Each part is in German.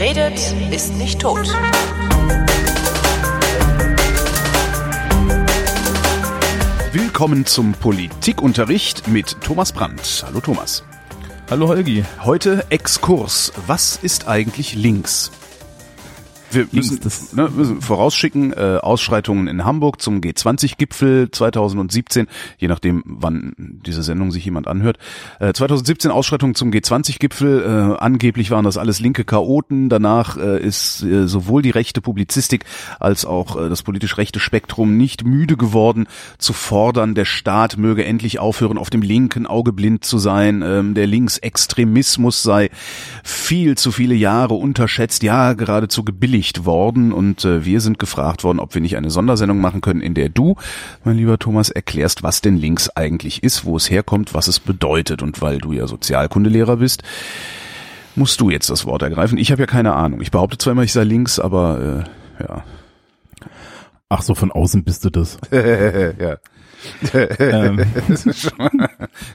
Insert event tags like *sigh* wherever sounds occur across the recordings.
Wer redet, ist nicht tot. Willkommen zum Politikunterricht mit Thomas Brandt. Hallo Thomas. Hallo Holgi. Heute Exkurs. Was ist eigentlich links? Wir müssen, ne, müssen vorausschicken, äh, Ausschreitungen in Hamburg zum G20-Gipfel 2017, je nachdem, wann diese Sendung sich jemand anhört. Äh, 2017 Ausschreitungen zum G20-Gipfel. Äh, angeblich waren das alles linke Chaoten. Danach äh, ist äh, sowohl die rechte Publizistik als auch äh, das politisch rechte Spektrum nicht müde geworden, zu fordern, der Staat möge endlich aufhören, auf dem linken Auge blind zu sein. Ähm, der Linksextremismus sei viel zu viele Jahre unterschätzt, ja, geradezu gebilligt worden. Und äh, wir sind gefragt worden, ob wir nicht eine Sondersendung machen können, in der du, mein lieber Thomas, erklärst, was denn links eigentlich ist, wo es herkommt, was es bedeutet. Und weil du ja Sozialkundelehrer bist, musst du jetzt das Wort ergreifen. Ich habe ja keine Ahnung. Ich behaupte zwar immer, ich sei links, aber äh, ja. Ach so, von außen bist du das. *laughs* *laughs* ja. Ähm, *laughs*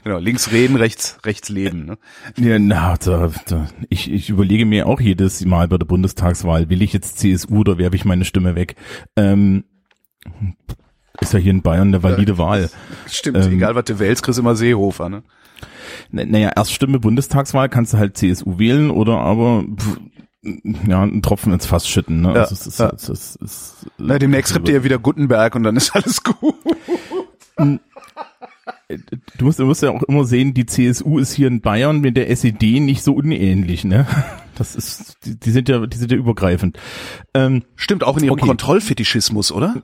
genau, links reden, rechts, rechts leben. Ne? ja, na, da, da, ich, ich überlege mir auch jedes Mal bei der Bundestagswahl, will ich jetzt CSU oder werfe ich meine Stimme weg? Ähm, ist ja hier in Bayern eine valide Wahl. Stimmt, Ähm, egal was du wählst, kriegst immer Seehofer. Ne? Naja, Erststimme Bundestagswahl kannst du halt CSU wählen oder aber pff, ja, einen Tropfen ins Fass schütten. Ne? Ja, also es ist, ja. es ist, es ist, Na, demnächst kriegt ihr ja wieder Gutenberg und dann ist alles gut. Du musst, du musst ja auch immer sehen, die CSU ist hier in Bayern mit der SED nicht so unähnlich, ne? Das ist, die, die sind ja, die sind ja übergreifend. Ähm, Stimmt, auch in ihrem Okay. Kontrollfetischismus, oder?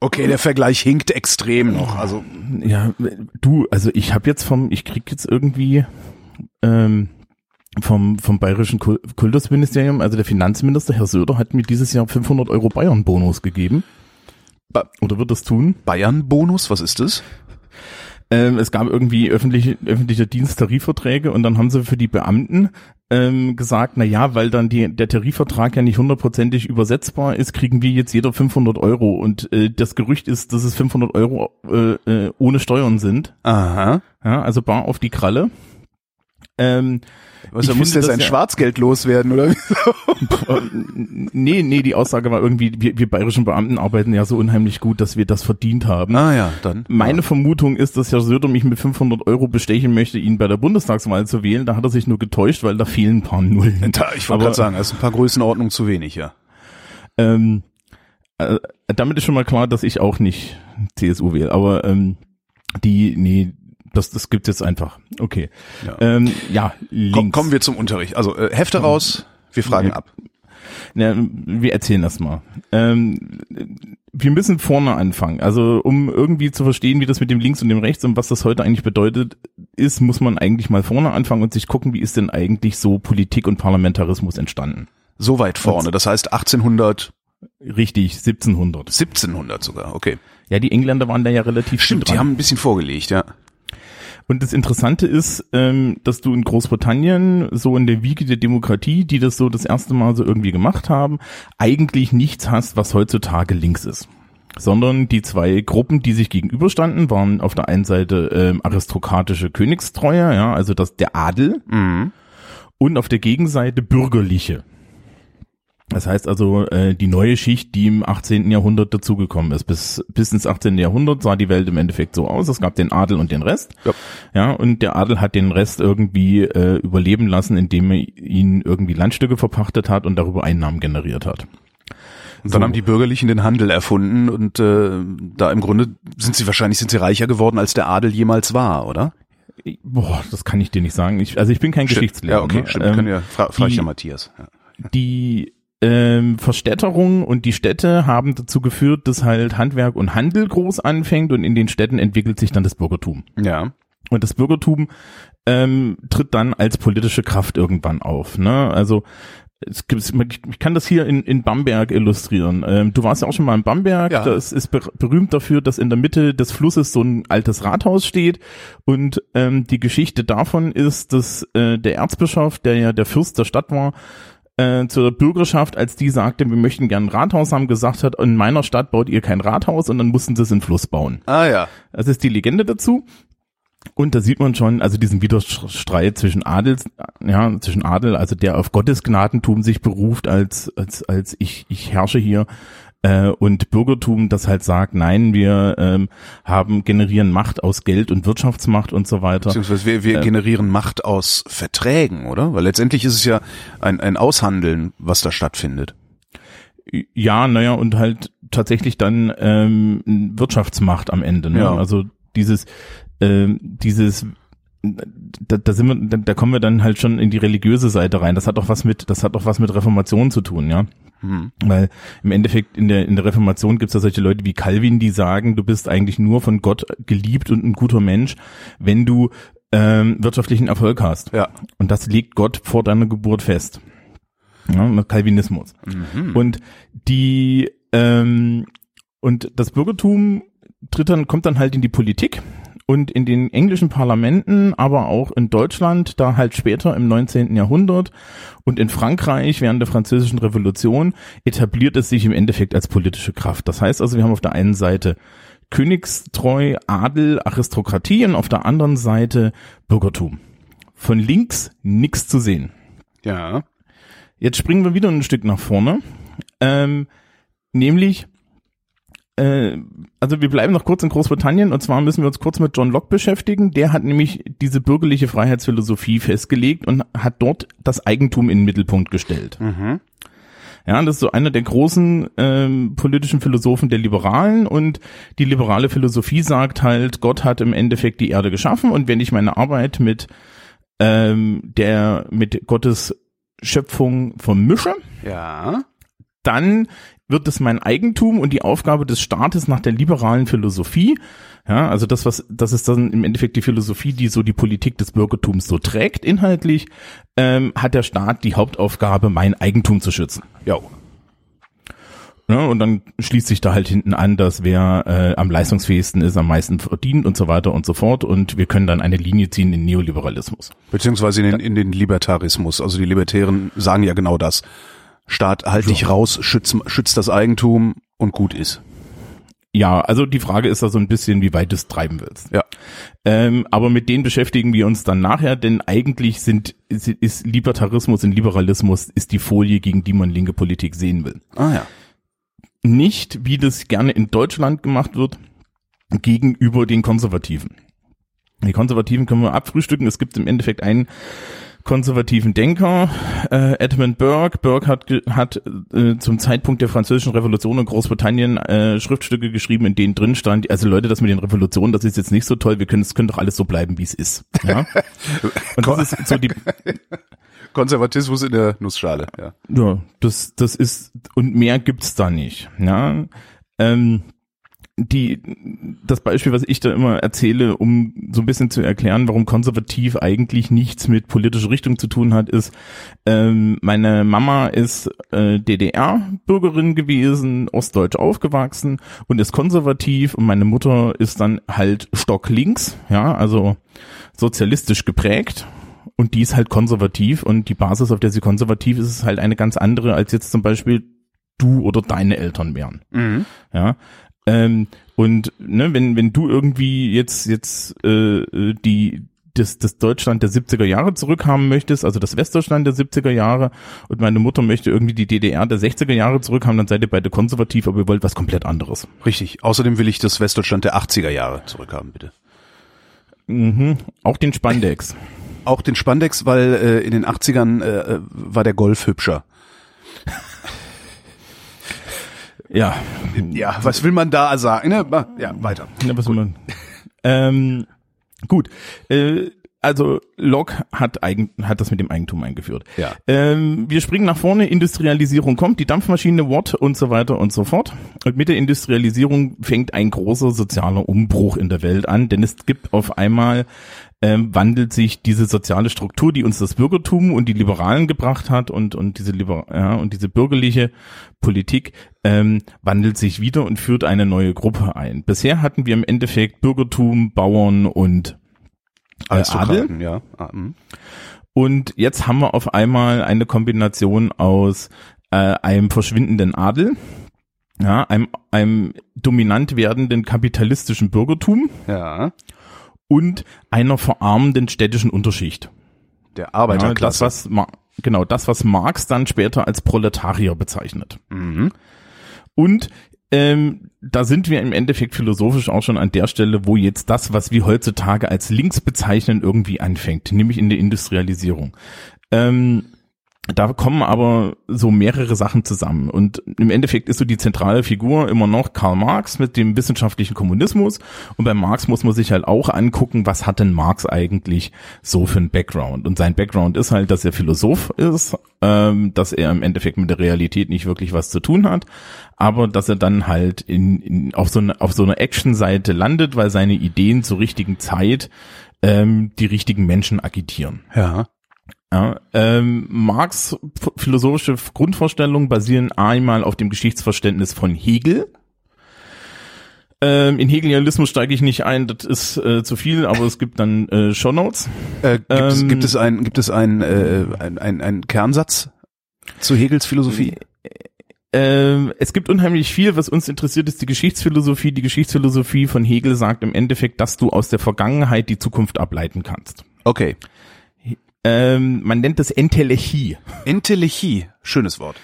Okay, der Vergleich hinkt extrem noch. Also ja, du, also ich habe jetzt vom, ich krieg jetzt irgendwie ähm, vom vom bayerischen Kul- Kultusministerium, also der Finanzminister Herr Söder hat mir dieses Jahr 500 Euro Bayern-Bonus gegeben. Ba- Oder wird das tun? Bayern-Bonus, was ist das? Ähm, es gab irgendwie öffentliche, öffentliche Diensttarifverträge und dann haben sie für die Beamten ähm, gesagt, na ja, weil dann die, der Tarifvertrag ja nicht hundertprozentig übersetzbar ist, kriegen wir jetzt jeder 500 Euro und äh, das Gerücht ist, dass es 500 Euro äh, äh, ohne Steuern sind, Aha. ja, also bar auf die Kralle. Ähm, Was, Ich muss sein das ja- Schwarzgeld loswerden, oder? nee, nee, die Aussage war irgendwie, wir, wir bayerischen Beamten arbeiten ja so unheimlich gut, dass wir das verdient haben. ah ja, dann. Meine Vermutung ist, dass Herr Söder mich mit 500 Euro bestechen möchte, ihn bei der Bundestagswahl zu wählen. Da hat er sich nur getäuscht, weil da fehlen ein paar Nullen. *laughs* Da, ich wollte gerade sagen, das ist ein paar Größenordnungen zu wenig, ja. Ähm, äh, damit ist schon mal klar, dass ich auch nicht CSU wähle. Aber ähm, die, nee, das, das gibt jetzt einfach. Okay. Ja. Ähm, ja. Komm, kommen wir zum Unterricht. Also äh, Hefte raus, wir fragen Ja. ab. Na, wir erzählen das mal. Ähm, wir müssen vorne anfangen. Also um irgendwie zu verstehen, wie das mit dem Links und dem Rechts und was das heute eigentlich bedeutet, ist, muss man eigentlich mal vorne anfangen und sich gucken, wie ist denn eigentlich so Politik und Parlamentarismus entstanden. So weit vorne, das heißt 1800, Richtig, 1700. 1700 sogar, okay. Ja, die Engländer waren da ja relativ Stimmt, die haben ein bisschen vorgelegt, ja. Und das Interessante ist, ähm, dass du in Großbritannien so in der Wiege der Demokratie, die das so das erste Mal so irgendwie gemacht haben, eigentlich nichts hast, was heutzutage links ist. Sondern die zwei Gruppen, die sich gegenüberstanden, waren auf der einen Seite ähm, aristokratische Königstreue, ja, also das der Adel, Mhm. und auf der Gegenseite bürgerliche. Das heißt also, äh, die neue Schicht, die im 18. Jahrhundert dazugekommen ist. Bis, bis ins 18. Jahrhundert sah die Welt im Endeffekt so aus. Es gab den Adel und den Rest. Ja. Ja, und der Adel hat den Rest irgendwie äh, überleben lassen, indem er ihnen irgendwie Landstücke verpachtet hat und darüber Einnahmen generiert hat. Und dann So. haben die Bürgerlichen den Handel erfunden und äh, da im Grunde sind sie wahrscheinlich sind sie reicher geworden, als der Adel jemals war, oder? Boah, das kann ich dir nicht sagen. Ich, also ich bin kein Geschichtslehrer. Ja, okay, ne? stimmt. Ähm, Können ja, fra frag ich die- ja Matthias. Ja. die ähm, Verstädterung und die Städte haben dazu geführt, dass halt Handwerk und Handel groß anfängt und in den Städten entwickelt sich dann das Bürgertum. ja. Und das Bürgertum ähm, tritt dann als politische Kraft irgendwann auf. Ne? Also es gibt, ich kann das hier in, in Bamberg illustrieren. Ähm, du warst ja auch schon mal in Bamberg. Ja. Das ist ber berühmt dafür, dass in der Mitte des Flusses so ein altes Rathaus steht. Und ähm, die Geschichte davon ist, dass äh, der Erzbischof, der ja der Fürst der Stadt war, äh, zur Bürgerschaft, als die sagte, wir möchten gern ein Rathaus haben, gesagt hat, in meiner Stadt baut ihr kein Rathaus und dann mussten sie es in Fluss bauen. Ah ja. Das ist die Legende dazu. Und da sieht man schon, also diesen Widerstreit zwischen Adels, ja, zwischen Adel, also der auf Gottes Gnadentum sich beruft als, als, als ich, ich herrsche hier, äh, und Bürgertum, das halt sagt, nein, wir ähm, haben, generieren Macht aus Geld und Wirtschaftsmacht und so weiter. Beziehungsweise wir, wir Äh, generieren Macht aus Verträgen, oder? Weil letztendlich ist es ja ein, ein Aushandeln, was da stattfindet. Ja, naja, und halt tatsächlich dann ähm, Wirtschaftsmacht am Ende. Ne? Ja. Also dieses, ähm, dieses, da, da sind wir, da, da kommen wir dann halt schon in die religiöse Seite rein. Das hat doch was mit, das hat doch was mit Reformation zu tun, ja. Hm. Weil im Endeffekt in der, in der Reformation gibt es da solche Leute wie Calvin, die sagen, du bist eigentlich nur von Gott geliebt und ein guter Mensch, wenn du ähm, wirtschaftlichen Erfolg hast. Ja. Und das legt Gott vor deiner Geburt fest. Ja, mit Calvinismus. Mhm. Und die ähm, und das Bürgertum tritt dann, kommt dann halt in die Politik und in den englischen Parlamenten, aber auch in Deutschland, da halt später im 19. Jahrhundert und in Frankreich während der französischen Revolution etabliert es sich im Endeffekt als politische Kraft. Das heißt also, wir haben auf der einen Seite Königstreu, Adel, Aristokratie und auf der anderen Seite Bürgertum. Von links nichts zu sehen. Ja. Jetzt springen wir wieder ein Stück nach vorne. Ähm, nämlich, also wir bleiben noch kurz in Großbritannien und zwar müssen wir uns kurz mit John Locke beschäftigen. Der hat nämlich diese bürgerliche Freiheitsphilosophie festgelegt und hat dort das Eigentum in den Mittelpunkt gestellt. Mhm. Ja, das ist so einer der großen ähm, politischen Philosophen der Liberalen und die liberale Philosophie sagt halt, Gott hat im Endeffekt die Erde geschaffen und wenn ich meine Arbeit mit ähm, der mit Gottes Schöpfung vermische, Ja. Dann wird es mein Eigentum und die Aufgabe des Staates nach der liberalen Philosophie. Ja, also das, was, das ist dann im Endeffekt die Philosophie, die so die Politik des Bürgertums so trägt, inhaltlich, ähm, hat der Staat die Hauptaufgabe, mein Eigentum zu schützen. Ja. Ja, und dann schließt sich da halt hinten an, dass wer äh, am leistungsfähigsten ist, am meisten verdient und so weiter und so fort. Und wir können dann eine Linie ziehen in Neoliberalismus. Beziehungsweise in den, in den Libertarismus. Also die Libertären sagen ja genau das. Staat, halt dich raus, schütz, schützt das Eigentum und gut ist. Ja, also die Frage ist da so ein bisschen, wie weit du es treiben willst. Ja. Ähm, aber mit denen beschäftigen wir uns dann nachher, denn eigentlich sind ist, ist Libertarismus und Liberalismus ist die Folie, gegen die man linke Politik sehen will. Ah ja. Nicht, wie das gerne in Deutschland gemacht wird, gegenüber den Konservativen. Die Konservativen können wir abfrühstücken. Es gibt im Endeffekt einen konservativen Denker, äh, Edmund Burke. Burke hat, hat äh, zum Zeitpunkt der französischen Revolution in Großbritannien äh, Schriftstücke geschrieben, in denen drin stand, also Leute, das mit den Revolutionen, das ist jetzt nicht so toll, wir können, es könnte doch alles so bleiben, wie es ist. Ja? *laughs* Und das ist so die, *laughs* Konservatismus in der Nussschale. Ja. ja, das, das ist, und mehr gibt's da nicht. Ja, ähm, die, das Beispiel, was ich da immer erzähle, um so ein bisschen zu erklären, warum konservativ eigentlich nichts mit politischer Richtung zu tun hat, ist, ähm, meine Mama ist äh, DDR-Bürgerin gewesen, ostdeutsch aufgewachsen und ist konservativ und meine Mutter ist dann halt stocklinks, ja, also sozialistisch geprägt und die ist halt konservativ und die Basis, auf der sie konservativ ist, ist halt eine ganz andere, als jetzt zum Beispiel du oder deine Eltern wären. Mhm. Ja. Ähm, und ne, wenn, wenn du irgendwie jetzt, jetzt äh, äh, die das, das Deutschland der 70er Jahre zurückhaben möchtest, also das Westdeutschland der 70er Jahre und meine Mutter möchte irgendwie die DDR der 60er Jahre zurückhaben, dann seid ihr beide konservativ, aber ihr wollt was komplett anderes. Richtig. Außerdem will ich das Westdeutschland der 80er Jahre zurückhaben, bitte. Mhm. Auch den Spandex. Auch den Spandex, weil äh, in den 80ern äh, äh, war der Golf hübscher. Ja, Ja, was will man da sagen? Ne? Ja, weiter. Ja, was soll man? Ähm, gut. Äh, also Locke hat, eigen, hat das mit dem Eigentum eingeführt. Ja. Ähm, wir springen nach vorne, Industrialisierung kommt, die Dampfmaschine, Watt und so weiter und so fort. Und mit der Industrialisierung fängt ein großer sozialer Umbruch in der Welt an, denn es gibt auf einmal ähm, wandelt sich diese soziale Struktur, die uns das Bürgertum und die Liberalen gebracht hat und und diese Liber ja, und diese bürgerliche Politik ähm, wandelt sich wieder und führt eine neue Gruppe ein. Bisher hatten wir im Endeffekt Bürgertum, Bauern und äh, Adel. Ja. Mhm. Und jetzt haben wir auf einmal eine Kombination aus äh, einem verschwindenden Adel, ja, einem, einem dominant werdenden kapitalistischen Bürgertum ja. Und einer verarmenden städtischen Unterschicht. Der Ja, das, Arbeiterklasse. was, Ma- genau, das, was Marx dann später als Proletarier bezeichnet. mhm. Und ähm, da sind wir im Endeffekt philosophisch auch schon an der Stelle, wo jetzt das, was wir heutzutage als links bezeichnen, irgendwie anfängt, nämlich in der Industrialisierung. Ähm, da kommen aber so mehrere Sachen zusammen. Und im Endeffekt ist so die zentrale Figur immer noch Karl Marx mit dem wissenschaftlichen Kommunismus. Und bei Marx muss man sich halt auch angucken, was hat denn Marx eigentlich so für ein Background? Und sein Background ist halt, dass er Philosoph ist, ähm, dass er im Endeffekt mit der Realität nicht wirklich was zu tun hat, aber dass er dann halt in, in, auf, so eine, so einer Action-Seite landet, weil seine Ideen zur richtigen Zeit ähm, die richtigen Menschen agitieren. Ja. Ja, ähm, Marx ph- philosophische Grundvorstellungen basieren einmal auf dem Geschichtsverständnis von Hegel. Ähm, in Hegelianismus steige ich nicht ein, das ist äh, zu viel, aber es gibt dann äh, Shownotes. Äh, gibt, es, Ähm, gibt es ein gibt es ein, äh, ein, ein, ein Kernsatz zu Hegels Philosophie? Ähm, es gibt unheimlich viel, was uns interessiert, ist die Geschichtsphilosophie. Die Geschichtsphilosophie von Hegel sagt im Endeffekt, dass du aus der Vergangenheit die Zukunft ableiten kannst. Okay. Ähm, man nennt das Entelechie. Entelechie, schönes Wort.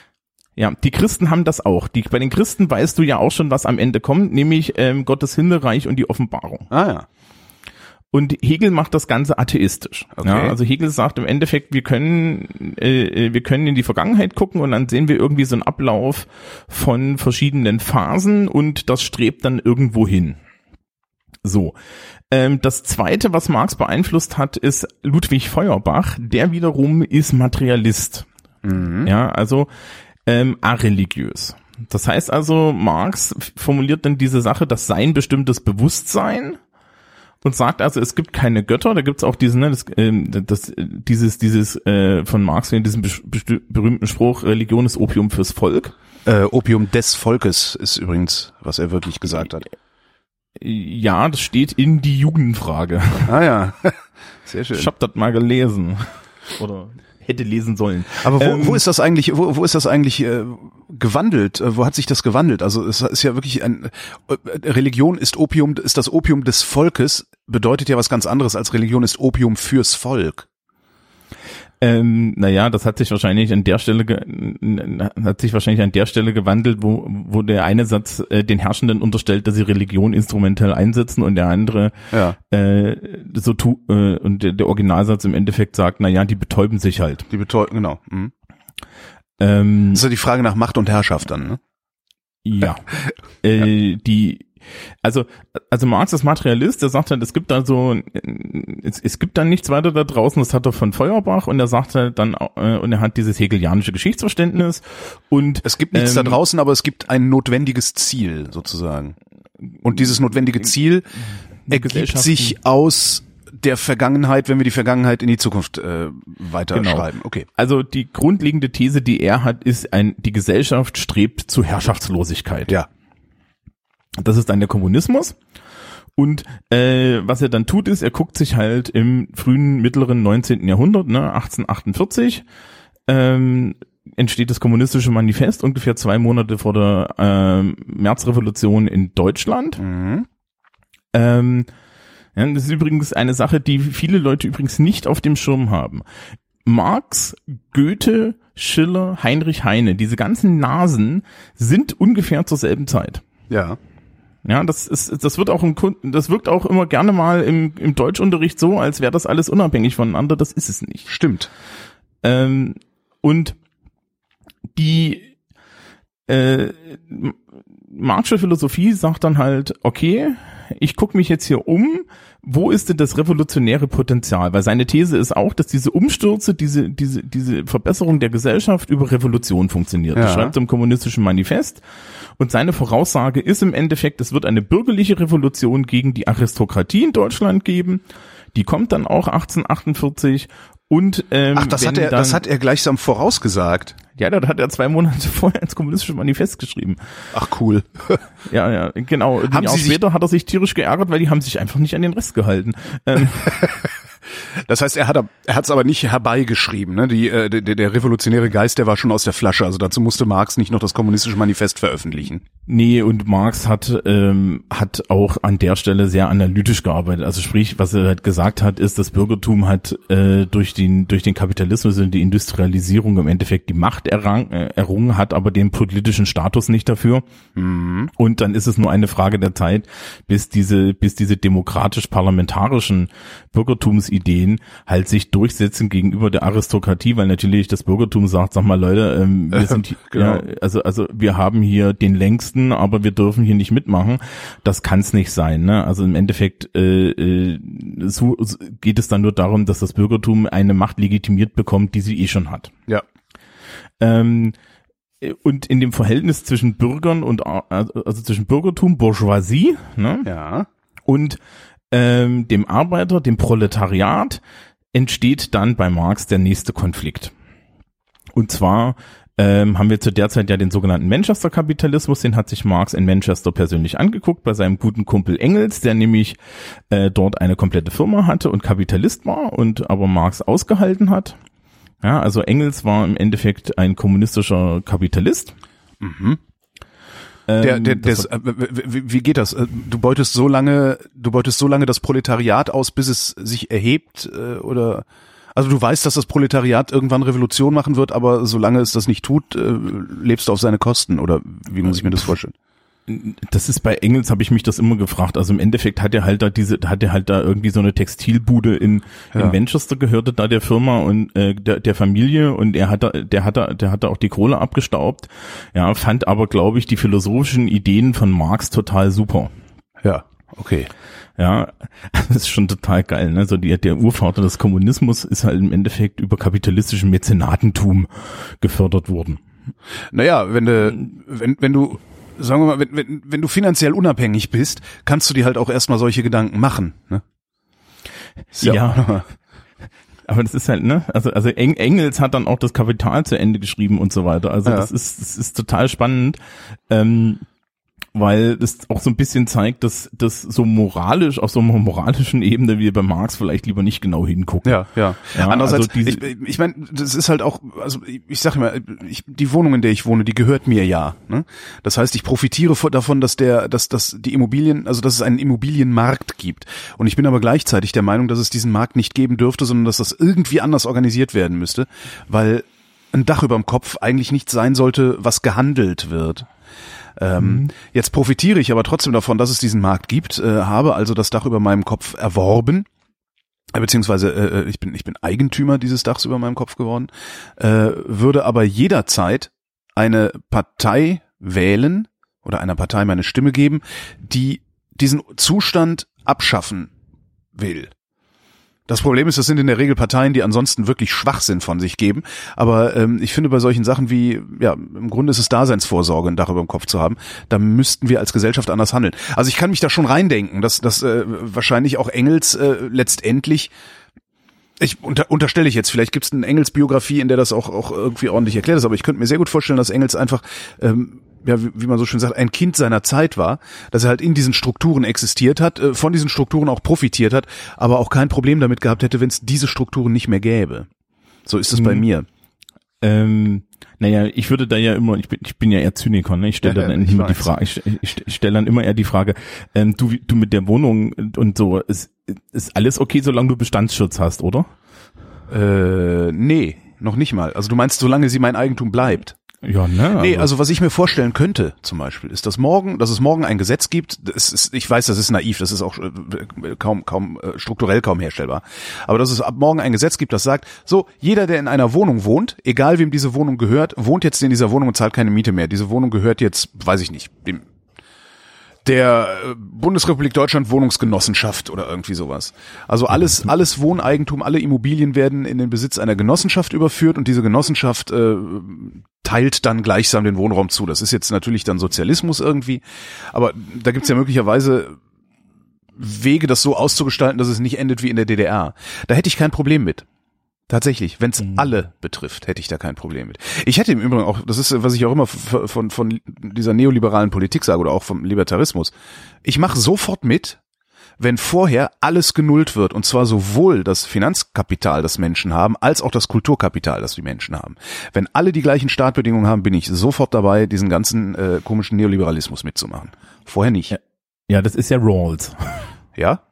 Ja, die Christen haben das auch. Die, bei den Christen weißt du ja auch schon, was am Ende kommt, nämlich ähm, Gottes Himmelreich und die Offenbarung. Ah ja. Und Hegel macht das Ganze atheistisch. Okay. Ja, also Hegel sagt im Endeffekt, wir können, äh, wir können in die Vergangenheit gucken und dann sehen wir irgendwie so einen Ablauf von verschiedenen Phasen und das strebt dann irgendwo hin. So. Ähm, das zweite, was Marx beeinflusst hat, ist Ludwig Feuerbach. Der wiederum ist Materialist. Mhm. Ja, also ähm, areligiös. Das heißt also, Marx formuliert dann diese Sache, das Sein bestimmtes Bewusstsein und sagt also, es gibt keine Götter. Da gibt's auch diesen, ne, das, ähm, das, dieses, dieses äh, von Marx in diesem berühmten Spruch, Religion ist Opium fürs Volk. Äh, Opium des Volkes ist übrigens, was er wirklich gesagt hat. Ja, das steht in die Jugendfrage. Ah ja. *laughs* Sehr schön. Ich hab das mal gelesen. Oder hätte lesen sollen. Aber wo, Ähm, wo ist das eigentlich, wo, wo ist das eigentlich äh, gewandelt? Äh, wo hat sich das gewandelt? Also es ist ja wirklich ein äh, Religion ist Opium, ist das Opium des Volkes, bedeutet ja was ganz anderes als Religion ist Opium fürs Volk. Ähm, naja, das hat sich wahrscheinlich an der Stelle hat sich wahrscheinlich an der Stelle gewandelt, wo, wo der eine Satz äh, den Herrschenden unterstellt, dass sie Religion instrumentell einsetzen und der andere Ja. äh, so tu äh, und der, der Originalsatz im Endeffekt sagt, naja, die betäuben sich halt. Die betäuben, genau. Mhm. Ähm, Das ist ja die Frage nach Macht und Herrschaft dann, ne? Ja. *laughs* äh, die also, also Marx ist Materialist, der sagt halt, es gibt da so, es, es gibt da nichts weiter da draußen, das hat er von Feuerbach und er sagt halt dann, äh, und er hat dieses hegelianische Geschichtsverständnis und Es gibt nichts ähm, da draußen, aber es gibt ein notwendiges Ziel sozusagen. Und dieses notwendige Ziel ergibt sich aus der Vergangenheit, wenn wir die Vergangenheit in die Zukunft äh, weiterschreiben. Okay. Also die grundlegende These, die er hat, ist ein, die Gesellschaft strebt zu Herrschaftslosigkeit. Ja. Das ist dann der Kommunismus. Und äh, was er dann tut, ist, er guckt sich halt im frühen, mittleren 19. Jahrhundert, ne, 1848, ähm, entsteht das kommunistische Manifest, ungefähr zwei Monate vor der ähm, Märzrevolution in Deutschland. Mhm. Ähm, ja, das ist übrigens eine Sache, die viele Leute übrigens nicht auf dem Schirm haben. Marx, Goethe, Schiller, Heinrich Heine, diese ganzen Nasen sind ungefähr zur selben Zeit. Ja. Ja, das ist, das wird auch im Kunden, das wirkt auch immer gerne mal im, im Deutschunterricht so, als wäre das alles unabhängig voneinander. Das ist es nicht. Stimmt. Ähm, und die äh, Marxische Philosophie sagt dann halt, okay, ich gucke mich jetzt hier um, wo ist denn das revolutionäre Potenzial? Weil seine These ist auch, dass diese Umstürze, diese, diese, diese Verbesserung der Gesellschaft über Revolution funktioniert. Das Ja. schreibt er im kommunistischen Manifest. Und seine Voraussage ist im Endeffekt, es wird eine bürgerliche Revolution gegen die Aristokratie in Deutschland geben. Die kommt dann auch 1848 und ähm, Ach, das hat er, dann, das hat er gleichsam vorausgesagt. ja, das hat er zwei Monate *laughs* vorher ins kommunistische Manifest geschrieben. Ach cool. *laughs* Ja, ja, genau. Ein Haben Jahr Sie sich- später hat er sich tierisch geärgert, weil die haben sich einfach nicht an den Rest gehalten. Ähm, *laughs* Das heißt, er hat er hat es aber nicht herbeigeschrieben. Ne? Die, äh, der, der revolutionäre Geist, der war schon aus der Flasche. Also dazu musste Marx nicht noch das kommunistische Manifest veröffentlichen. Nee, und Marx hat ähm, hat auch an der Stelle sehr analytisch gearbeitet. Also sprich, was er halt gesagt hat, ist, das Bürgertum hat äh, durch den durch den Kapitalismus und die Industrialisierung im Endeffekt die Macht errang, äh, errungen, hat aber den politischen Status nicht dafür. Mhm. Und dann ist es nur eine Frage der Zeit, bis diese bis diese demokratisch-parlamentarischen Bürgertumsideen halt sich durchsetzen gegenüber der Aristokratie, weil natürlich das Bürgertum sagt, sag mal Leute, ähm, wir *laughs* sind genau. ja, also also wir haben hier den längsten, aber wir dürfen hier nicht mitmachen. Das kann es nicht sein. Ne? Also im Endeffekt äh, äh, so geht es dann nur darum, dass das Bürgertum eine Macht legitimiert bekommt, die sie eh schon hat. Ja. Ähm, und in dem Verhältnis zwischen Bürgern und also zwischen Bürgertum, Bourgeoisie, ne? Ja. Und ähm, dem Arbeiter, dem Proletariat, entsteht dann bei Marx der nächste Konflikt. Und zwar ähm, haben wir zu der Zeit ja den sogenannten Manchester-Kapitalismus, den hat sich Marx in Manchester persönlich angeguckt, bei seinem guten Kumpel Engels, der nämlich äh, dort eine komplette Firma hatte und Kapitalist war und aber Marx ausgehalten hat. Ja, also Engels war im Endeffekt ein kommunistischer Kapitalist. Mhm. Der, der, ähm, des, äh, wie, wie geht das? Äh, du beutest so lange, du beutest so lange das Proletariat aus, bis es sich erhebt, äh, oder? Also du weißt, dass das Proletariat irgendwann Revolution machen wird, aber solange es das nicht tut, lebst du auf seine Kosten, oder wie muss ich mir das vorstellen? Das ist bei Engels habe ich mich das immer gefragt. Also im Endeffekt hat er halt da diese, hat er halt da irgendwie so eine Textilbude in, ja. in Manchester gehörte da der Firma und äh, der, der Familie und er hat da, der hat da, der hat da auch die Kohle abgestaubt. Ja, fand aber glaube ich die philosophischen Ideen von Marx total super. Ja, okay. Ja, *laughs* das ist schon total geil. Ne? So die, der Urvater des Kommunismus ist halt im Endeffekt über kapitalistischen Mäzenatentum gefördert worden. Naja, wenn du, wenn, wenn du sagen wir mal, wenn, wenn, wenn du finanziell unabhängig bist, kannst du dir halt auch erstmal solche Gedanken machen. Ne? Ja. ja. Aber das ist halt, ne? Also, also Engels hat dann auch das Kapital zu Ende geschrieben und so weiter. Also ja. das ist, das ist total spannend. Ähm, weil das auch so ein bisschen zeigt, dass das so moralisch, auf so einer moralischen Ebene wie bei Marx vielleicht lieber nicht genau hingucken. Ja, ja. ja Andererseits, also ich, ich meine, das ist halt auch, also ich sag immer, ich, die Wohnung, in der ich wohne, die gehört mir ja. Ne? Das heißt, ich profitiere davon, dass der, dass, dass die Immobilien, also dass es einen Immobilienmarkt gibt. Und ich bin aber gleichzeitig der Meinung, dass es diesen Markt nicht geben dürfte, sondern dass das irgendwie anders organisiert werden müsste, weil ein Dach überm Kopf eigentlich nicht sein sollte, was gehandelt wird. Ähm, mhm. Jetzt profitiere ich aber trotzdem davon, dass es diesen Markt gibt, äh, habe also das Dach über meinem Kopf erworben äh, beziehungsweise äh, äh, ich bin ich bin Eigentümer dieses Dachs über meinem Kopf geworden, äh, würde aber jederzeit eine Partei wählen oder einer Partei meine Stimme geben, die diesen Zustand abschaffen will. Das Problem ist, das sind in der Regel Parteien, die ansonsten wirklich Schwachsinn von sich geben. Aber ähm, ich finde bei solchen Sachen wie, ja, im Grunde ist es Daseinsvorsorge, ein Dach über dem Kopf zu haben. Da müssten wir als Gesellschaft anders handeln. Also ich kann mich da schon reindenken, dass, dass äh, wahrscheinlich auch Engels äh, letztendlich ich unter, unterstelle ich jetzt, vielleicht gibt es eine Engels-Biografie, in der das auch, auch irgendwie ordentlich erklärt ist, aber ich könnte mir sehr gut vorstellen, dass Engels einfach ähm, ja, wie, wie man so schön sagt, ein Kind seiner Zeit war, dass er halt in diesen Strukturen existiert hat, äh, von diesen Strukturen auch profitiert hat, aber auch kein Problem damit gehabt hätte, wenn es diese Strukturen nicht mehr gäbe. So ist es hm. bei mir. Ähm, naja, ich würde da ja immer, ich bin, ich bin ja eher Zyniker, ne? Ich stelle ja, dann immer die Frage, ich, ich, ich stelle dann immer eher die Frage, ähm, du, du mit der Wohnung und so, ist, ist alles okay, solange du Bestandsschutz hast, oder? Äh, nee, noch nicht mal. Also du meinst, solange sie mein Eigentum bleibt. Ja, ne? Also. Nee, also was ich mir vorstellen könnte, zum Beispiel, ist, dass morgen, dass es morgen ein Gesetz gibt. Das ist, ich weiß, das ist naiv, das ist auch äh, kaum, kaum äh, strukturell kaum herstellbar. Aber dass es ab morgen ein Gesetz gibt, das sagt, so jeder, der in einer Wohnung wohnt, egal wem diese Wohnung gehört, wohnt jetzt in dieser Wohnung und zahlt keine Miete mehr. Diese Wohnung gehört jetzt, weiß ich nicht, dem der äh, Bundesrepublik Deutschland Wohnungsgenossenschaft oder irgendwie sowas. Also alles, alles Wohneigentum, alle Immobilien werden in den Besitz einer Genossenschaft überführt und diese Genossenschaft äh, teilt dann gleichsam den Wohnraum zu. Das ist jetzt natürlich dann Sozialismus irgendwie, aber da gibt's ja möglicherweise Wege, das so auszugestalten, dass es nicht endet wie in der DDR. Da hätte ich kein Problem mit. Tatsächlich, wenn es mhm. alle betrifft, hätte ich da kein Problem mit. Ich hätte im Übrigen auch, das ist, was ich auch immer von, von dieser neoliberalen Politik sage oder auch vom Libertarismus, ich mache sofort mit, wenn vorher alles genullt wird, und zwar sowohl das Finanzkapital, das Menschen haben, als auch das Kulturkapital, das die Menschen haben. Wenn alle die gleichen Startbedingungen haben, bin ich sofort dabei, diesen ganzen äh, komischen Neoliberalismus mitzumachen. Vorher nicht. Ja, ja das ist ja Rawls. Ja?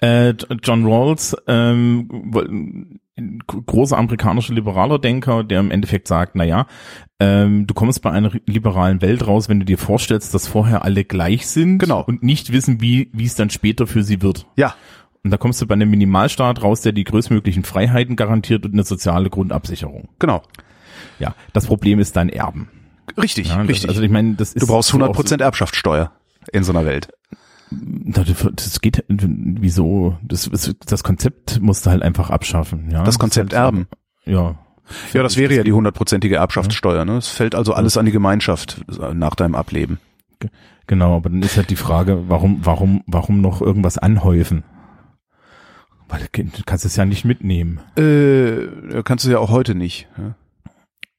Äh, John Rawls, ähm, großer amerikanischer liberaler Denker, der im Endeffekt sagt, na ja, ähm, du kommst bei einer liberalen Welt raus, wenn du dir vorstellst, dass vorher alle gleich sind Genau. und nicht wissen, wie wie es dann später für sie wird. Ja. Und da kommst du bei einem Minimalstaat raus, der die größtmöglichen Freiheiten garantiert und eine soziale Grundabsicherung. Genau. Ja, das Problem ist dein Erben. Richtig, Ja, das, richtig. Also ich meine, das ist du brauchst so 100 auch Prozent Erbschaftssteuer in so einer Welt. Das geht, wieso? Das, das Konzept musst du halt einfach abschaffen. Ja, Das Konzept Erben. Ja. Ja, das wäre ja die hundertprozentige Erbschaftssteuer. Ne? Es fällt also alles an die Gemeinschaft nach deinem Ableben. Genau, aber dann ist halt die Frage, warum, warum, warum noch irgendwas anhäufen? Weil du kannst es ja nicht mitnehmen. Äh, kannst du ja auch heute nicht. Ja?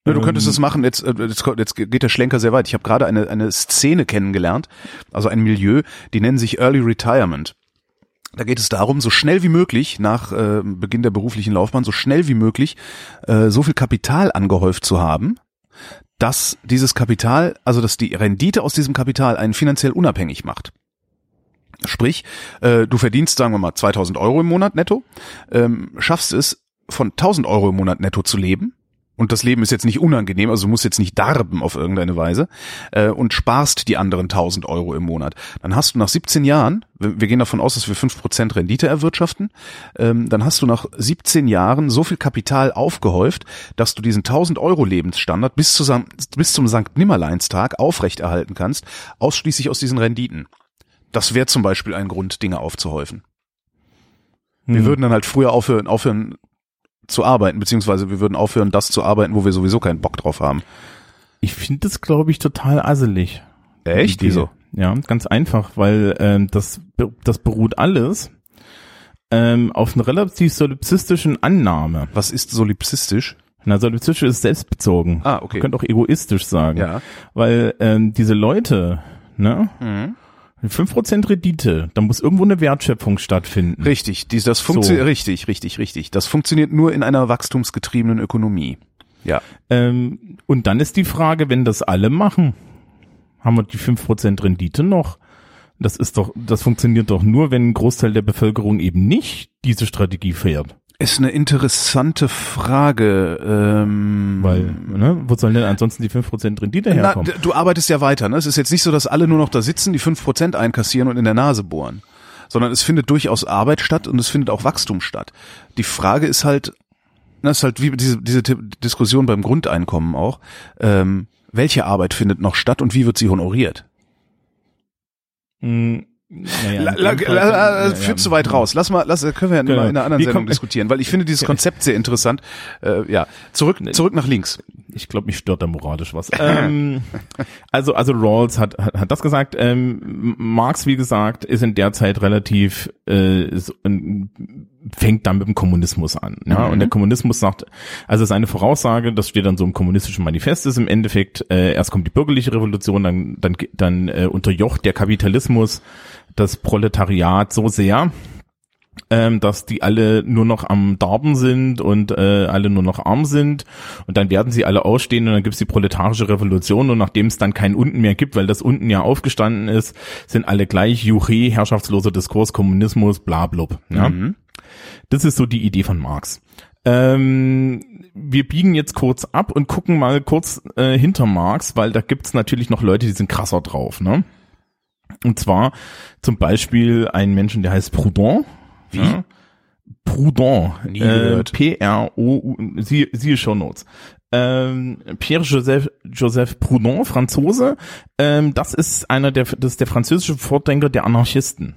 Ja, du Ähm. könntest es machen, jetzt, äh, jetzt, jetzt geht der Schlenker sehr weit. Ich habe gerade eine, eine Szene kennengelernt, also ein Milieu, die nennen sich Early Retirement. Da geht es darum, so schnell wie möglich nach äh, Beginn der beruflichen Laufbahn, so schnell wie möglich äh, so viel Kapital angehäuft zu haben, dass dieses Kapital, also dass die Rendite aus diesem Kapital einen finanziell unabhängig macht. Sprich, äh, du verdienst, sagen wir mal, 2000 Euro im Monat netto, ähm, schaffst es, von 1000 Euro im Monat netto zu leben. Und das Leben ist jetzt nicht unangenehm, also du musst jetzt nicht darben auf irgendeine Weise äh, und sparst die anderen 1000 Euro im Monat. Dann hast du nach 17 Jahren, wir, gehen davon aus, dass wir 5% Rendite erwirtschaften, ähm, dann hast du nach 17 Jahren so viel Kapital aufgehäuft, dass du diesen 1000 Euro Lebensstandard bis, zu, Sam- bis zum Sankt Nimmerleinstag aufrechterhalten kannst, ausschließlich aus diesen Renditen. Das wäre zum Beispiel ein Grund, Dinge aufzuhäufen. Wir Hm. würden dann halt früher aufhören, aufhören zu arbeiten, beziehungsweise wir würden aufhören, das zu arbeiten, wo wir sowieso keinen Bock drauf haben. Ich finde das, glaube ich, total asselig. Echt? Wieso? Ja, ganz einfach, weil ähm, das, das beruht alles ähm, auf einer relativ solipsistischen Annahme. Was ist solipsistisch? Na, solipsistisch ist selbstbezogen. Ah, okay. Man könnte auch egoistisch sagen. Ja. Weil ähm, diese Leute, ne, Mhm. 5% Rendite, da muss irgendwo eine Wertschöpfung stattfinden. Richtig, dies, das funktioniert, So. richtig, richtig, richtig. Das funktioniert nur in einer wachstumsgetriebenen Ökonomie. Ja. Ähm, und dann ist die Frage, wenn das alle machen, haben wir die 5% Rendite noch? Das ist doch, das funktioniert doch nur, wenn ein Großteil der Bevölkerung eben nicht diese Strategie fährt. Ist eine interessante Frage. Ähm, Weil, ne, wo sollen denn ansonsten die 5% Rendite na, herkommen? d- du arbeitest ja weiter. Ne? Es ist jetzt nicht so, dass alle nur noch da sitzen, die 5% einkassieren und in der Nase bohren. Sondern es findet durchaus Arbeit statt und es findet auch Wachstum statt. Die Frage ist halt, das ist halt wie diese, diese Diskussion beim Grundeinkommen auch, ähm, welche Arbeit findet noch statt und wie wird sie honoriert? Hm, naja, La, la, la, führt zu weit raus. Lass mal, lass, können wir ja Genau. in einer anderen Wie Sendung kommt- diskutieren, weil ich finde dieses *laughs* Konzept sehr interessant. Äh, ja, zurück, zurück nach links. Ich glaube, mich stört da moralisch was. ähm, *laughs* also, also Rawls hat, hat, hat das gesagt. Ähm, Marx, wie gesagt, ist in der Zeit relativ, äh, ähm, fängt dann mit dem Kommunismus an. Ja? Mhm. Und der Kommunismus sagt, also seine Voraussage, das steht dann so im kommunistischen Manifest, ist im Endeffekt, äh, erst kommt die bürgerliche Revolution, dann, dann, dann äh, unterjocht der Kapitalismus das Proletariat so sehr, ähm, dass die alle nur noch am Darben sind und äh, alle nur noch arm sind und dann werden sie alle ausstehen und dann gibt's die proletarische Revolution und nachdem es dann kein Unten mehr gibt, weil das Unten ja aufgestanden ist, sind alle gleich, Juche, herrschaftsloser Diskurs, Kommunismus, bla blub. Ja? Mhm. Das ist so die Idee von Marx. Ähm, wir biegen jetzt kurz ab und gucken mal kurz äh, hinter Marx, weil da gibt's natürlich noch Leute, die sind krasser drauf. Ne? Und zwar zum Beispiel einen Menschen, der heißt Proudhon. Wie? Ja? Proudhon. Nie Äh, gehört. P-R-O-U, siehe, siehe Show Notes. Ähm, Pierre-Joseph Joseph Proudhon, Franzose, ähm, das ist einer der, das ist der französische Vordenker der Anarchisten.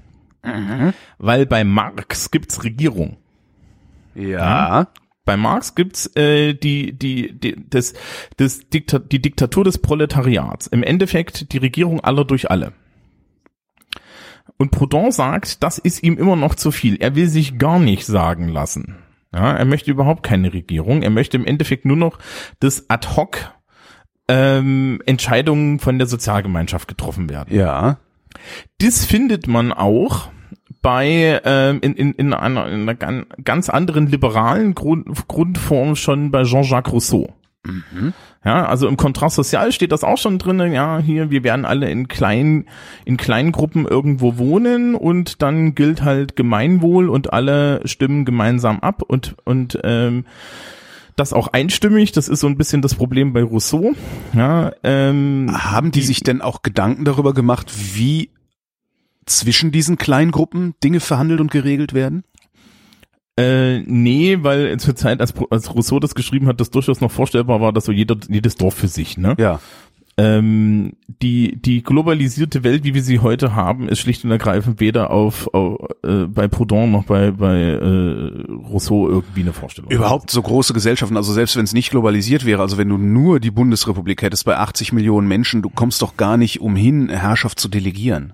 Weil bei Marx gibt's Regierung. Ja. Bei Marx gibt's äh, die die die das das Dikta die Diktatur des Proletariats. Im Endeffekt die Regierung aller durch alle. Und Proudhon sagt, das ist ihm immer noch zu viel. Er will sich gar nicht sagen lassen. Ja, er möchte überhaupt keine Regierung. Er möchte im Endeffekt nur noch, dass ad hoc ähm, Entscheidungen von der Sozialgemeinschaft getroffen werden. Ja. Das findet man auch bei ähm, in, in, in, einer, in einer gan- ganz anderen liberalen Grund, Grundform schon bei Jean-Jacques Rousseau. Ja, also im Kontrast sozial steht das auch schon drin. Ja, hier, wir werden alle in kleinen, in kleinen Gruppen irgendwo wohnen und dann gilt halt Gemeinwohl und alle stimmen gemeinsam ab und, und, ähm, das auch einstimmig. Das ist so ein bisschen das Problem bei Rousseau. Ja, ähm, Haben die, sich denn auch Gedanken darüber gemacht, wie zwischen diesen Kleingruppen Dinge verhandelt und geregelt werden? Äh, nee, weil zur Zeit, als, als Rousseau das geschrieben hat, das durchaus noch vorstellbar war, dass so jeder, jedes Dorf für sich, ne? Ja. Ähm, die, die globalisierte Welt, wie wir sie heute haben, ist schlicht und ergreifend weder auf, auf äh, bei Proudhon noch bei, bei äh, Rousseau irgendwie eine Vorstellung. Überhaupt so große Gesellschaften, also selbst wenn es nicht globalisiert wäre, also wenn du nur die Bundesrepublik hättest bei 80 Millionen Menschen, du kommst doch gar nicht umhin, Herrschaft zu delegieren.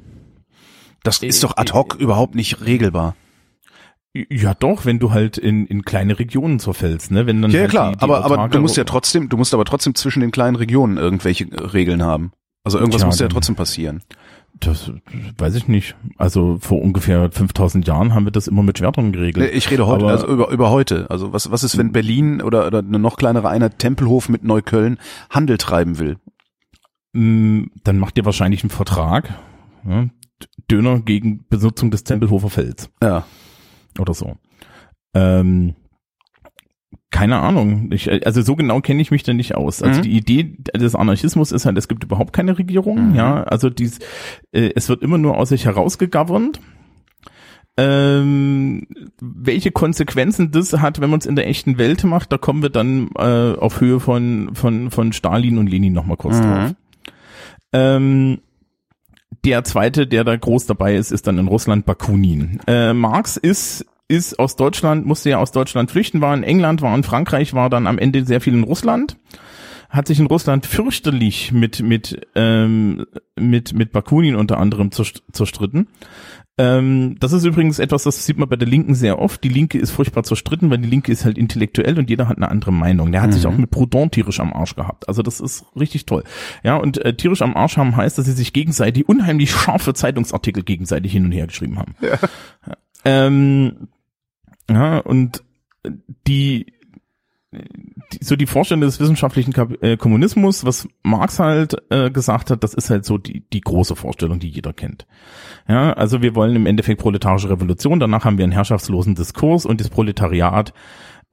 Das ist doch ad hoc überhaupt nicht regelbar. Ja, doch, wenn du halt in, in kleine Regionen zerfällst, ne? Wenn dann Ja, halt klar, die, die aber, aber du musst ja trotzdem, du musst aber trotzdem zwischen den kleinen Regionen irgendwelche Regeln haben. Also irgendwas Tja, muss ja trotzdem passieren. Das weiß ich nicht. Also vor ungefähr 5000 Jahren haben wir das immer mit Schwertern geregelt. Ich rede heute, Aber- also über, über heute. Also was, was ist, wenn Berlin oder, oder eine noch kleinere Einheit Tempelhof mit Neukölln Handel treiben will? Mm, Dann macht ihr wahrscheinlich einen Vertrag. Ja? Döner gegen Benutzung des Tempelhofer Felds Ja. Oder so. Ähm, keine Ahnung. Ich, also so genau kenne ich mich da nicht aus. Also Mhm. die Idee des Anarchismus ist halt, es gibt überhaupt keine Regierung. Mhm. Ja, also dies, äh, es wird immer nur aus sich herausgegovernt. Ähm, welche Konsequenzen das hat, wenn man es in der echten Welt macht, da kommen wir dann äh, auf Höhe von von von Stalin und Lenin noch mal kurz Mhm. drauf. Ähm, der zweite, der da groß dabei ist, ist dann in Russland Bakunin. Äh, Marx ist ist aus Deutschland, musste ja aus Deutschland flüchten, war in England, war in Frankreich, war dann am Ende sehr viel in Russland, hat sich in Russland fürchterlich mit mit ähm, mit mit Bakunin unter anderem zerst- zerstritten. Ähm, das ist übrigens etwas, das sieht man bei der Linken sehr oft. Die Linke ist furchtbar zerstritten, weil die Linke ist halt intellektuell und jeder hat eine andere Meinung. Der hat sich auch mit Proudhon tierisch am Arsch gehabt. Also das ist richtig toll. Ja, und äh, tierisch am Arsch haben heißt, dass sie sich gegenseitig unheimlich scharfe Zeitungsartikel gegenseitig hin und her geschrieben haben. Ja. Ähm, ja, und die so die Vorstellung des wissenschaftlichen äh, Kommunismus, was Marx halt äh, gesagt hat, das ist halt so die, die große Vorstellung, die jeder kennt. Ja, also wir wollen im Endeffekt proletarische Revolution, danach haben wir einen herrschaftslosen Diskurs und das Proletariat,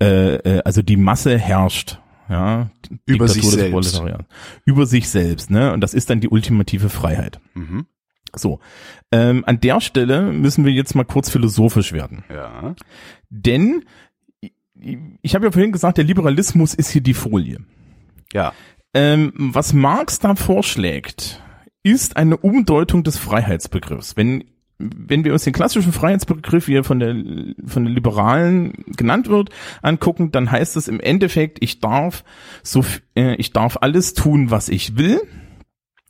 äh, äh, also die Masse herrscht. Ja, Über Diktatur sich selbst. Über sich selbst, ne? Und das ist dann die ultimative Freiheit. Mhm. So, ähm, an der Stelle müssen wir jetzt mal kurz philosophisch werden. Ja. Denn ich- habe ja vorhin gesagt, der Liberalismus ist hier die Folie. Ja. Ähm, was Marx da vorschlägt, ist eine Umdeutung des Freiheitsbegriffs. Wenn wenn wir uns den klassischen Freiheitsbegriff, wie er von der von den Liberalen genannt wird, angucken, dann heißt es im Endeffekt, ich darf so äh, ich darf alles tun, was ich will.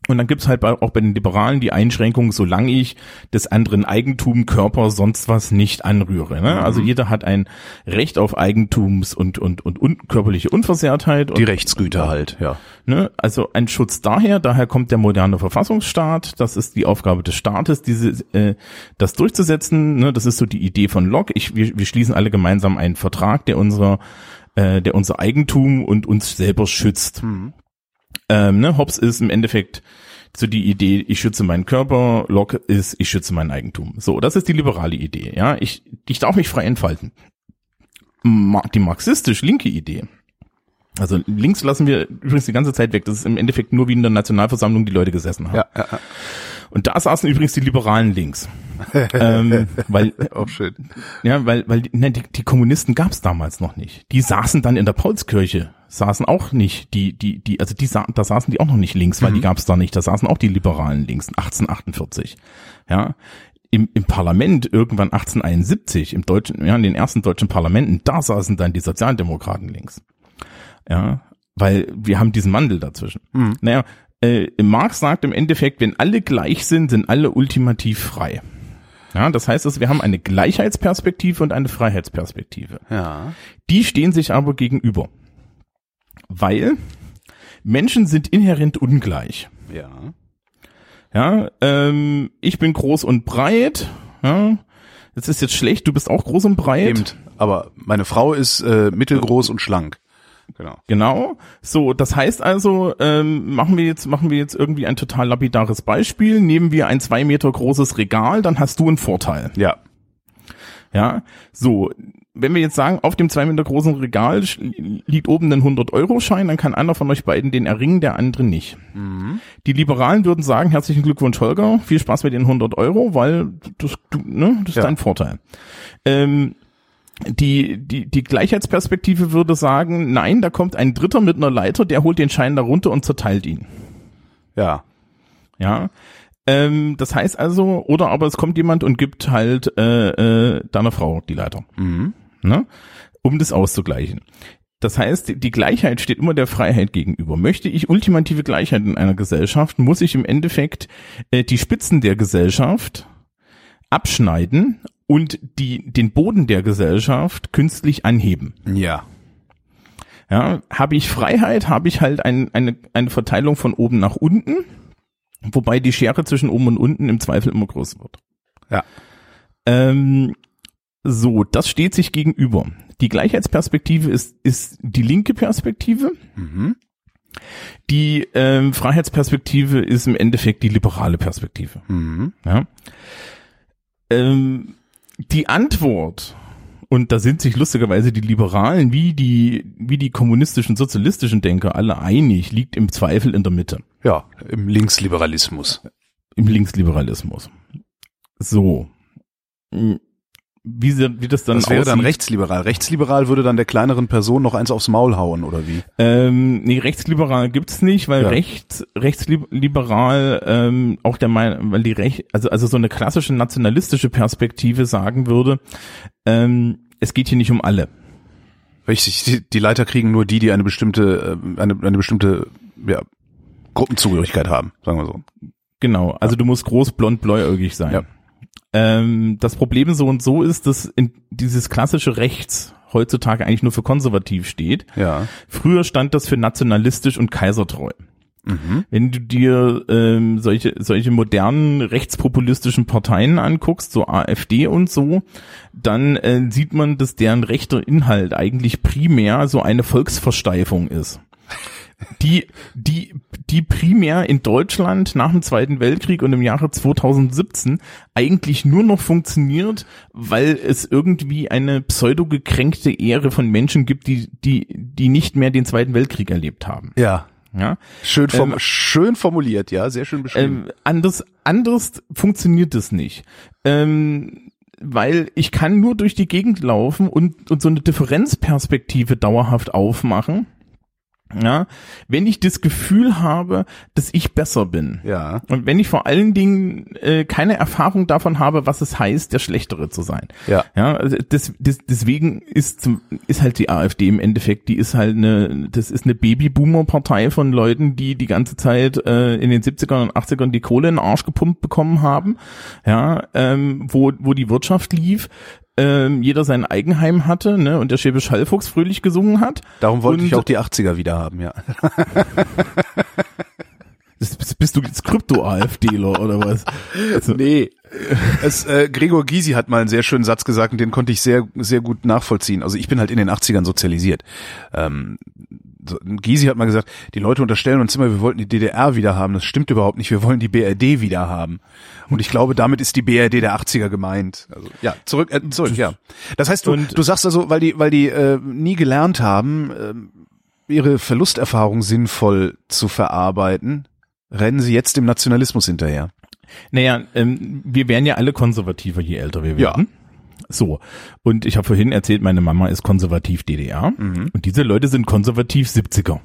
Und dann gibt's halt auch bei den Liberalen die Einschränkung, solange ich des anderen Eigentum, Körper, sonst was nicht anrühre. Ne? Also jeder hat ein Recht auf Eigentums- und, und, und, und körperliche Unversehrtheit. Die und, Rechtsgüter halt, ja. Ne? Also ein Schutz daher, daher kommt der moderne Verfassungsstaat. Das ist die Aufgabe des Staates, diese, äh, das durchzusetzen. Ne? Das ist so die Idee von Locke. Ich, wir, wir schließen alle gemeinsam einen Vertrag, der unser, äh, der unser Eigentum und uns selber schützt. Ähm, ne? Hobbes ist im Endeffekt so die Idee, ich schütze meinen Körper, Locke ist, ich schütze mein Eigentum. So, das ist die liberale Idee. Ja, ich, ich darf mich frei entfalten. Die marxistisch-linke Idee. Also links lassen wir übrigens die ganze Zeit weg. Das ist im Endeffekt nur wie in der Nationalversammlung die Leute gesessen haben. Ja, ja, ja. Und da saßen übrigens die Liberalen links. *laughs* ähm, weil auch schön. ja, weil, weil ne, die, die Kommunisten gab es damals noch nicht. Die saßen dann in der Paulskirche, saßen auch nicht, die, die, die, also die da saßen die auch noch nicht links, weil die gab es da nicht. Da saßen auch die Liberalen links, 1848. Ja. Im, Im Parlament irgendwann 1871, im deutschen, ja, in den ersten deutschen Parlamenten, da saßen dann die Sozialdemokraten links. Ja, weil wir haben diesen Wandel dazwischen. Naja, äh, Marx sagt im Endeffekt, wenn alle gleich sind, sind alle ultimativ frei. Ja, das heißt, also, wir haben eine Gleichheitsperspektive und eine Freiheitsperspektive. Ja. Die stehen sich aber gegenüber. Weil Menschen sind inhärent ungleich. Ja. Ja, ähm, ich bin groß und breit. Ja, Das ist jetzt schlecht, du bist auch groß und breit. Eben. Aber meine Frau ist äh, mittelgroß und schlank. Genau. Genau. So, das heißt also, ähm, machen wir jetzt, machen wir jetzt irgendwie ein total lapidares Beispiel. Nehmen wir ein zwei Meter großes Regal, dann hast du einen Vorteil. Ja. Ja. So, wenn wir jetzt sagen, auf dem zwei Meter großen Regal liegt oben ein 100-Euro-Schein, dann kann einer von euch beiden den erringen, der andere nicht. Die Liberalen würden sagen, herzlichen Glückwunsch, Holger, viel Spaß mit den 100 Euro, weil das, du, ne, das ist Ja. dein Vorteil. Ähm, die, die, die Gleichheitsperspektive würde sagen, nein, da kommt ein Dritter mit einer Leiter, der holt den Schein da runter und zerteilt ihn. Ja. Ja. Ähm, das heißt also, oder aber es kommt jemand und gibt halt äh, äh, deiner Frau die Leiter. Mhm. Ne? Um das auszugleichen. Das heißt, die Gleichheit steht immer der Freiheit gegenüber. Möchte ich ultimative Gleichheit in einer Gesellschaft, muss ich im Endeffekt äh, die Spitzen der Gesellschaft abschneiden und die, den Boden der Gesellschaft künstlich anheben. Ja. Ja, habe ich Freiheit, habe ich halt ein, eine, eine Verteilung von oben nach unten, wobei die Schere zwischen oben und unten im Zweifel immer größer wird. Ja. Ähm, so, das steht sich gegenüber. Die Gleichheitsperspektive ist, ist die linke Perspektive. Mhm. Die ähm, Freiheitsperspektive ist im Endeffekt die liberale Perspektive. Mhm. Ja. Ähm, die Antwort, und da sind sich lustigerweise die Liberalen wie die, wie die kommunistischen, sozialistischen Denker alle einig, liegt im Zweifel in der Mitte, Ja, im Linksliberalismus. im Linksliberalismus. So. Wie, sie- wie das dann Das wäre dann rechtsliberal. Rechtsliberal würde dann der kleineren Person noch eins aufs Maul hauen, oder wie? Ähm, nee, rechtsliberal gibt's nicht, weil Ja. rechts, rechtsliberal ähm, auch der Meinung, weil die Recht, also also so eine klassische nationalistische Perspektive sagen würde, ähm, es geht hier nicht um alle. Richtig, die, die Leiter kriegen nur die, die eine bestimmte, äh, eine, eine bestimmte ja, Gruppenzugehörigkeit haben, sagen wir so. Genau, also du musst groß, blond, bläuäugig sein. Ja. Ähm, das Problem so und so ist, dass in dieses klassische Rechts heutzutage eigentlich nur für konservativ steht. Ja. Früher stand das für nationalistisch und kaisertreu. Mhm. Wenn du dir ähm, solche, solche modernen rechtspopulistischen Parteien anguckst, so AfD und so, dann äh, sieht man, dass deren rechter Inhalt eigentlich primär so eine Volksversteifung ist. Die, die, die primär in Deutschland nach dem Zweiten Weltkrieg und im Jahre 2017 eigentlich nur noch funktioniert, weil es irgendwie eine pseudo-gekränkte Ehre von Menschen gibt, die, die, die nicht mehr den Zweiten Weltkrieg erlebt haben. Ja. Ja, Schön, form Ähm, schön formuliert, ja, sehr schön beschrieben. ähm, anders, anders funktioniert es nicht. Ähm, weil ich kann nur durch die Gegend laufen und, und so eine Differenzperspektive dauerhaft aufmachen. Ja, wenn ich das Gefühl habe, dass ich besser bin. ja. Und wenn ich vor allen Dingen äh, keine Erfahrung davon habe, was es heißt, der Schlechtere zu sein. Ja. Ja, also das, das, deswegen ist zum, ist halt die AfD im Endeffekt, die ist halt eine, das ist eine Babyboomer-Partei von Leuten, die die ganze Zeit äh, in den 70ern und 80ern die Kohle in den Arsch gepumpt bekommen haben, ja, ähm, wo, wo die Wirtschaft lief, ähm, jeder sein Eigenheim hatte, ne, und der Schäbisch Hallfuchs fröhlich gesungen hat. Darum wollte und- ich auch die 80er wieder haben, ja. *laughs* Bist du jetzt Krypto-AfDler oder was? Also, Nee. Es, äh, Gregor Gysi hat mal einen sehr schönen Satz gesagt und den konnte ich sehr, sehr gut nachvollziehen. Also ich bin halt in den 80ern sozialisiert. Ähm, Gysi hat mal gesagt, die Leute unterstellen uns immer, wir wollten die DDR wieder haben. Das stimmt überhaupt nicht. Wir wollen die BRD wieder haben. Und ich glaube, damit ist die BRD der 80er gemeint. Also, ja, zurück, äh, zurück, ja. Das heißt, du, Und- du sagst also, weil die, weil die äh, nie gelernt haben, ähm, ihre Verlusterfahrung sinnvoll zu verarbeiten, rennen sie jetzt dem Nationalismus hinterher. Naja, ähm, wir werden ja alle konservativer, je älter wir Ja. So. Und ich habe vorhin erzählt, meine Mama ist konservativ DDR. Und diese Leute sind konservativ 70er,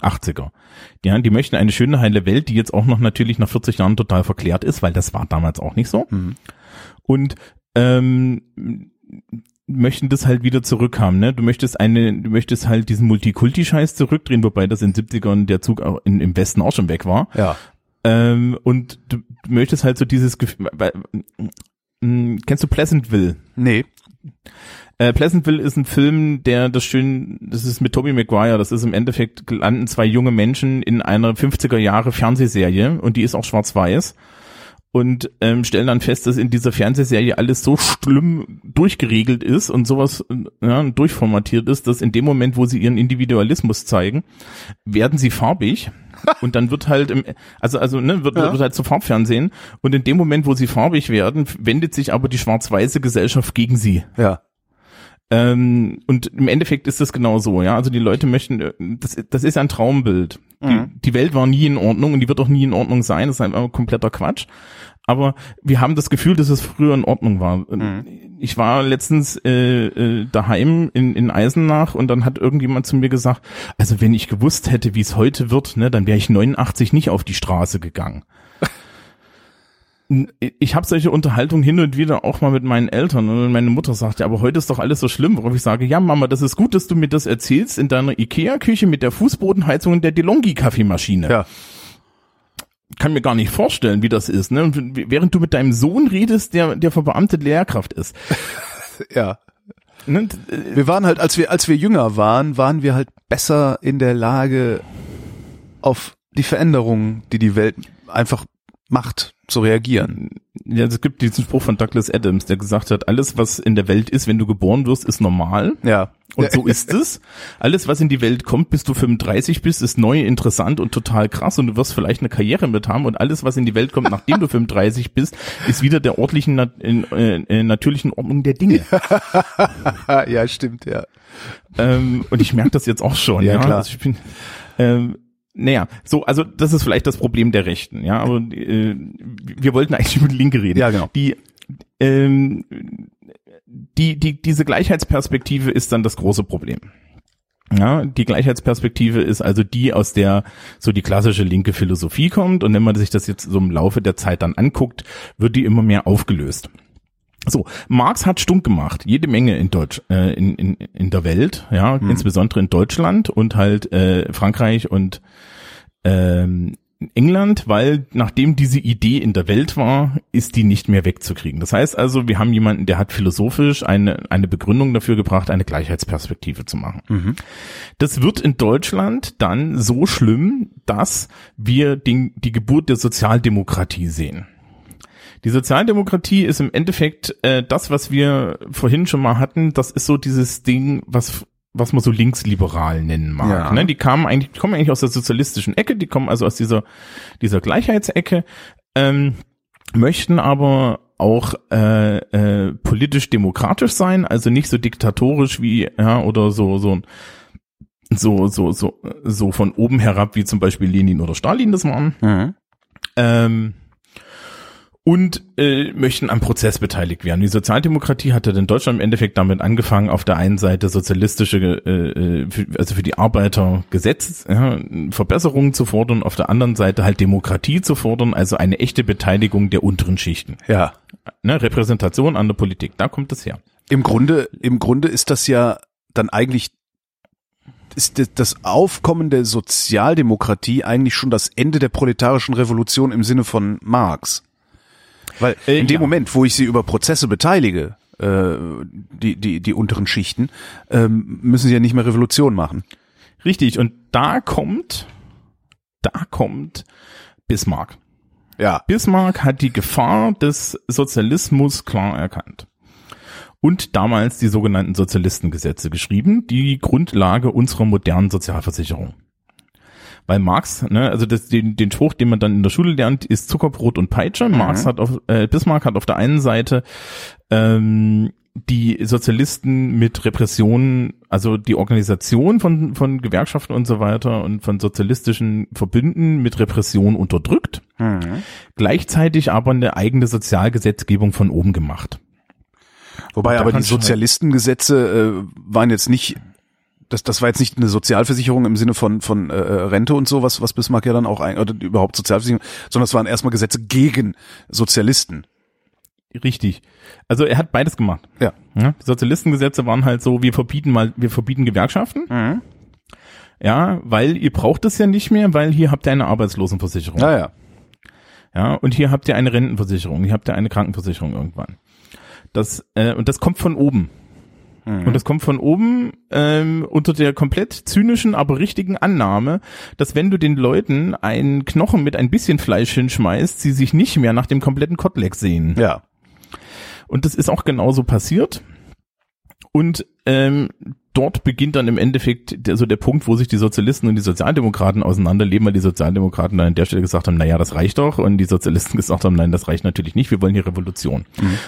80er. Ja, die möchten eine schöne, heile Welt, die jetzt auch noch natürlich nach 40 Jahren total verklärt ist, weil das war damals auch nicht so. Und ähm, möchten das halt wieder zurückhaben, ne? Du möchtest eine, du möchtest halt diesen Multikulti-Scheiß zurückdrehen, wobei das in 70ern der Zug auch in, im Westen auch schon weg war. Ja. Ähm, und du, du möchtest halt so dieses Gefühl, weil, mh, kennst du Pleasantville? Nee. Äh, Pleasantville ist ein Film, der das schön, das ist mit Tobey Maguire, das ist im Endeffekt landen zwei junge Menschen in einer 50er Jahre Fernsehserie und die ist auch schwarz-weiß. Und ähm, stellen dann fest, dass in dieser Fernsehserie alles so schlimm durchgeregelt ist und sowas ja, durchformatiert ist, dass in dem Moment, wo sie ihren Individualismus zeigen, werden sie farbig *laughs* und dann wird halt im, also also ne, wird, ja. wird halt zu Farbfernsehen und in dem Moment, wo sie farbig werden, wendet sich aber die schwarz-weiße Gesellschaft gegen sie. Ja. Ähm, und im Endeffekt ist das genau so, ja. Also die Leute möchten, äh, das, das ist ein Traumbild. Mhm. Die, die, Welt war nie in Ordnung und die wird auch nie in Ordnung sein. Das ist einfach kompletter Quatsch. Aber wir haben das Gefühl, dass es früher in Ordnung war. Mhm. Ich war letztens äh, äh, daheim in, in Eisenach und dann hat irgendjemand zu mir gesagt, also wenn ich gewusst hätte, wie es heute wird, ne, dann wäre ich 89 nicht auf die Straße gegangen ich habe solche Unterhaltungen hin und wieder auch mal mit meinen Eltern und meine Mutter sagt, ja, aber heute ist doch alles so schlimm, worauf ich sage, ja Mama, das ist gut, dass du mir das erzählst in deiner Ikea-Küche mit der Fußbodenheizung und der DeLonghi-Kaffeemaschine. Ja. Kann mir gar nicht vorstellen, wie das ist, ne? während du mit deinem Sohn redest, der, der verbeamtete Lehrkraft ist. *laughs* ja. Ne? Wir waren halt, als wir, als wir jünger waren, waren wir halt besser in der Lage, auf die Veränderungen, die die Welt einfach macht, zu reagieren. Ja, es gibt diesen Spruch von Douglas Adams, der gesagt hat, alles, was in der Welt ist, wenn du geboren wirst, ist normal. Ja. Und so ist es. Alles, was in die Welt kommt, bis du 35 bist, ist neu, interessant und total krass und du wirst vielleicht eine Karriere mit haben und alles, was in die Welt kommt, nachdem du 35 bist, ist wieder der ordentlichen, äh, äh, natürlichen Ordnung der Dinge. ja, *laughs* stimmt, ja. Ähm, und ich merke das jetzt auch schon. Ja, ja. klar. Also ich bin, ähm, naja, so, also das ist vielleicht das Problem der Rechten, ja, aber äh, wir wollten eigentlich über die Linke reden. Ja, genau. Die, ähm, die, die, diese Gleichheitsperspektive ist dann das große Problem. Ja, die Gleichheitsperspektive ist also die, aus der so die klassische linke Philosophie kommt. Und wenn man sich das jetzt so im Laufe der Zeit dann anguckt, wird die immer mehr aufgelöst. So, Marx hat stunk gemacht, jede Menge in Deutsch, äh, in, in, in der Welt, ja, hm. insbesondere in Deutschland und halt äh, Frankreich und ähm, England, weil nachdem diese Idee in der Welt war, ist die nicht mehr wegzukriegen. Das heißt also, wir haben jemanden, der hat philosophisch eine, eine Begründung dafür gebracht, eine Gleichheitsperspektive zu machen. Mhm. Das wird in Deutschland dann so schlimm, dass wir den, die Geburt der Sozialdemokratie sehen. Die Sozialdemokratie ist im Endeffekt äh, das, was wir vorhin schon mal hatten. Das ist so dieses Ding, was was man so linksliberal nennen mag. Ja. Ne? Die kamen eigentlich, die kommen eigentlich aus der sozialistischen Ecke, die kommen also aus dieser dieser Gleichheitsecke, ähm, möchten aber auch äh, äh, politisch demokratisch sein, also nicht so diktatorisch wie ja oder so so so so so so von oben herab wie zum Beispiel Lenin oder Stalin das waren. Mhm. Ähm, und äh, möchten am Prozess beteiligt werden. Die Sozialdemokratie hatte in Deutschland im Endeffekt damit angefangen, auf der einen Seite sozialistische, äh, äh also für die Arbeiter Gesetz, ja, Verbesserungen zu fordern, auf der anderen Seite halt Demokratie zu fordern, also eine echte Beteiligung der unteren Schichten. Ja. Ne, Repräsentation an der Politik, da kommt es her. Im Grunde, im Grunde ist das ja dann eigentlich ist das Aufkommen der Sozialdemokratie eigentlich schon das Ende der proletarischen Revolution im Sinne von Marx. Weil äh, in dem ja. Moment, wo ich sie über Prozesse beteilige, äh, die, die, die unteren Schichten, ähm, müssen sie ja nicht mehr Revolution machen. Richtig, und da kommt, da kommt Bismarck. Ja. Bismarck hat die Gefahr des Sozialismus klar erkannt. Und damals die sogenannten Sozialistengesetze geschrieben, die Grundlage unserer modernen Sozialversicherung. Weil Marx, ne, also das, den, den Spruch, den man dann in der Schule lernt, ist Zuckerbrot und Peitsche. Mhm. Marx hat auf, äh, Bismarck hat auf der einen Seite ähm, die Sozialisten mit Repressionen, also die Organisation von, von Gewerkschaften und so weiter und von sozialistischen Verbünden mit Repression unterdrückt, mhm. gleichzeitig aber eine eigene Sozialgesetzgebung von oben gemacht. Wobei aber die Sozialistengesetze äh, waren jetzt nicht das, das war jetzt nicht eine Sozialversicherung im Sinne von, von äh, Rente und so, was, was Bismarck ja dann auch ein, oder überhaupt Sozialversicherung, sondern es waren erstmal Gesetze gegen Sozialisten. Richtig. Also er hat beides gemacht. Ja. ja die Sozialistengesetze waren halt so, wir verbieten mal, wir verbieten Gewerkschaften. Mhm. Ja, weil ihr braucht es ja nicht mehr, weil hier habt ihr eine Arbeitslosenversicherung. Ja, ja. Ja, und hier habt ihr eine Rentenversicherung, hier habt ihr eine Krankenversicherung irgendwann. Das, äh, und das kommt von oben. Und das kommt von oben ähm, unter der komplett zynischen, aber richtigen Annahme, dass wenn du den Leuten einen Knochen mit ein bisschen Fleisch hinschmeißt, sie sich nicht mehr nach dem kompletten Kotelett sehen. Ja. Und das ist auch genauso passiert. Und ähm, dort beginnt dann im Endeffekt der, so der Punkt, wo sich die Sozialisten und die Sozialdemokraten auseinanderleben, weil die Sozialdemokraten dann an der Stelle gesagt haben, na ja, das reicht doch, und die Sozialisten *laughs* gesagt haben, nein, das reicht natürlich nicht, wir wollen hier Revolution.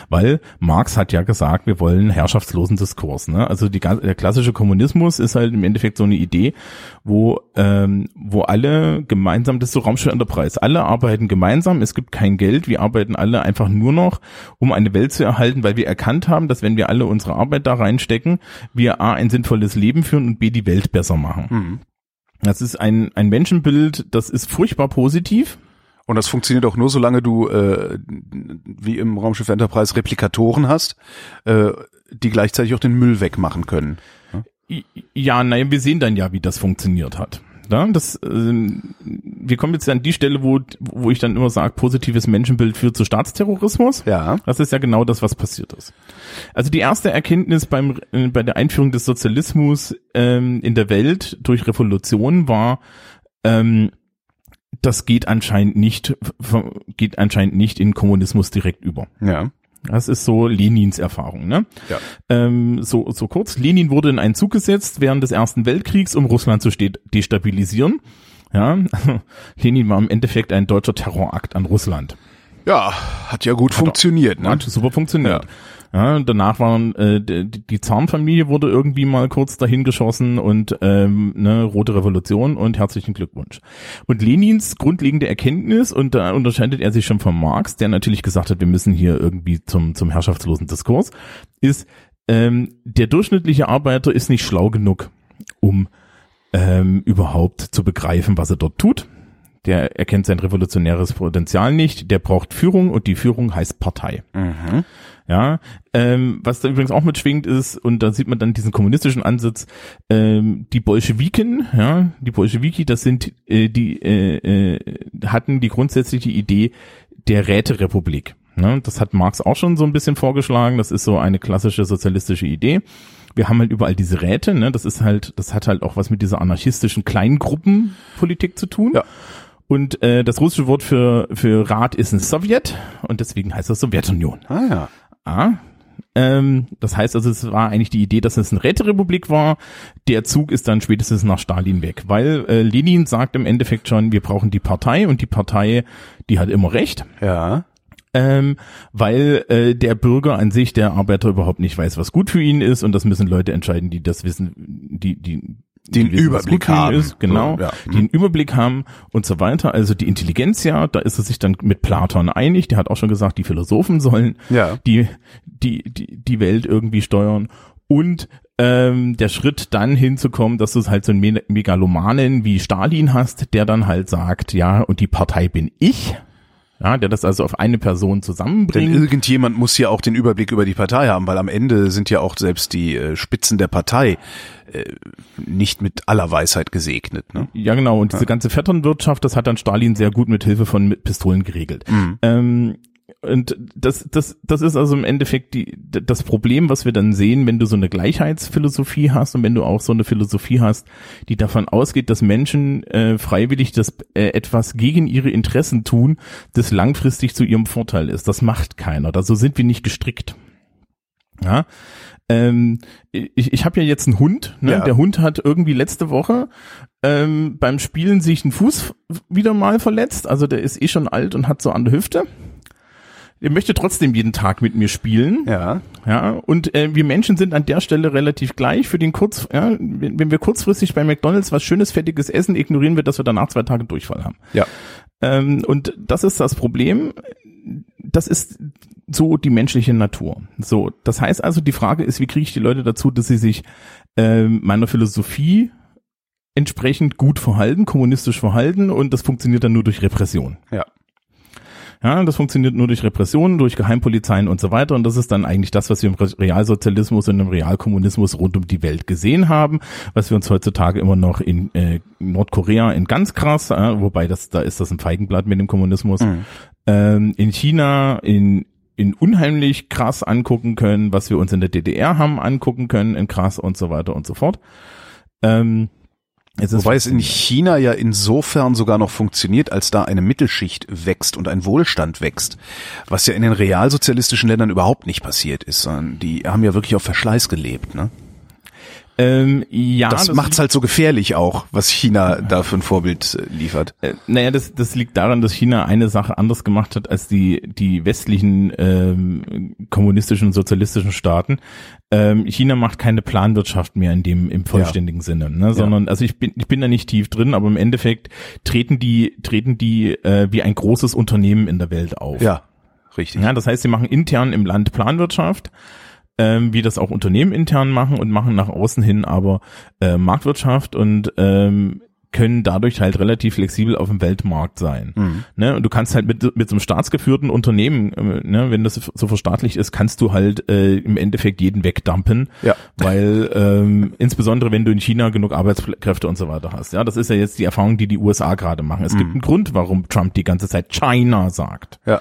Weil Marx hat ja gesagt, wir wollen herrschaftslosen Diskurs. Ne? Also die, der klassische Kommunismus ist halt im Endeffekt so eine Idee, wo, ähm, wo alle gemeinsam, das ist so Raumschiff Enterprise, alle arbeiten gemeinsam, es gibt kein Geld, wir arbeiten alle einfach nur noch, um eine Welt zu erhalten, weil wir erkannt haben, dass wenn wir alle unsere Arbeit da reinstecken, wir A, ein sinnvolles Leben führen und B, die Welt besser machen. Das ist ein, ein Menschenbild, das ist furchtbar positiv. Und das funktioniert auch nur, solange du äh, wie im Raumschiff Enterprise Replikatoren hast, äh, die gleichzeitig auch den Müll wegmachen können. Ja, naja, wir sehen dann ja, wie das funktioniert hat. Ja, das, ähm, wir kommen jetzt an die Stelle, wo, wo ich dann immer sage, positives Menschenbild führt zu Staatsterrorismus. Ja. Das ist ja genau das, was passiert ist. Also die erste Erkenntnis beim, äh, bei der Einführung des Sozialismus ähm, in der Welt durch Revolution war, ähm, das geht anscheinend nicht, geht anscheinend nicht in Kommunismus direkt über. Ja. Das ist so Lenins Erfahrung, ne? Ja. Ähm, so, so kurz. Lenin wurde in einen Zug gesetzt während des Ersten Weltkriegs, um Russland zu destabilisieren. Ja, *laughs* Lenin war im Endeffekt ein deutscher Terrorakt an Russland. Ja, hat ja gut funktioniert, ne? Hat super funktioniert. Ja, danach waren äh, die, die Zarenfamilie wurde irgendwie mal kurz dahin geschossen und ähm, ne, rote Revolution und herzlichen Glückwunsch. Und Lenins grundlegende Erkenntnis und da unterscheidet er sich schon von Marx, der natürlich gesagt hat, wir müssen hier irgendwie zum zum herrschaftslosen Diskurs, ist ähm, der durchschnittliche Arbeiter ist nicht schlau genug, um ähm, überhaupt zu begreifen, was er dort tut. Der erkennt sein revolutionäres Potenzial nicht. Der braucht Führung und die Führung heißt Partei. Mhm. Ja, ähm, was da übrigens auch mitschwingt ist, und da sieht man dann diesen kommunistischen Ansatz, ähm, die Bolschewiken, ja, die Bolschewiki, das sind äh, die äh, äh, hatten die grundsätzliche Idee der Räterepublik. Ne? Das hat Marx auch schon so ein bisschen vorgeschlagen. Das ist so eine klassische sozialistische Idee. Wir haben halt überall diese Räte, ne? Das ist halt, das hat halt auch was mit dieser anarchistischen Kleingruppenpolitik zu tun. Ja. Und äh, das russische Wort für, für Rat ist ein Sowjet und deswegen heißt das Sowjetunion. Ah ja. Ah. Ähm, das heißt also, es war eigentlich die Idee, dass es eine Räterepublik war. Der Zug ist dann spätestens nach Stalin weg, weil äh, Lenin sagt im Endeffekt schon, wir brauchen die Partei und die Partei, die hat immer recht, Ja. ähm, weil äh, der Bürger an sich, der Arbeiter überhaupt nicht weiß, was gut für ihn ist und das müssen Leute entscheiden, die das wissen, die die Den Überblick haben. ist, genau, So, ja. die einen Überblick haben und so weiter. Also die Intelligenz ja, da ist er sich dann mit Platon einig. Der hat auch schon gesagt, die Philosophen sollen Ja. die, die, die, die Welt irgendwie steuern. Und ähm, der Schritt dann hinzukommen, dass du halt so einen Me- Megalomanen wie Stalin hast, der dann halt sagt, ja, und die Partei bin ich. Ja, der das also auf eine Person Denn zusammenbringt. irgendjemand muss ja auch den Überblick über die Partei haben, weil am Ende sind ja auch selbst die äh, Spitzen der Partei äh, nicht mit aller Weisheit gesegnet. Ne? Ja, genau. Und diese ganze Vetternwirtschaft, das hat dann Stalin sehr gut mit Hilfe von Pistolen geregelt. Mhm. Ähm, und das, das, das ist also im Endeffekt die, das Problem, was wir dann sehen, wenn du so eine Gleichheitsphilosophie hast und wenn du auch so eine Philosophie hast, die davon ausgeht, dass Menschen äh, freiwillig das äh, etwas gegen ihre Interessen tun, das langfristig zu ihrem Vorteil ist. Das macht keiner. Da so sind wir nicht gestrickt. Ja. Ähm, ich ich habe ja jetzt einen Hund. Ne? Ja. Der Hund hat irgendwie letzte Woche ähm, beim Spielen sich einen Fuß wieder mal verletzt. Also der ist eh schon alt und hat so an der Hüfte. Er möchte trotzdem jeden Tag mit mir spielen. Ja. Ja, und äh, wir Menschen sind an der Stelle relativ gleich. Für den kurz, ja, wenn, wenn wir kurzfristig bei McDonalds was schönes, fettiges essen, ignorieren wir, dass wir danach zwei Tage Durchfall haben. Ja. Ähm, und das ist das Problem. Das ist so die menschliche Natur. So, das heißt also, die Frage ist, wie kriege ich die Leute dazu, dass sie sich ähm, meiner Philosophie entsprechend gut verhalten, kommunistisch verhalten und das funktioniert dann nur durch Repression. Ja. Ja, das funktioniert nur durch Repressionen, durch Geheimpolizeien und so weiter. Und das ist dann eigentlich das, was wir im Re- Realsozialismus und im Realkommunismus rund um die Welt gesehen haben, was wir uns heutzutage immer noch in äh, Nordkorea in ganz krass, äh, wobei das da ist das ein Feigenblatt mit dem Kommunismus, ähm, in China, in in unheimlich krass angucken können, was wir uns in der DDR haben angucken können, in krass und so weiter und so fort. Ähm, es Wobei es in China ja insofern sogar noch funktioniert, als da eine Mittelschicht wächst und ein Wohlstand wächst, was ja in den realsozialistischen Ländern überhaupt nicht passiert ist, sondern die haben ja wirklich auf Verschleiß gelebt, ne? Ähm, ja, das, das macht's halt so gefährlich auch, was China da für ein Vorbild äh, liefert. Äh, naja, das, das liegt daran, dass China eine Sache anders gemacht hat als die die westlichen ähm, kommunistischen und sozialistischen Staaten. Ähm, China macht keine Planwirtschaft mehr in dem im vollständigen ja. Sinne, ne? sondern ja. also ich bin ich bin da nicht tief drin, aber im Endeffekt treten die treten die äh, wie ein großes Unternehmen in der Welt auf. Ja, richtig. Ja, das heißt, sie machen intern im Land Planwirtschaft ähm, wie das auch Unternehmen intern machen und machen nach außen hin aber äh, Marktwirtschaft und ähm, können dadurch halt relativ flexibel auf dem Weltmarkt sein. Mhm. Ne? Und du kannst halt mit, mit so einem staatsgeführten Unternehmen, äh, ne, wenn das so verstaatlicht ist, kannst du halt äh, im Endeffekt jeden wegdumpen, ja. weil ähm, insbesondere wenn du in China genug Arbeitskräfte und so weiter hast. Ja, das ist ja jetzt die Erfahrung, die die USA gerade machen. Es mhm. gibt einen Grund, warum Trump die ganze Zeit China sagt. Ja.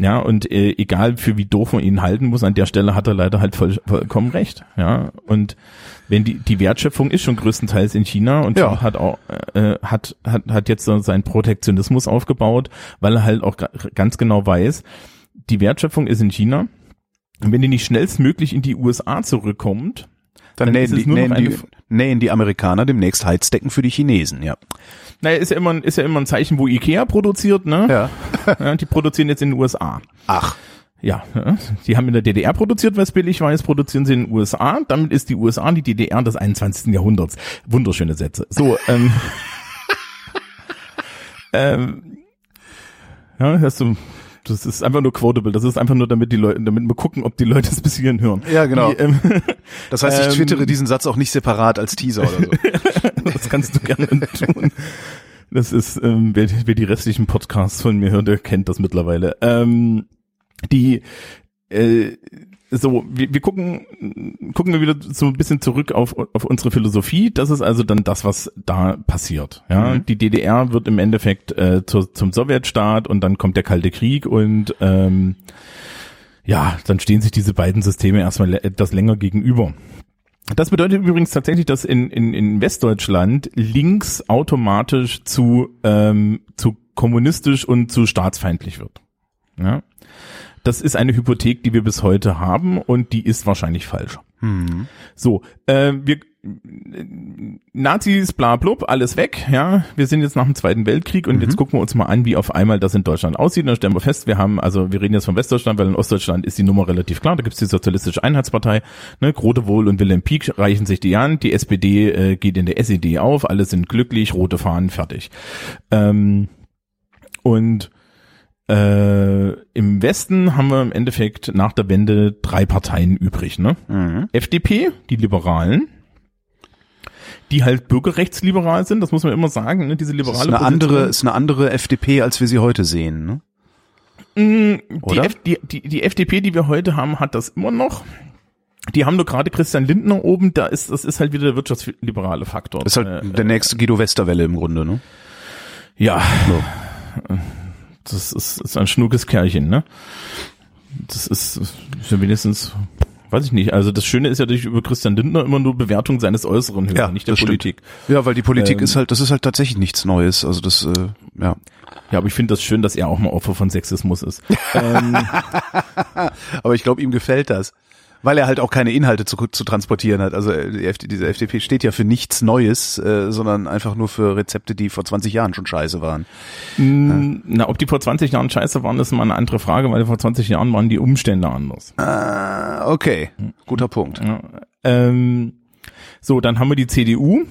Ja, und äh, egal für wie doof man ihn halten muss, an der Stelle hat er leider halt voll, vollkommen recht. Ja, und wenn die, die Wertschöpfung ist schon größtenteils in China und ja. hat auch, äh, hat, hat, hat jetzt so seinen Protektionismus aufgebaut, weil er halt auch ganz genau weiß, die Wertschöpfung ist in China. Und wenn die nicht schnellstmöglich in die USA zurückkommt, dann, dann nähen, die, nähen, die, nähen die Amerikaner demnächst Heizdecken für die Chinesen, ja. Naja, ist ja immer, ist ja immer ein Zeichen, wo Ikea produziert, ne? Ja. *laughs* ja die produzieren jetzt in den USA. Ach. Ja, die haben in der DDR produziert, es billig war, jetzt produzieren sie in den USA. Damit ist die USA die DDR des 21. Jahrhunderts. Wunderschöne Sätze. So, *laughs* ähm, ähm, ja, hörst du, das ist einfach nur quotable. Das ist einfach nur, damit die Leute, damit wir gucken, ob die Leute es bis hierhin hören. Ja, genau. Die, ähm, das heißt, ich *laughs* ähm, twittere diesen Satz auch nicht separat als Teaser oder so. *laughs* das kannst du gerne tun. Das ist, ähm, wer, wer die restlichen Podcasts von mir hört, der kennt das mittlerweile. Ähm, die, äh, so, wir, wir gucken, gucken wir wieder so ein bisschen zurück auf, auf unsere Philosophie. Das ist also dann das, was da passiert. Ja, mhm. die DDR wird im Endeffekt äh, zu, zum Sowjetstaat und dann kommt der Kalte Krieg und ähm, ja, dann stehen sich diese beiden Systeme erstmal etwas länger gegenüber. Das bedeutet übrigens tatsächlich, dass in, in, in Westdeutschland links automatisch zu, ähm, zu kommunistisch und zu staatsfeindlich wird. Ja? Das ist eine Hypothek, die wir bis heute haben und die ist wahrscheinlich falsch. Hm. So, äh, wir Nazis, bla blub, alles weg, ja. Wir sind jetzt nach dem Zweiten Weltkrieg und mhm. jetzt gucken wir uns mal an, wie auf einmal das in Deutschland aussieht. Und dann stellen wir fest, wir haben, also wir reden jetzt von Westdeutschland, weil in Ostdeutschland ist die Nummer relativ klar. Da gibt's die Sozialistische Einheitspartei, ne, Grote Wohl und Wilhelm Pieck reichen sich die an, die SPD äh, geht in der SED auf, alle sind glücklich, rote Fahnen, fertig. Ähm, und äh, Im Westen haben wir im Endeffekt nach der Wende drei Parteien übrig. Ne? Mhm. FDP, die Liberalen, die halt bürgerrechtsliberal sind, das muss man immer sagen, ne? diese liberale das ist eine andere ist eine andere FDP, als wir sie heute sehen. Ne? Mm, die, F, die, die, die FDP, die wir heute haben, hat das immer noch. Die haben nur gerade Christian Lindner oben, da ist, das ist halt wieder der wirtschaftsliberale Faktor. Das ist halt äh, der nächste Guido Westerwelle im Grunde, ne? Ja. So das ist, ist ein schnuckes Kerlchen, ne? Das ist, ist ja wenigstens, weiß ich nicht. Also das Schöne ist ja, dass ich über Christian Lindner immer nur Bewertung seines Äußeren höre, ja, nicht der Politik. Stimmt. Ja, weil die Politik ähm, ist halt, das ist halt tatsächlich nichts Neues. Also das, äh, ja. Ja, aber ich finde das schön, dass er auch mal Opfer von Sexismus ist. *laughs* ähm, aber ich glaube, ihm gefällt das weil er halt auch keine Inhalte zu, zu transportieren hat. Also äh, die FD, diese FDP steht ja für nichts Neues, äh, sondern einfach nur für Rezepte, die vor 20 Jahren schon scheiße waren. Mm, ja. Na, ob die vor 20 Jahren scheiße waren, ist mal eine andere Frage, weil vor 20 Jahren waren die Umstände anders. Ah, okay, guter Punkt. Ja, ähm, so, dann haben wir die CDU.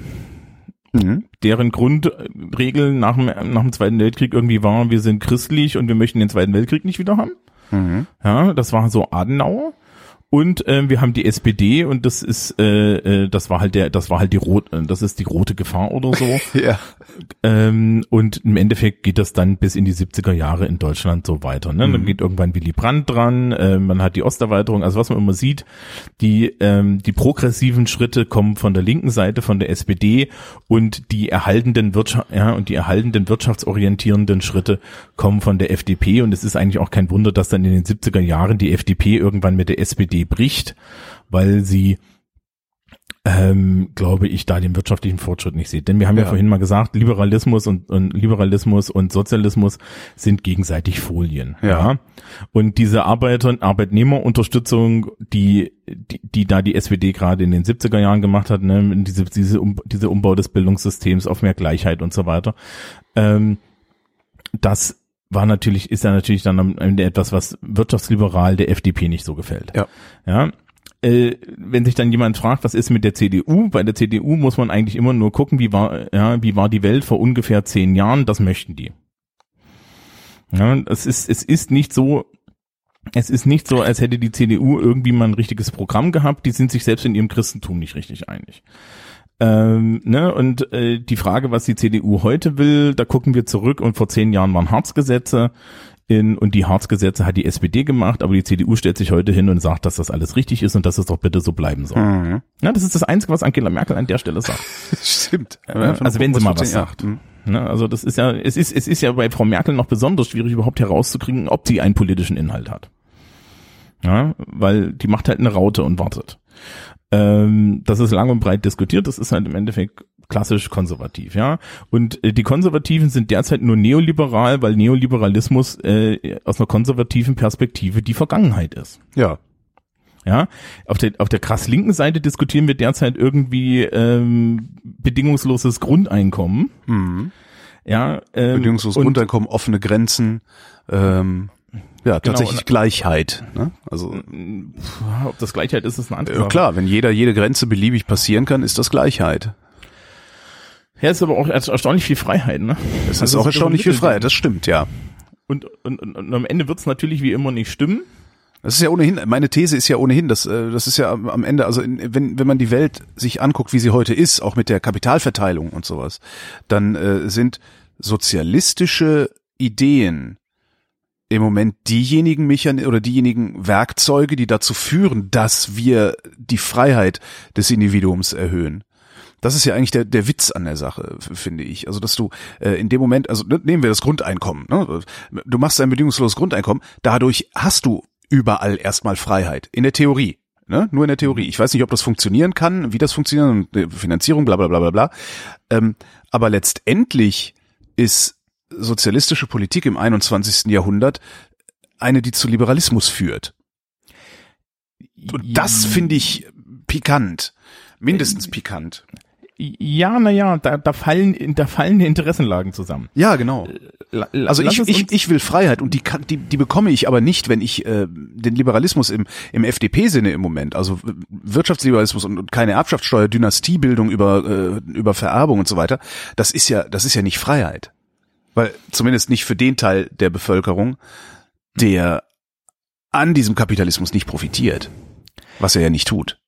Mhm. deren Grundregel nach dem, nach dem Zweiten Weltkrieg irgendwie war, wir sind christlich und wir möchten den Zweiten Weltkrieg nicht wieder haben. Mhm. Ja, das war so Adenauer. Und ähm, wir haben die SPD und das ist, äh, äh, das war halt der, das war halt die rot, äh, das ist die rote Gefahr oder so. *laughs* Ja. Ähm, und im Endeffekt geht das dann bis in die 70er Jahre in Deutschland so weiter. Ne? Dann Mhm. geht irgendwann Willy Brandt dran, äh, man hat die Osterweiterung, also was man immer sieht, die, ähm, die progressiven Schritte kommen von der linken Seite, von der SPD und die erhaltenden Wirtschaft, ja, und die erhaltenden wirtschaftsorientierenden Schritte kommen von der FDP und es ist eigentlich auch kein Wunder, dass dann in den 70er Jahren die FDP irgendwann mit der SPD bricht, weil sie ähm, glaube ich, da den wirtschaftlichen Fortschritt nicht sieht. Denn wir haben ja, Ja. vorhin mal gesagt, Liberalismus und, und Liberalismus und Sozialismus sind gegenseitig Folien. Ja. Und diese Arbeiter- und Arbeitnehmerunterstützung, die, die, die da die SPD gerade in den 70er Jahren gemacht hat, ne, diese, diese, um, diese Umbau des Bildungssystems auf mehr Gleichheit und so weiter, ähm, das war natürlich, ist ja natürlich dann am Ende etwas, was wirtschaftsliberal der FDP nicht so gefällt. Ja. Ja. Äh, wenn sich dann jemand fragt, was ist mit der CDU? Bei der CDU muss man eigentlich immer nur gucken, wie war, ja, wie war die Welt vor ungefähr zehn Jahren? Das möchten die. Ja, es ist, es ist nicht so, es ist nicht so, als hätte die CDU irgendwie mal ein richtiges Programm gehabt. Die sind sich selbst in ihrem Christentum nicht richtig einig. Ähm, ne, und äh, die Frage, was die CDU heute will, da gucken wir zurück und vor zehn Jahren waren Harzgesetze in, und die Harzgesetze hat die SPD gemacht, aber die CDU stellt sich heute hin und sagt, dass das alles richtig ist und dass es doch bitte so bleiben soll. Mhm. Ja, das ist das Einzige, was Angela Merkel an der Stelle sagt. *laughs* Stimmt. also wenn sie mal was sagt. Mhm. Ne, also das ist ja, es ist, es ist ja bei Frau Merkel noch besonders schwierig überhaupt herauszukriegen, ob sie einen politischen Inhalt hat. Ja, weil die macht halt eine Raute und wartet. Ähm, das ist lang und breit diskutiert, das ist halt im Endeffekt klassisch konservativ, ja. Und äh, die Konservativen sind derzeit nur neoliberal, weil Neoliberalismus äh, aus einer konservativen Perspektive die Vergangenheit ist. Ja. Ja, auf der auf der krass linken Seite diskutieren wir derzeit irgendwie ähm, bedingungsloses Grundeinkommen. Mhm. Ja, ähm, Bedingungsloses und- Grundeinkommen, offene Grenzen, ähm, ja, tatsächlich und- Gleichheit. Ne? Also Ob das Gleichheit ist, ist eine andere ja, klar, wenn jeder jede Grenze beliebig passieren kann, ist das Gleichheit. Ja, ist aber auch ersta- erstaunlich viel Freiheit, ne? Es Also ist auch so ein erstaunlich viel. Freiheit, das stimmt, ja. Und, und, und, und am Ende wird's natürlich wie immer nicht stimmen. Das ist ja ohnehin, meine These ist ja ohnehin, dass äh, das ist ja am am Ende, also in, wenn, wenn man die Welt sich anguckt, wie sie heute ist, auch mit der Kapitalverteilung und sowas, dann äh, sind sozialistische Ideen im Moment diejenigen Mechan oder diejenigen Werkzeuge, die dazu führen, dass wir die Freiheit des Individuums erhöhen. Das ist ja eigentlich der, der Witz an der Sache, finde ich. Also, dass du äh, in dem Moment, also ne, nehmen wir das Grundeinkommen. Ne? Du machst ein bedingungsloses Grundeinkommen, dadurch hast du überall erstmal Freiheit. In der Theorie. Ne? Nur in der Theorie. Ich weiß nicht, ob das funktionieren kann, wie das funktioniert, Finanzierung, bla bla bla bla bla. Ähm, aber letztendlich ist sozialistische Politik im 21. Jahrhundert eine, die zu Liberalismus führt. Und das finde ich pikant. Mindestens pikant. Ja, na ja, da, da fallen, da fallen die Interessenlagen zusammen. Ja, genau. La- Also lass ich, ich, ich will Freiheit und die, kann, die, die bekomme ich aber nicht, wenn ich äh, den Liberalismus im, im FDP-Sinne im Moment, also Wirtschaftsliberalismus und, und keine Erbschaftssteuer, Dynastiebildung über, äh, über Vererbung und so weiter, das ist ja, das ist ja nicht Freiheit. Weil zumindest nicht für den Teil der Bevölkerung, der an diesem Kapitalismus nicht profitiert. Was er ja nicht tut.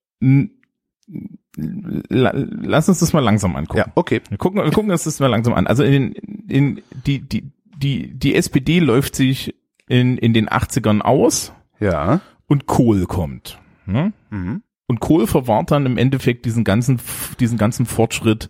Lass uns das mal langsam angucken. Ja, okay. Wir gucken, wir gucken uns das mal langsam an. Also in, in die, die, die, die SPD läuft sich in, in den 80ern aus Ja. und Kohl kommt. Ne? Mhm. Und Kohl verwahrt dann im Endeffekt diesen ganzen, diesen ganzen Fortschritt,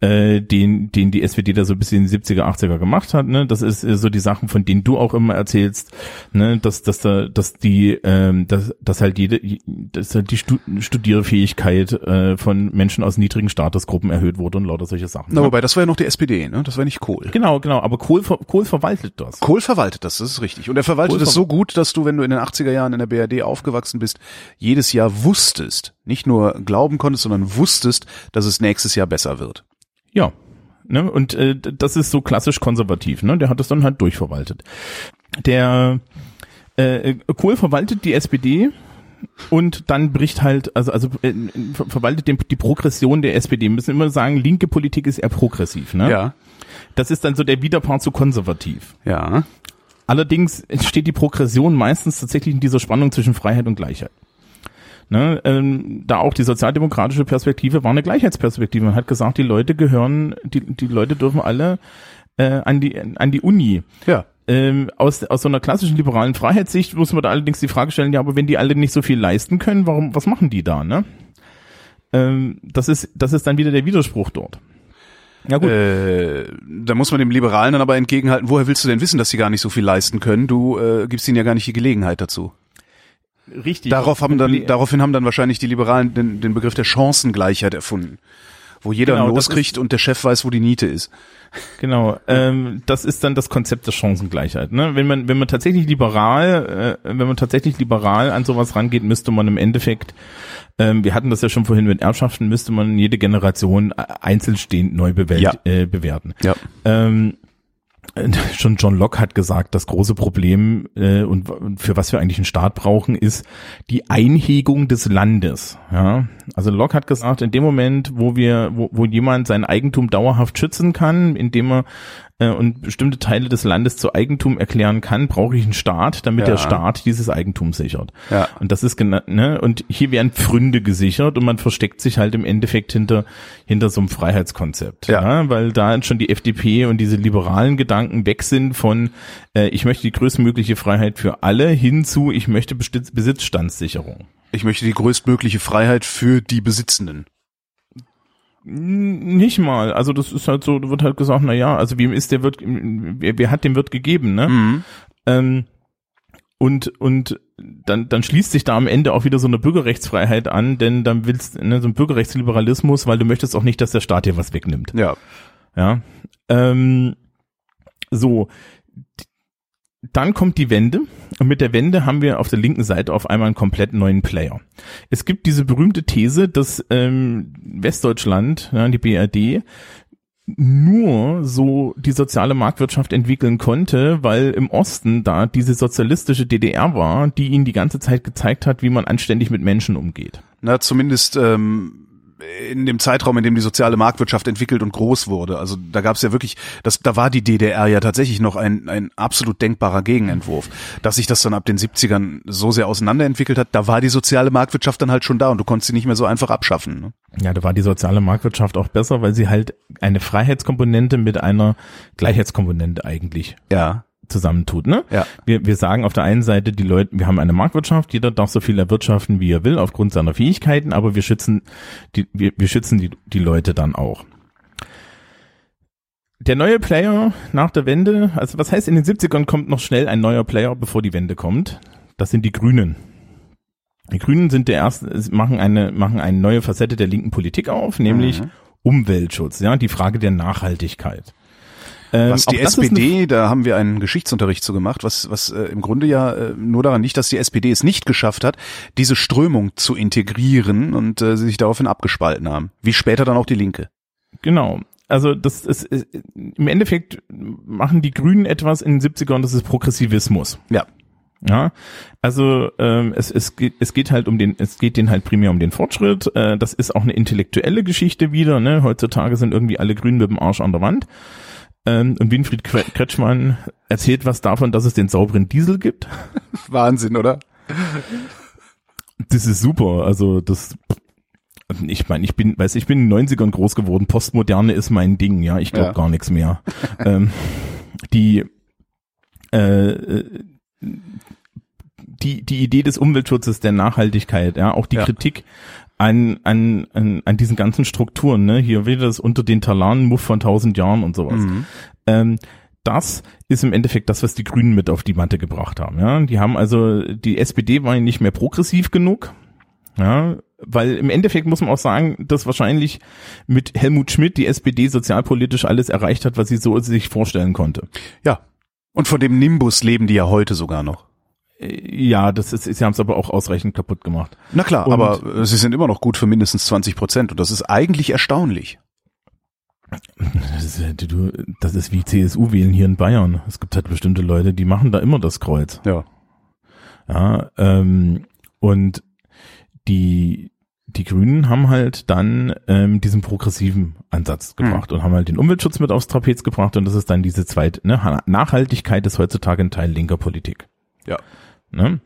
äh, den, den die SPD da so ein bisschen in den 70er, 80er gemacht hat, ne? Das ist äh, so die Sachen, von denen du auch immer erzählst, ne? Dass, dass da, dass die, ähm, dass, dass halt jede, dass halt die Stu Studierfähigkeit äh, von Menschen aus niedrigen Statusgruppen erhöht wurde und lauter solche Sachen. Na, ne? wobei, das war ja noch die SPD, ne? Das war nicht Kohl. Genau, genau, aber Kohl, Kohl verwaltet das. Kohl verwaltet das, das ist richtig. Und er verwaltet es ver- so gut, dass du, wenn du in den 80er Jahren in der BRD aufgewachsen bist, jedes Jahr wusstest, nicht nur glauben konntest, sondern wusstest, dass es nächstes Jahr besser wird. Ja. Ne? Und äh, das ist so klassisch konservativ, ne? Der hat das dann halt durchverwaltet. Der äh, Kohl verwaltet die SPD und dann bricht halt, also also äh, ver verwaltet den, die Progression der SPD. Wir müssen immer sagen, linke Politik ist eher progressiv, ne? Ja. Das ist dann so der Widerpart zu konservativ. Ja. Allerdings entsteht die Progression meistens tatsächlich in dieser Spannung zwischen Freiheit und Gleichheit. Ne, ähm, da auch die sozialdemokratische Perspektive war eine Gleichheitsperspektive. Man hat gesagt, die Leute gehören, die, die Leute dürfen alle äh, an die an die Uni. Ja. Ähm, aus, aus so einer klassischen liberalen Freiheitssicht muss man da allerdings die Frage stellen, ja, aber wenn die alle nicht so viel leisten können, warum, was machen die da, ne? Ähm, das ist, das ist dann wieder der Widerspruch dort. Ja gut. Äh, da muss man dem Liberalen dann aber entgegenhalten, woher willst du denn wissen, dass sie gar nicht so viel leisten können? Du äh, gibst ihnen ja gar nicht die Gelegenheit dazu. Richtig. Darauf haben dann, daraufhin haben dann wahrscheinlich die Liberalen den, den Begriff der Chancengleichheit erfunden. Wo jeder Genau, loskriegt und der Chef weiß, wo die Niete ist. Genau, ähm, das ist dann das Konzept der Chancengleichheit. Ne? Wenn man wenn man tatsächlich liberal, äh, wenn man tatsächlich liberal an sowas rangeht, müsste man im Endeffekt, ähm, wir hatten das ja schon vorhin mit Erbschaften, müsste man jede Generation äh, einzeln stehend neu bewält, Ja. äh, bewerten. Ja. Ähm, äh, *laughs* schon John Locke hat gesagt, das große Problem äh, und für was wir eigentlich einen Staat brauchen, ist die Einhegung des Landes. Ja? Also Locke hat gesagt, in dem Moment, wo wir, wo, wo jemand sein Eigentum dauerhaft schützen kann, indem er äh, und bestimmte Teile des Landes zu Eigentum erklären kann, brauche ich einen Staat, damit Ja. der Staat dieses Eigentum sichert. Ja. Und das ist genau, ne, und hier werden Pfründe gesichert und man versteckt sich halt im Endeffekt hinter, hinter so einem Freiheitskonzept. Ja. weil da schon die FDP und diese liberalen Gedanken weg sind von, äh, ich möchte die größtmögliche Freiheit für alle hinzu, ich möchte Besitzstandssicherung. Ich möchte die größtmögliche Freiheit für die Besitzenden. Nicht mal, also das ist halt so, da wird halt gesagt, na ja, also wem ist der wird, wer, wer hat dem wird gegeben, ne? Mhm. Ähm, und und dann dann schließt sich da am Ende auch wieder so eine Bürgerrechtsfreiheit an, denn dann willst ne, so ein Bürgerrechtsliberalismus, weil du möchtest auch nicht, dass der Staat dir was wegnimmt. Ja. Ja. Ähm, so. Dann kommt die Wende und mit der Wende haben wir auf der linken Seite auf einmal einen komplett neuen Player. Es gibt diese berühmte These, dass ähm, Westdeutschland, ja, die BRD, nur so die soziale Marktwirtschaft entwickeln konnte, weil im Osten da diese sozialistische DDR war, die ihnen die ganze Zeit gezeigt hat, wie man anständig mit Menschen umgeht. Na, zumindest ähm, in dem Zeitraum, in dem die soziale Marktwirtschaft entwickelt und groß wurde. Also da gab es ja wirklich, das, da war die DDR ja tatsächlich noch ein, ein absolut denkbarer Gegenentwurf. Dass sich das dann ab den 70ern so sehr auseinanderentwickelt hat, da war die soziale Marktwirtschaft dann halt schon da und du konntest sie nicht mehr so einfach abschaffen. Ne? Ja, da war die soziale Marktwirtschaft auch besser, weil sie halt eine Freiheitskomponente mit einer Gleichheitskomponente eigentlich Ja, zusammentut. Ne? ja. Wir, wir sagen auf der einen Seite, die Leute, wir haben eine Marktwirtschaft, jeder darf so viel erwirtschaften, wie er will, aufgrund seiner Fähigkeiten, aber wir schützen die, wir, wir schützen die, die Leute dann auch. Der neue Player nach der Wende, also was heißt in den 70ern kommt noch schnell ein neuer Player, bevor die Wende kommt. Das sind die Grünen. Die Grünen sind der erste, machen eine, machen eine neue Facette der linken Politik auf, nämlich Mhm. Umweltschutz, ja, die Frage der Nachhaltigkeit. Ähm, Was die SPD, da haben wir einen Geschichtsunterricht zu gemacht, was, was äh, im Grunde ja äh, nur daran liegt, dass die SPD es nicht geschafft hat, diese Strömung zu integrieren und äh, sie sich daraufhin abgespalten haben. Wie später dann auch die Linke. Genau. Also das ist ist- im Endeffekt machen die Grünen etwas in den 70ern, das ist Progressivismus. Ja. Ja, also ähm, es, es, geht, es geht halt um den, es geht denen halt primär um den Fortschritt. Äh, das ist auch eine intellektuelle Geschichte wieder. Ne? Heutzutage sind irgendwie alle Grünen mit dem Arsch an der Wand. Ähm, und Winfried Kre- Kretschmann erzählt was davon, dass es den sauberen Diesel gibt. *laughs* Wahnsinn, oder? Das ist super. Also das, ich meine, ich bin, weiß, ich bin in den 90ern groß geworden. Postmoderne ist mein Ding. Ja, ich glaube Ja. gar nichts mehr. *laughs* ähm, die äh, äh, die die Idee des Umweltschutzes, der Nachhaltigkeit, ja, auch die Ja. Kritik an, an, an, an diesen ganzen Strukturen, ne, hier wieder das unter den Talaren Muff von tausend Jahren und sowas. Mhm. Ähm, das ist im Endeffekt das, was die Grünen mit auf die Matte gebracht haben. Ja, die haben also die SPD war nicht mehr progressiv genug. Ja, weil im Endeffekt muss man auch sagen, dass wahrscheinlich mit Helmut Schmidt die SPD sozialpolitisch alles erreicht hat, was sie so sich vorstellen konnte. Ja. Und von dem Nimbus leben die ja heute sogar noch. Äh, Ja, das ist, sie haben es aber auch ausreichend kaputt gemacht. Na klar, Und- aber äh, sie sind immer noch gut für mindestens 20 Prozent und das ist eigentlich erstaunlich. Das ist, das ist wie CSU wählen hier in Bayern. Es gibt halt bestimmte Leute, die machen da immer das Kreuz. Ja. Ja, ähm, und die, die Grünen haben halt dann ähm, diesen progressiven Ansatz gebracht und haben halt den Umweltschutz mit aufs Trapez gebracht und das ist dann diese zweite, ne, Nachhaltigkeit ist heutzutage ein Teil linker Politik. Ja. Ne?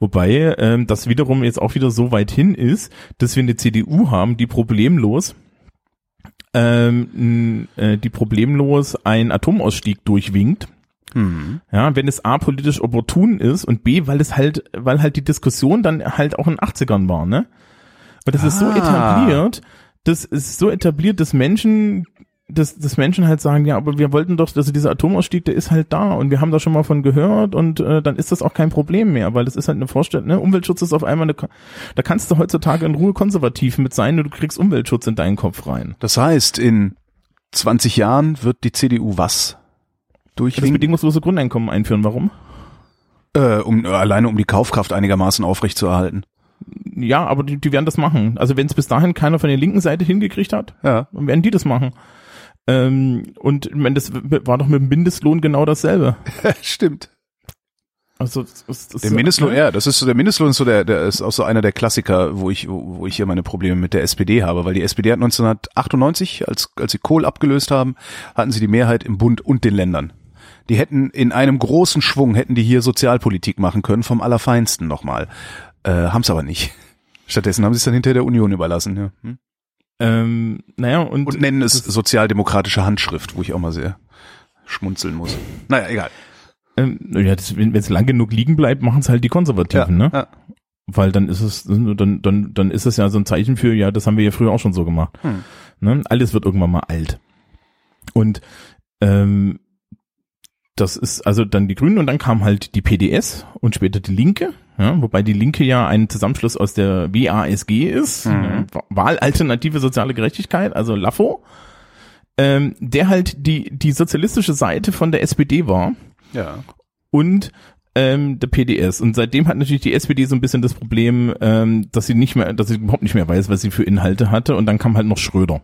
Wobei ähm, das wiederum jetzt auch wieder so weit hin ist, dass wir eine CDU haben, die problemlos ähm, äh, die problemlos einen Atomausstieg durchwinkt. Hm. Ja, wenn es A politisch opportun ist und B, weil es halt, weil halt die Diskussion dann halt auch in den 80ern war, ne? Und das ist so Ah. etabliert, das ist so etabliert, dass Menschen, dass, dass Menschen halt sagen, ja, aber wir wollten doch, also dieser Atomausstieg, der ist halt da und wir haben da schon mal von gehört und äh, dann ist das auch kein Problem mehr, weil das ist halt eine Vorstellung, ne? Umweltschutz ist auf einmal eine, da kannst du heutzutage in Ruhe konservativ mit sein und du kriegst Umweltschutz in deinen Kopf rein. Das heißt, in 20 Jahren wird die CDU was? Das Durchwinken? bedingungslose Grundeinkommen einführen, warum? Äh, um, alleine um die Kaufkraft einigermaßen aufrechtzuerhalten. Ja, aber die, die werden das machen. Also wenn es bis dahin keiner von der linken Seite hingekriegt hat, Ja. dann werden die das machen. Ähm, und ich meine, das war doch mit dem Mindestlohn genau dasselbe. *laughs* Stimmt. Also das, das, Der Mindestlohn, ja, das ist so, der Mindestlohn ist so der, der ist auch so einer der Klassiker, wo ich, wo, wo ich hier meine Probleme mit der SPD habe, weil die SPD hat 1998, als, als sie Kohl abgelöst haben, hatten sie die Mehrheit im Bund und den Ländern. Die hätten in einem großen Schwung, hätten die hier Sozialpolitik machen können, vom Allerfeinsten nochmal. Äh, haben es aber nicht. *laughs* Stattdessen haben sie es dann hinter der Union überlassen, ja. Hm? Ähm, naja, und, Und nennen es sozialdemokratische Handschrift, wo ich auch mal sehr schmunzeln muss. Naja, egal. ähm, ja, das, wenn es lang genug liegen bleibt, machen es halt die Konservativen, ne? ja. Weil dann ist es, dann, dann, dann ist es ja so ein Zeichen für, ja, das haben wir ja früher auch schon so gemacht. Hm. Ne? Alles wird irgendwann mal alt. Und ähm, das ist also dann die Grünen und dann kam halt die PDS und später die Linke, ja, wobei die Linke ja ein Zusammenschluss aus der WASG ist, Mhm. ja, Wahlalternative Soziale Gerechtigkeit, also LAFO, ähm, der halt die, die sozialistische Seite von der SPD war Ja. und ähm, der PDS. Und seitdem hat natürlich die SPD so ein bisschen das Problem, ähm, dass sie nicht mehr, dass sie überhaupt nicht mehr weiß, was sie für Inhalte hatte. Und dann kam halt noch Schröder.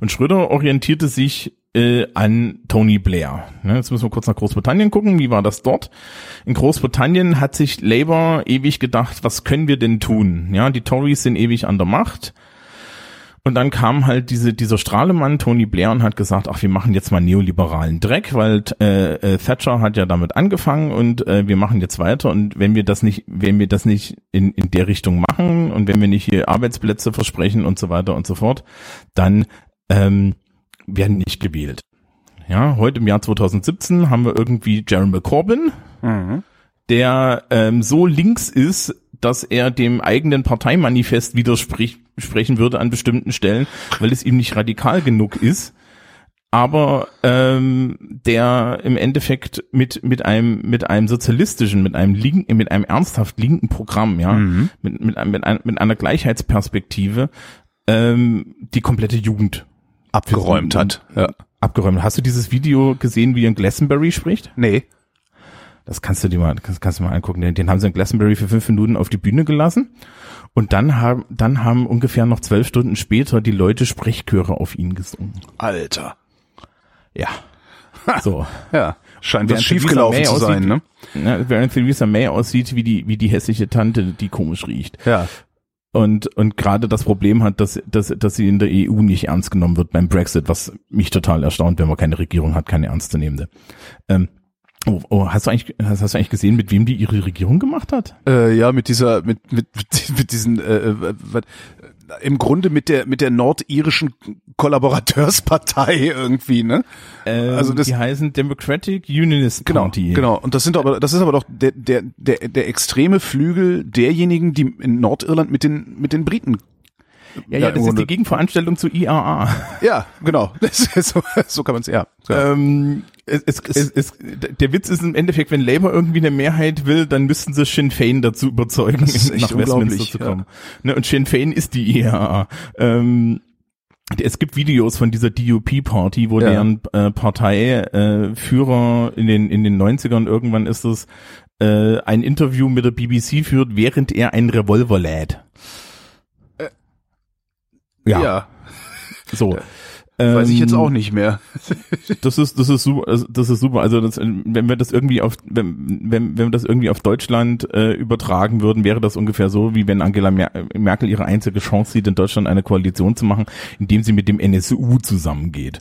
Und Schröder orientierte sich äh, an Tony Blair. Ne, jetzt müssen wir kurz nach Großbritannien gucken. Wie war das dort? In Großbritannien hat sich Labour ewig gedacht, was können wir denn tun? Ja, die Tories sind ewig an der Macht. Und dann kam halt diese, dieser Strahlemann Tony Blair und hat gesagt, ach, wir machen jetzt mal neoliberalen Dreck, weil äh, äh, Thatcher hat ja damit angefangen und äh, wir machen jetzt weiter und wenn wir das nicht, wenn wir das nicht in, in der Richtung machen und wenn wir nicht hier Arbeitsplätze versprechen und so weiter und so fort, dann ähm, werden nicht gewählt. Ja, heute im Jahr 2017 haben wir irgendwie Jeremy Corbyn, Mhm. der ähm, so links ist, dass er dem eigenen Parteimanifest widersprechen würde an bestimmten Stellen, weil es ihm nicht radikal genug ist. Aber ähm, der im Endeffekt mit mit einem mit einem sozialistischen, mit einem linken, mit einem ernsthaft linken Programm, ja, Mhm. mit mit, mit, ein- mit einer Gleichheitsperspektive ähm, die komplette Jugend Abgeräumt hat. Ja. abgeräumt. Hast du dieses Video gesehen, wie er in Glastonbury spricht? Nee. Das kannst du dir mal, das kannst du mal angucken. Den, den haben sie in Glastonbury für fünf Minuten auf die Bühne gelassen. Und dann haben, dann haben ungefähr noch zwölf Stunden später die Leute Sprechchöre auf ihn gesungen. Alter. Ja. So. Ja. Scheint was schiefgelaufen zu sein, ne? aussieht- Ja, während Theresa May aussieht wie die, wie die hässliche Tante, die komisch riecht. Ja. Und, und gerade das Problem hat, dass, dass, dass sie in der EU nicht ernst genommen wird beim Brexit, was mich total erstaunt, wenn man keine Regierung hat, keine ernstzunehmende. Ähm, oh, oh, hast du eigentlich, hast, hast du eigentlich gesehen, mit wem die ihre Regierung gemacht hat? Äh, ja, mit dieser, mit, mit, mit, *laughs* diesen, äh, äh, was, im Grunde mit der, mit der nordirischen Kollaborateurspartei irgendwie, ne? Ähm, Also das- die heißen Democratic Unionist Genau, Party. genau. Und das sind aber, das ist aber doch der, der, der, der extreme Flügel derjenigen, die in Nordirland mit den, mit den Briten. Ja, ja, das ist die Gegenveranstaltung zu IAA. Ja, genau. *laughs* So, so kann man es, ja. ja. Ähm, es, es, es, es, der Witz ist im Endeffekt, wenn Labour irgendwie eine Mehrheit will, dann müssten sie Sinn Fein dazu überzeugen, nach Westminster zu ja. kommen. Ne, und Sinn Fein ist die IAA. Ähm, es gibt Videos von dieser DUP-Party, wo Ja. deren äh, Parteiführer äh, in den in den 90ern irgendwann ist es äh, ein Interview mit der BBC führt, während er einen Revolver lädt. Ja. so. Weiß ich jetzt Ähm, auch nicht mehr. *laughs* Das ist, das ist super, also das ist super. Also das, wenn wir das irgendwie auf, wenn, wenn, wenn wir das irgendwie auf Deutschland äh, übertragen würden, wäre das ungefähr so, wie wenn Angela Mer Merkel ihre einzige Chance sieht, in Deutschland eine Koalition zu machen, indem sie mit dem NSU zusammengeht.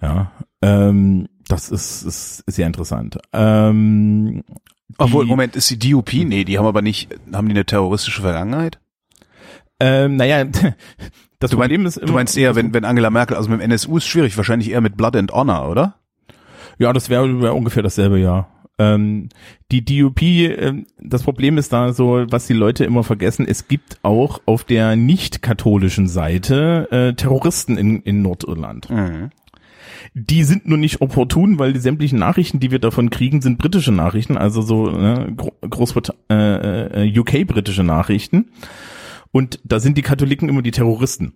Ja, ähm, das ist, ist sehr interessant. Ähm, Obwohl, Moment, ist die DUP? Nee, die haben aber nicht, haben die eine terroristische Vergangenheit? Ähm, naja, *laughs* das Du, Problem mein, ist immer, du meinst eher, wenn, wenn Angela Merkel, also mit dem NSU ist schwierig, wahrscheinlich eher mit Blood and Honor, oder? Ja, das wäre wär ungefähr dasselbe, ja. Ähm, die DUP, ähm, das Problem ist da so, was die Leute immer vergessen, es gibt auch auf der nicht-katholischen Seite äh, Terroristen in, in Nordirland. Die sind nur nicht opportun, weil die sämtlichen Nachrichten, die wir davon kriegen, sind britische Nachrichten, also so ne, Gro Großbrit äh, äh, UK-britische Nachrichten. Und da sind die Katholiken immer die Terroristen.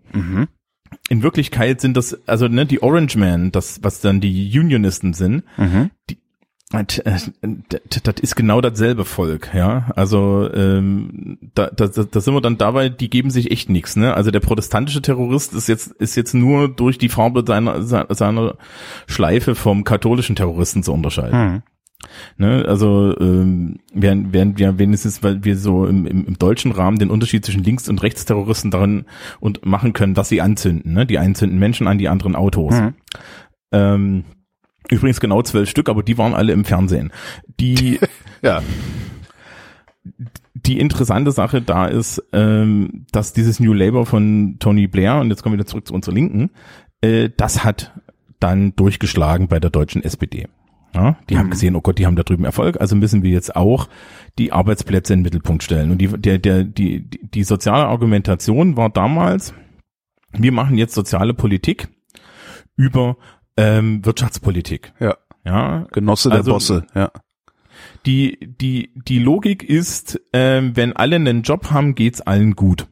In Wirklichkeit sind das, also ne, die Orange Man, das, was dann die Unionisten sind, die, das, äh, das ist genau dasselbe Volk, ja. Also ähm, da, da, da sind wir dann dabei, die geben sich echt nichts, ne? Also der protestantische Terrorist ist jetzt ist jetzt nur durch die Farbe seiner seiner Schleife vom katholischen Terroristen zu unterscheiden. Ne, also ähm, während, während wir wenigstens, weil wir so im, im, im deutschen Rahmen den Unterschied zwischen Links- und Rechtsterroristen daran und machen können, was sie anzünden. Ne? Die einen zünden Menschen an, die anderen Autos. Ähm, übrigens genau zwölf Stück, aber die waren alle im Fernsehen. Die *laughs* Ja. die interessante Sache da ist, ähm, dass dieses New Labour von Tony Blair, und jetzt kommen wir wieder zurück zu unserer Linken, äh, das hat dann durchgeschlagen bei der deutschen SPD. Ja, die haben gesehen, oh Gott, die haben da drüben Erfolg, also müssen wir jetzt auch die Arbeitsplätze in den Mittelpunkt stellen. Und die, der, der, die, die soziale Argumentation war damals, wir machen jetzt soziale Politik über ähm, Wirtschaftspolitik. Ja. Ja, Genosse der Also- Bosse, ja. die, die, die Logik ist, ähm, wenn alle einen Job haben, geht's allen gut.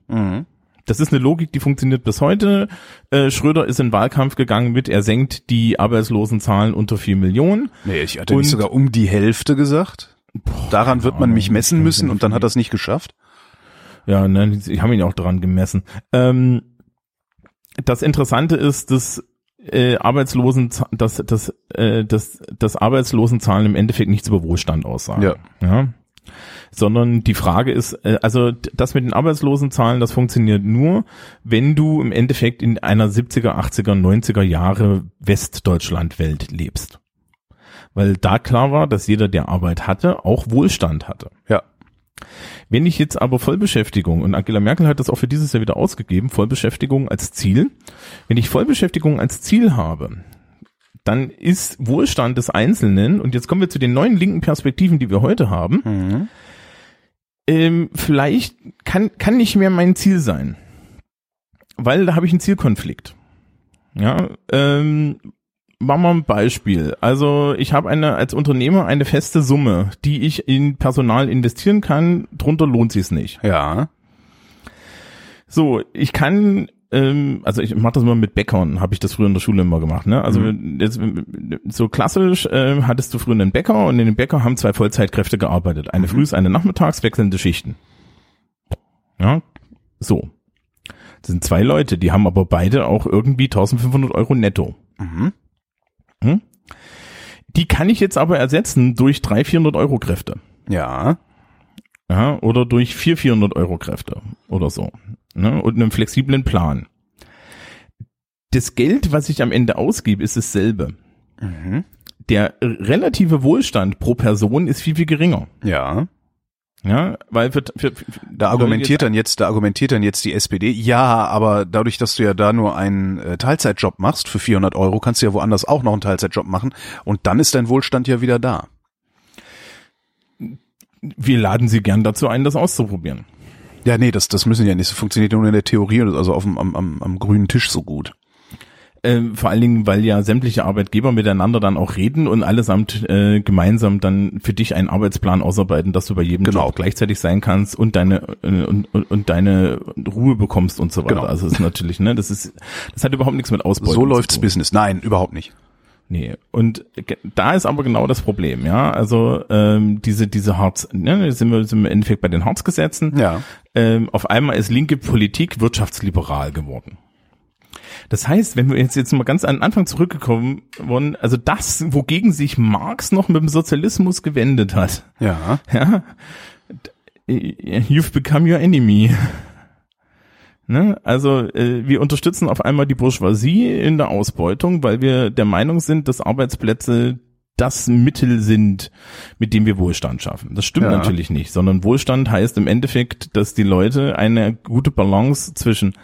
Das ist eine Logik, die funktioniert bis heute. Äh, Schröder ist in Wahlkampf gegangen mit, er senkt die Arbeitslosenzahlen unter vier Millionen. Nee, ich hatte Und- nicht sogar um die Hälfte gesagt. Daran wird man mich messen müssen und dann hat er es nicht geschafft. Ja, ne, sie haben ihn auch daran gemessen. Ähm, das Interessante ist, dass äh, Arbeitslosen, dass, dass, äh, dass, dass Arbeitslosenzahlen im Endeffekt nichts über Wohlstand aussagen. Ja. ja. Sondern die Frage ist, äh, also das mit den Arbeitslosenzahlen, das funktioniert nur, wenn du im Endeffekt in einer 70er, 80er, 90er Jahre Westdeutschland-Welt lebst. Weil da klar war, dass jeder, der Arbeit hatte, auch Wohlstand hatte. Ja. Wenn ich jetzt aber Vollbeschäftigung, und Angela Merkel hat das auch für dieses Jahr wieder ausgegeben, Vollbeschäftigung als Ziel, wenn ich Vollbeschäftigung als Ziel habe, dann ist Wohlstand des Einzelnen, und jetzt kommen wir zu den neuen linken Perspektiven, die wir heute haben, ähm, vielleicht kann, kann nicht mehr mein Ziel sein. Weil da habe ich einen Zielkonflikt. Ja, ähm, machen wir ein Beispiel. Also ich habe eine als Unternehmer eine feste Summe, die ich in Personal investieren kann. Drunter lohnt sich's nicht. Ja. So, ich kann, ähm, also ich mache das immer mit Bäckern, habe ich das früher in der Schule immer gemacht. Ne? Also jetzt, so klassisch äh, hattest du früher einen Bäcker und in dem Bäcker haben zwei Vollzeitkräfte gearbeitet. Eine frühs, eine nachmittags, wechselnde Schichten. Ja, so. Das sind zwei Leute, die haben aber beide auch irgendwie 1500 Euro netto. Mhm. Hm? Die kann ich jetzt aber ersetzen durch drei 400 Euro Kräfte. Ja. Ja, oder durch vier 400 Euro Kräfte oder so. Ne? Und einem flexiblen Plan. Das Geld, was ich am Ende ausgebe, ist dasselbe. Mhm. Der relative Wohlstand pro Person ist viel, viel geringer. Ja. Ja, weil für, für, für Da argumentiert dann jetzt, da argumentiert dann jetzt die SPD, ja, aber dadurch, dass du ja da nur einen äh, Teilzeitjob machst für 400 Euro, kannst du ja woanders auch noch einen Teilzeitjob machen und dann ist dein Wohlstand ja wieder da. wir laden sie gern dazu ein, das auszuprobieren. Ja, nee, das, das müssen ja nicht, das funktioniert nur in der Theorie, also auf dem, am, am, am grünen Tisch so gut. Ähm, vor allen Dingen, weil ja sämtliche Arbeitgeber miteinander dann auch reden und allesamt äh, gemeinsam dann für dich einen Arbeitsplan ausarbeiten, dass du bei jedem Genau. Job gleichzeitig sein kannst und deine äh, und, und, und deine Ruhe bekommst und so weiter. Genau. Also es ist natürlich, ne, das ist das hat überhaupt nichts mit Ausbeutung. So läuft's. Business. Nein, überhaupt nicht. Nee, und da ist aber genau das Problem, ja. Also ähm, diese diese Harz, ne, sind wir sind wir im Endeffekt bei den Harzgesetzen. Ja. Ähm, auf einmal ist linke Politik wirtschaftsliberal geworden. Das heißt, wenn wir jetzt jetzt mal ganz an den Anfang zurückgekommen wollen, also das, wogegen sich Marx noch mit dem Sozialismus gewendet hat, Ja. ja, you've become your enemy. Ne? Also äh, wir unterstützen auf einmal die Bourgeoisie in der Ausbeutung, weil wir der Meinung sind, dass Arbeitsplätze das Mittel sind, mit dem wir Wohlstand schaffen. Das stimmt Ja. natürlich nicht, sondern Wohlstand heißt im Endeffekt, dass die Leute eine gute Balance zwischen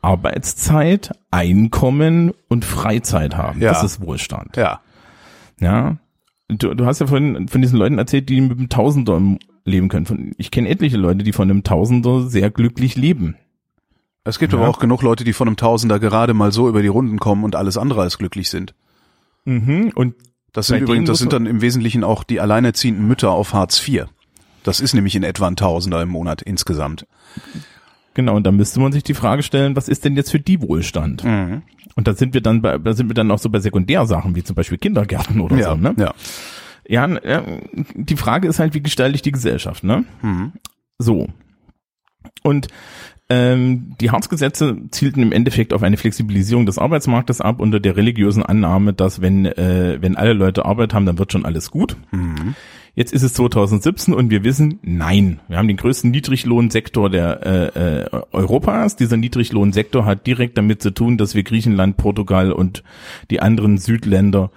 Arbeitszeit, Einkommen und Freizeit haben. Ja. Das ist Wohlstand. Ja. Ja. Du, du hast ja von, von diesen Leuten erzählt, die mit einem Tausender leben können. Von, ich kenne etliche Leute, die von einem Tausender sehr glücklich leben. Es gibt Ja. aber auch genug Leute, die von einem Tausender gerade mal so über die Runden kommen und alles andere als glücklich sind. Mhm. Und Das sind übrigens, das sind dann im Wesentlichen auch die alleinerziehenden Mütter auf Hartz IV. Das ist nämlich in etwa ein Tausender im Monat insgesamt. genau, und da müsste man sich die Frage stellen, was ist denn jetzt für die Wohlstand? Mhm. Und da sind wir dann bei, da sind wir dann auch so bei Sekundärsachen, wie zum Beispiel Kindergärten oder Ja, so, ne? ja. Ja, ja, die Frage ist halt, wie gestalte ich die Gesellschaft, ne? Mhm. So. Und ähm, die Hartz-Gesetze zielten im Endeffekt auf eine Flexibilisierung des Arbeitsmarktes ab unter der religiösen Annahme, dass wenn äh, wenn alle Leute Arbeit haben, dann wird schon alles gut. Mhm. Jetzt ist es 2017 und wir wissen, nein, wir haben den größten Niedriglohnsektor der äh, äh, Europas. Dieser Niedriglohnsektor hat direkt damit zu tun, dass wir Griechenland, Portugal und die anderen Südländer,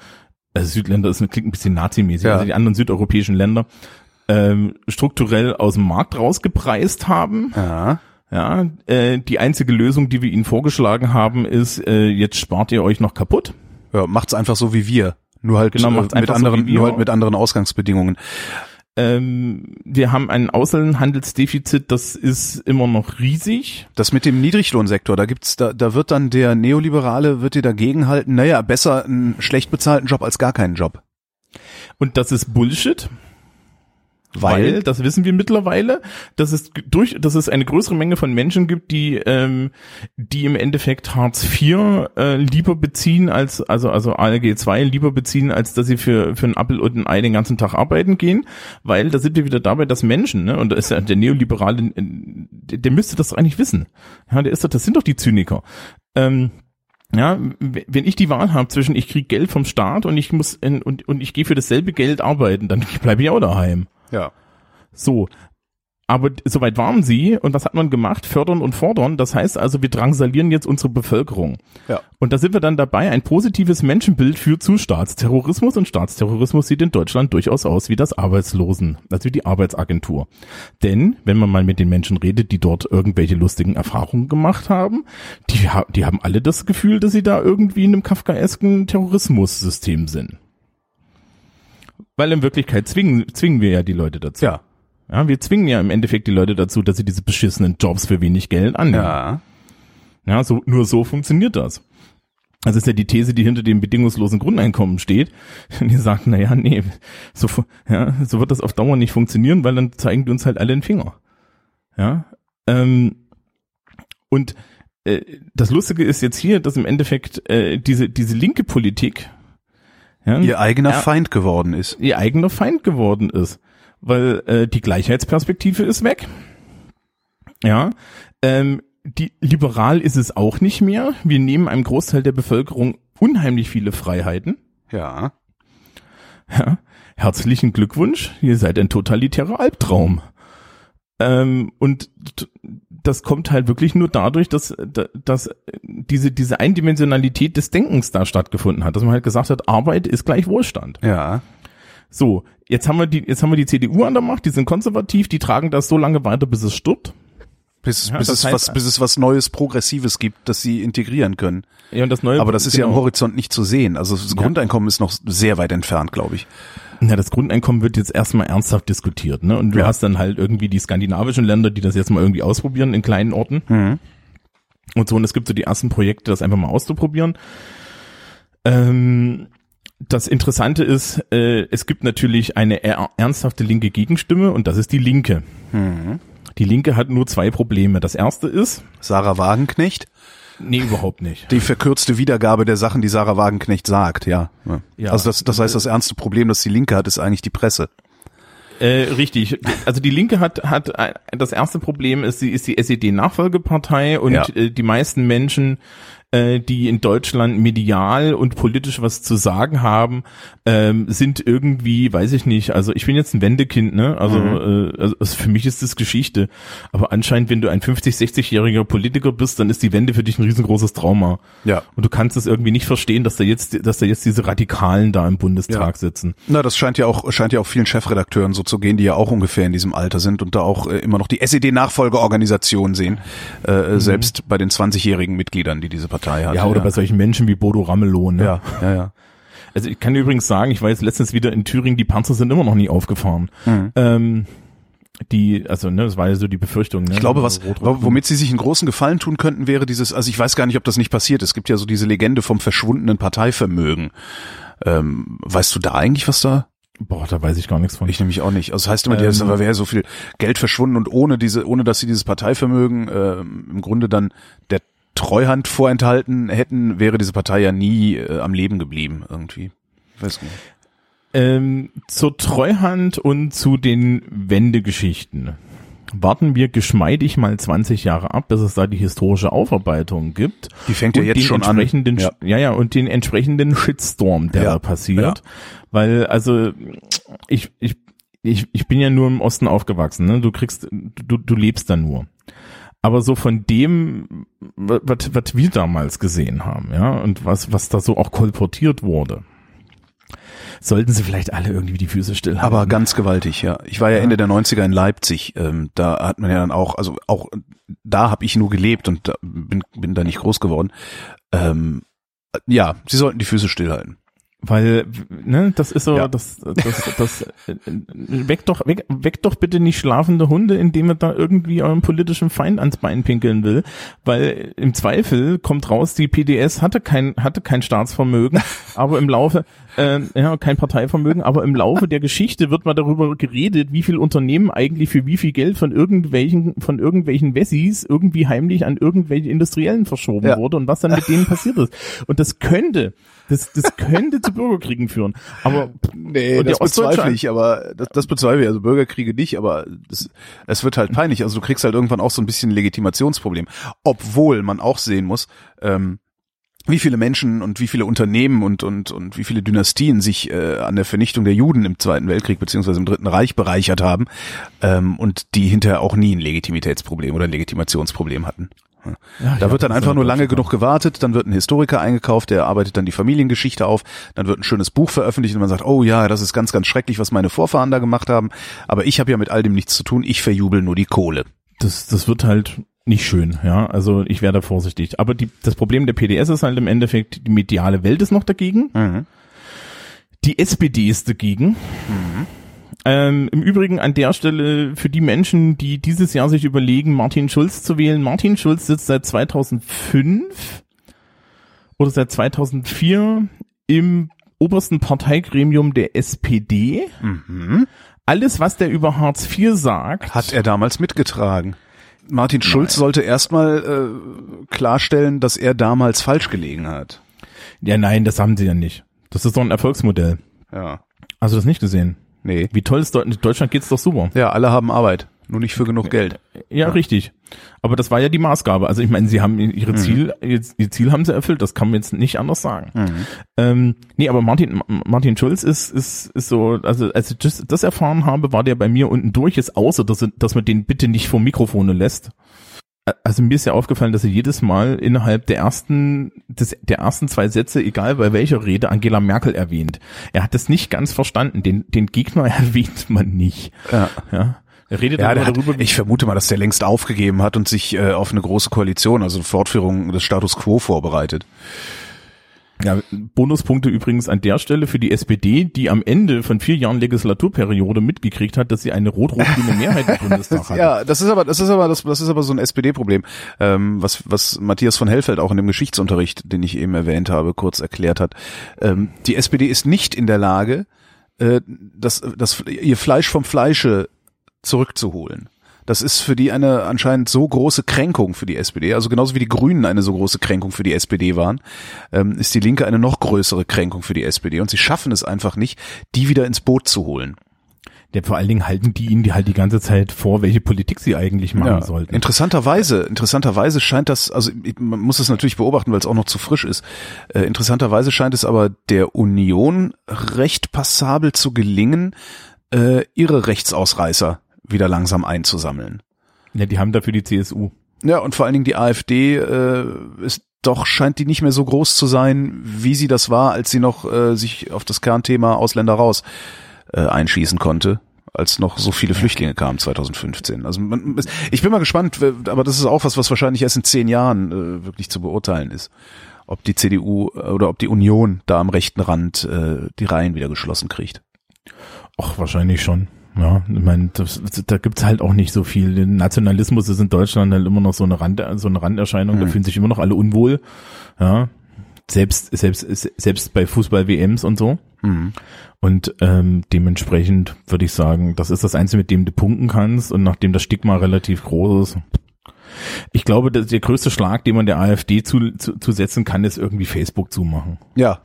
äh, Südländer ist klingt ein bisschen nazimäßig, Ja. also die anderen südeuropäischen Länder ähm, strukturell aus dem Markt rausgepreist haben. Ja. Ja, äh, die einzige Lösung, die wir ihnen vorgeschlagen haben, ist, äh, jetzt spart ihr euch noch kaputt. ja. Macht's einfach so wie wir. Nur halt, Genau, äh, macht's mit einfach so anderen, wir. nur halt mit anderen Ausgangsbedingungen. Ähm, wir haben ein Außenhandelsdefizit, das ist immer noch riesig. Das mit dem Niedriglohnsektor, da gibt's, da, da wird dann der Neoliberale, wird dir dagegen halten, naja, besser einen schlecht bezahlten Job als gar keinen Job. Und das ist Bullshit. Weil? Weil, das wissen wir mittlerweile, dass es durch, dass es eine größere Menge von Menschen gibt, die, ähm, die im Endeffekt Hartz IV äh, lieber beziehen als, also, also ALG 2 lieber beziehen, als dass sie für, für einen Apfel und ein Ei den ganzen Tag arbeiten gehen. Weil da sind wir wieder dabei, dass Menschen, ne, und da ist ja der Neoliberale, äh, der, der müsste das doch eigentlich wissen. Ja, der ist doch, das sind doch die Zyniker. Ähm, ja, wenn ich die Wahl habe zwischen ich krieg Geld vom Staat und ich muss in, und, und ich gehe für dasselbe Geld arbeiten, dann *laughs* bleibe ich auch daheim. Ja. So. Aber soweit waren sie und was hat man gemacht? Fördern und fordern. Das heißt also, wir drangsalieren jetzt unsere Bevölkerung. Ja. Und da sind wir dann dabei, ein positives Menschenbild führt zu Staatsterrorismus und Staatsterrorismus sieht in Deutschland durchaus aus wie das Arbeitslosen, also wie die Arbeitsagentur. Denn, wenn man mal mit den Menschen redet, die dort irgendwelche lustigen Erfahrungen gemacht haben, die, ha die haben alle das Gefühl, dass sie da irgendwie in einem kafkaesken Terrorismussystem sind. Weil in Wirklichkeit zwingen, zwingen wir ja die Leute dazu. Ja. Ja, wir zwingen ja im Endeffekt die Leute dazu, dass sie diese beschissenen Jobs für wenig Geld annehmen. Ja. Ja, so, nur so funktioniert das. Das ist ja die These, die hinter dem bedingungslosen Grundeinkommen steht. Und *laughs* die sagt, na ja, nee, so, ja, so wird das auf Dauer nicht funktionieren, weil dann zeigen die uns halt alle den Finger. Ja, ähm, und äh, das Lustige ist jetzt hier, dass im Endeffekt äh, diese, diese linke Politik ja, Ihr eigener Ja. Feind geworden ist. ihr eigener Feind geworden ist, weil äh, die Gleichheitsperspektive ist weg. Ja, ähm, die liberal ist es auch nicht mehr. Wir nehmen einem Großteil der Bevölkerung unheimlich viele Freiheiten. Ja. Ja, herzlichen Glückwunsch, ihr seid ein totalitärer Albtraum. Ähm, und das kommt halt wirklich nur dadurch, dass, dass diese, diese Eindimensionalität des Denkens da stattgefunden hat, dass man halt gesagt hat, Arbeit ist gleich Wohlstand. Ja. So, jetzt haben wir die, jetzt haben wir die CDU an der Macht, die sind konservativ, die tragen das so lange weiter, bis es stirbt. Bis, Ja, bis, es heißt- was, bis es was Neues, Progressives gibt, das sie integrieren können. Ja, und das neue, Aber das ist ja am genau. Horizont nicht zu sehen. Also das Ja. Grundeinkommen ist noch sehr weit entfernt, glaube ich. Ja, das Grundeinkommen wird jetzt erstmal ernsthaft diskutiert, ne? Und du Ja. hast dann halt irgendwie die skandinavischen Länder, die das jetzt mal irgendwie ausprobieren in kleinen Orten. Mhm. Und so, und es gibt so die ersten Projekte, das einfach mal auszuprobieren. Ähm, das Interessante ist, äh, es gibt natürlich eine er- ernsthafte linke Gegenstimme und das ist die Linke. Mhm. Die Linke hat nur zwei Probleme. Das erste ist, Sarah Wagenknecht, nee, überhaupt nicht. die verkürzte Wiedergabe der Sachen, die Sarah Wagenknecht sagt, ja. ja. Also das, das heißt, das ernste Problem, das die Linke hat, ist eigentlich die Presse. Äh, richtig. Also die Linke hat hat äh, das erste Problem ist sie ist die SED Nachfolgepartei und Ja. äh, die meisten Menschen äh, die in Deutschland medial und politisch was zu sagen haben, ähm, sind irgendwie, weiß ich nicht, also ich bin jetzt ein Wendekind, ne? Also, Mhm. äh, also für mich ist das Geschichte. Aber anscheinend, wenn du ein 50, 60-jähriger Politiker bist, dann ist die Wende für dich ein riesengroßes Trauma. Ja. Und du kannst es irgendwie nicht verstehen, dass da jetzt, dass da jetzt diese Radikalen da im Bundestag Ja. sitzen. Na, das scheint ja auch scheint ja auch vielen Chefredakteuren so zu gehen, die ja auch ungefähr in diesem Alter sind und da auch äh, immer noch die SED-Nachfolgeorganisation sehen, äh, selbst bei den 20-jährigen Mitgliedern, die diese Partei hat. Mhm. Ja, oder bei solchen Menschen wie Bodo Ramelow, ne? ja, ja, ja. Also ich kann dir übrigens sagen, ich war jetzt letztens wieder in Thüringen, die Panzer sind immer noch nie aufgefahren. Mhm. Ähm, die, also ne, das war ja so die Befürchtung. Ne? Ich glaube, was, womit sie sich einen großen Gefallen tun könnten, wäre dieses, also ich weiß gar nicht, ob das nicht passiert. Es gibt ja so diese Legende vom verschwundenen Parteivermögen. Ähm, weißt du da eigentlich, was da? Boah, da weiß ich gar nichts von. Ich nämlich auch nicht. Also das heißt immer, Ähm, da wäre so viel Geld verschwunden und ohne diese, ohne dass sie dieses Parteivermögen ähm, im Grunde dann der Treuhand vorenthalten hätten, wäre diese Partei ja nie äh, am Leben geblieben irgendwie. Ich weiß nicht. Ähm, zur Treuhand und zu den Wendegeschichten. Warten wir geschmeidig mal 20 Jahre ab, bis es da die historische Aufarbeitung gibt. Die fängt ja und jetzt den schon an. entsprechenden, Ja. ja. ja, und den entsprechenden Shitstorm, der Ja. da passiert. Ja. Weil, also, ich, ich, ich, ich bin ja nur im Osten aufgewachsen, ne? Du kriegst, du, du lebst da nur. Aber so von dem, was, wir damals gesehen haben, ja, und was, was da so auch kolportiert wurde, sollten sie vielleicht alle irgendwie die Füße stillhalten. Aber ganz gewaltig, ja. Ich war ja Ende der 90er in Leipzig. Ähm, da hat man ja dann auch, also auch da habe ich nur gelebt und da bin, bin da nicht groß geworden. Ähm, ja, sie sollten die Füße stillhalten. Weil, ne, das ist so, Ja. das, das, das, äh, weg doch, weg, weg doch bitte nicht schlafende Hunde, indem ihr da irgendwie eurem politischen Feind ans Bein pinkeln will, weil im Zweifel kommt raus, die PDS hatte kein, hatte kein Staatsvermögen, *laughs* aber im Laufe, äh, ja, kein Parteivermögen, aber im Laufe der Geschichte wird mal darüber geredet, wie viel Unternehmen eigentlich für wie viel Geld von irgendwelchen, von irgendwelchen Wessis irgendwie heimlich an irgendwelche Industriellen verschoben Ja. wurde und was dann mit denen passiert ist. Und das könnte, das, das könnte zu Bürgerkriegen führen. Aber Nee, das bezweifle ich, aber das, das bezweifle ich. Also Bürgerkriege nicht, aber das, es wird halt peinlich. Also du kriegst halt irgendwann auch so ein bisschen ein Legitimationsproblem. Obwohl man auch sehen muss, ähm, wie viele Menschen und wie viele Unternehmen und, und, und wie viele Dynastien sich äh, an der Vernichtung der Juden im Zweiten Weltkrieg beziehungsweise im Dritten Reich bereichert haben ähm, und die hinterher auch nie ein Legitimitätsproblem oder ein Legitimationsproblem hatten. Ja, Da wird dann einfach nur lange genug gewartet, dann wird ein Historiker eingekauft, der arbeitet dann die Familiengeschichte auf, dann wird ein schönes Buch veröffentlicht und man sagt, oh ja, das ist ganz, ganz schrecklich, was meine Vorfahren da gemacht haben, aber ich habe ja mit all dem nichts zu tun, ich verjubel nur die Kohle. Das, das wird halt nicht schön, ja. Also ich wäre da vorsichtig. Aber die, das Problem der PDS ist halt im Endeffekt, die mediale Welt ist noch dagegen. Die SPD ist dagegen. Ähm, Im Übrigen an der Stelle für die Menschen, die dieses Jahr sich überlegen, Martin Schulz zu wählen. Martin Schulz sitzt seit 2005 oder seit 2004 im obersten Parteigremium der SPD. Alles, was der über Hartz IV sagt, Hat er damals mitgetragen. Martin Schulz sollte erstmal äh, klarstellen, dass er damals falsch gelegen hat. ja nein, das haben sie ja nicht. Das ist doch ein Erfolgsmodell. Ja. Hast du das nicht gesehen? Nee. Wie toll ist Deu- in Deutschland geht's doch super. Ja, alle haben Arbeit, nur nicht für genug Geld. Ja, richtig. Aber das war ja die Maßgabe. Also ich meine, sie haben ihre Ziel, ihr, ihr Ziel haben sie erfüllt. Das kann man jetzt nicht anders sagen. Ähm, nee, aber Martin Martin Schulz ist ist ist so, also als ich das, das erfahren habe, war der bei mir unten durch. Ist außer dass dass man den bitte nicht vor Mikrofone lässt. Also mir ist ja aufgefallen, dass er jedes Mal innerhalb der ersten, des, der ersten zwei Sätze, egal bei welcher Rede, Angela Merkel erwähnt. Er hat das nicht ganz verstanden. Den, den Gegner *laughs* erwähnt man nicht. Ja. Ja. Er redet Ja, hat, darüber, ich vermute mal, dass der längst aufgegeben hat und sich äh, auf eine große Koalition, also Fortführung des Status Quo vorbereitet. Ja, Bonuspunkte übrigens an der Stelle für die SPD, die am Ende von vier Jahren Legislaturperiode mitgekriegt hat, dass sie eine rot-rot-grüne *laughs* Mehrheit im Bundestag hat. Ja, das ist aber, das ist aber, das, das ist aber so ein SPD-Problem, ähm, was, was Matthias von Hellfeld auch in dem Geschichtsunterricht, den ich eben erwähnt habe, kurz erklärt hat. Ähm, die SPD ist nicht in der Lage, äh, das, das, ihr Fleisch vom Fleische zurückzuholen. Das ist für die eine anscheinend so große Kränkung für die SPD, also genauso wie die Grünen eine so große Kränkung für die SPD waren, ähm, ist die Linke eine noch größere Kränkung für die SPD und sie schaffen es einfach nicht, die wieder ins Boot zu holen. Der vor allen Dingen halten die ihnen die halt die ganze Zeit vor, welche Politik sie eigentlich machen Ja, sollten. interessanterweise, interessanterweise scheint das, also man muss es natürlich beobachten, weil es auch noch zu frisch ist. Äh, interessanterweise scheint es aber der Union recht passabel zu gelingen, äh, ihre Rechtsausreißer wieder langsam einzusammeln. Ja, die haben dafür die CSU. Ja, und vor allen Dingen die AfD äh, ist doch scheint die nicht mehr so groß zu sein, wie sie das war, als sie noch äh, sich auf das Kernthema Ausländer raus äh, einschießen konnte, als noch so viele Flüchtlinge kamen 2015. Also man, ich bin mal gespannt, aber das ist auch was, was wahrscheinlich erst in zehn Jahren äh, wirklich zu beurteilen ist, ob die CDU äh, oder ob die Union da am rechten Rand äh, die Reihen wieder geschlossen kriegt. Ach, wahrscheinlich schon. Ja, ich meine, das, da gibt's halt auch nicht so viel. Nationalismus ist in Deutschland halt immer noch so eine Rand, so eine Randerscheinung. Da Hm. fühlen sich immer noch alle unwohl. Ja, selbst selbst selbst bei Fußball-WMs und so. Mhm. Und ähm, dementsprechend würde ich sagen, das ist das Einzige, mit dem du punkten kannst. Und nachdem das Stigma relativ groß ist, ich glaube, dass der größte Schlag, den man der AfD zu, zu, zu setzen kann, ist irgendwie Facebook zumachen. Ja.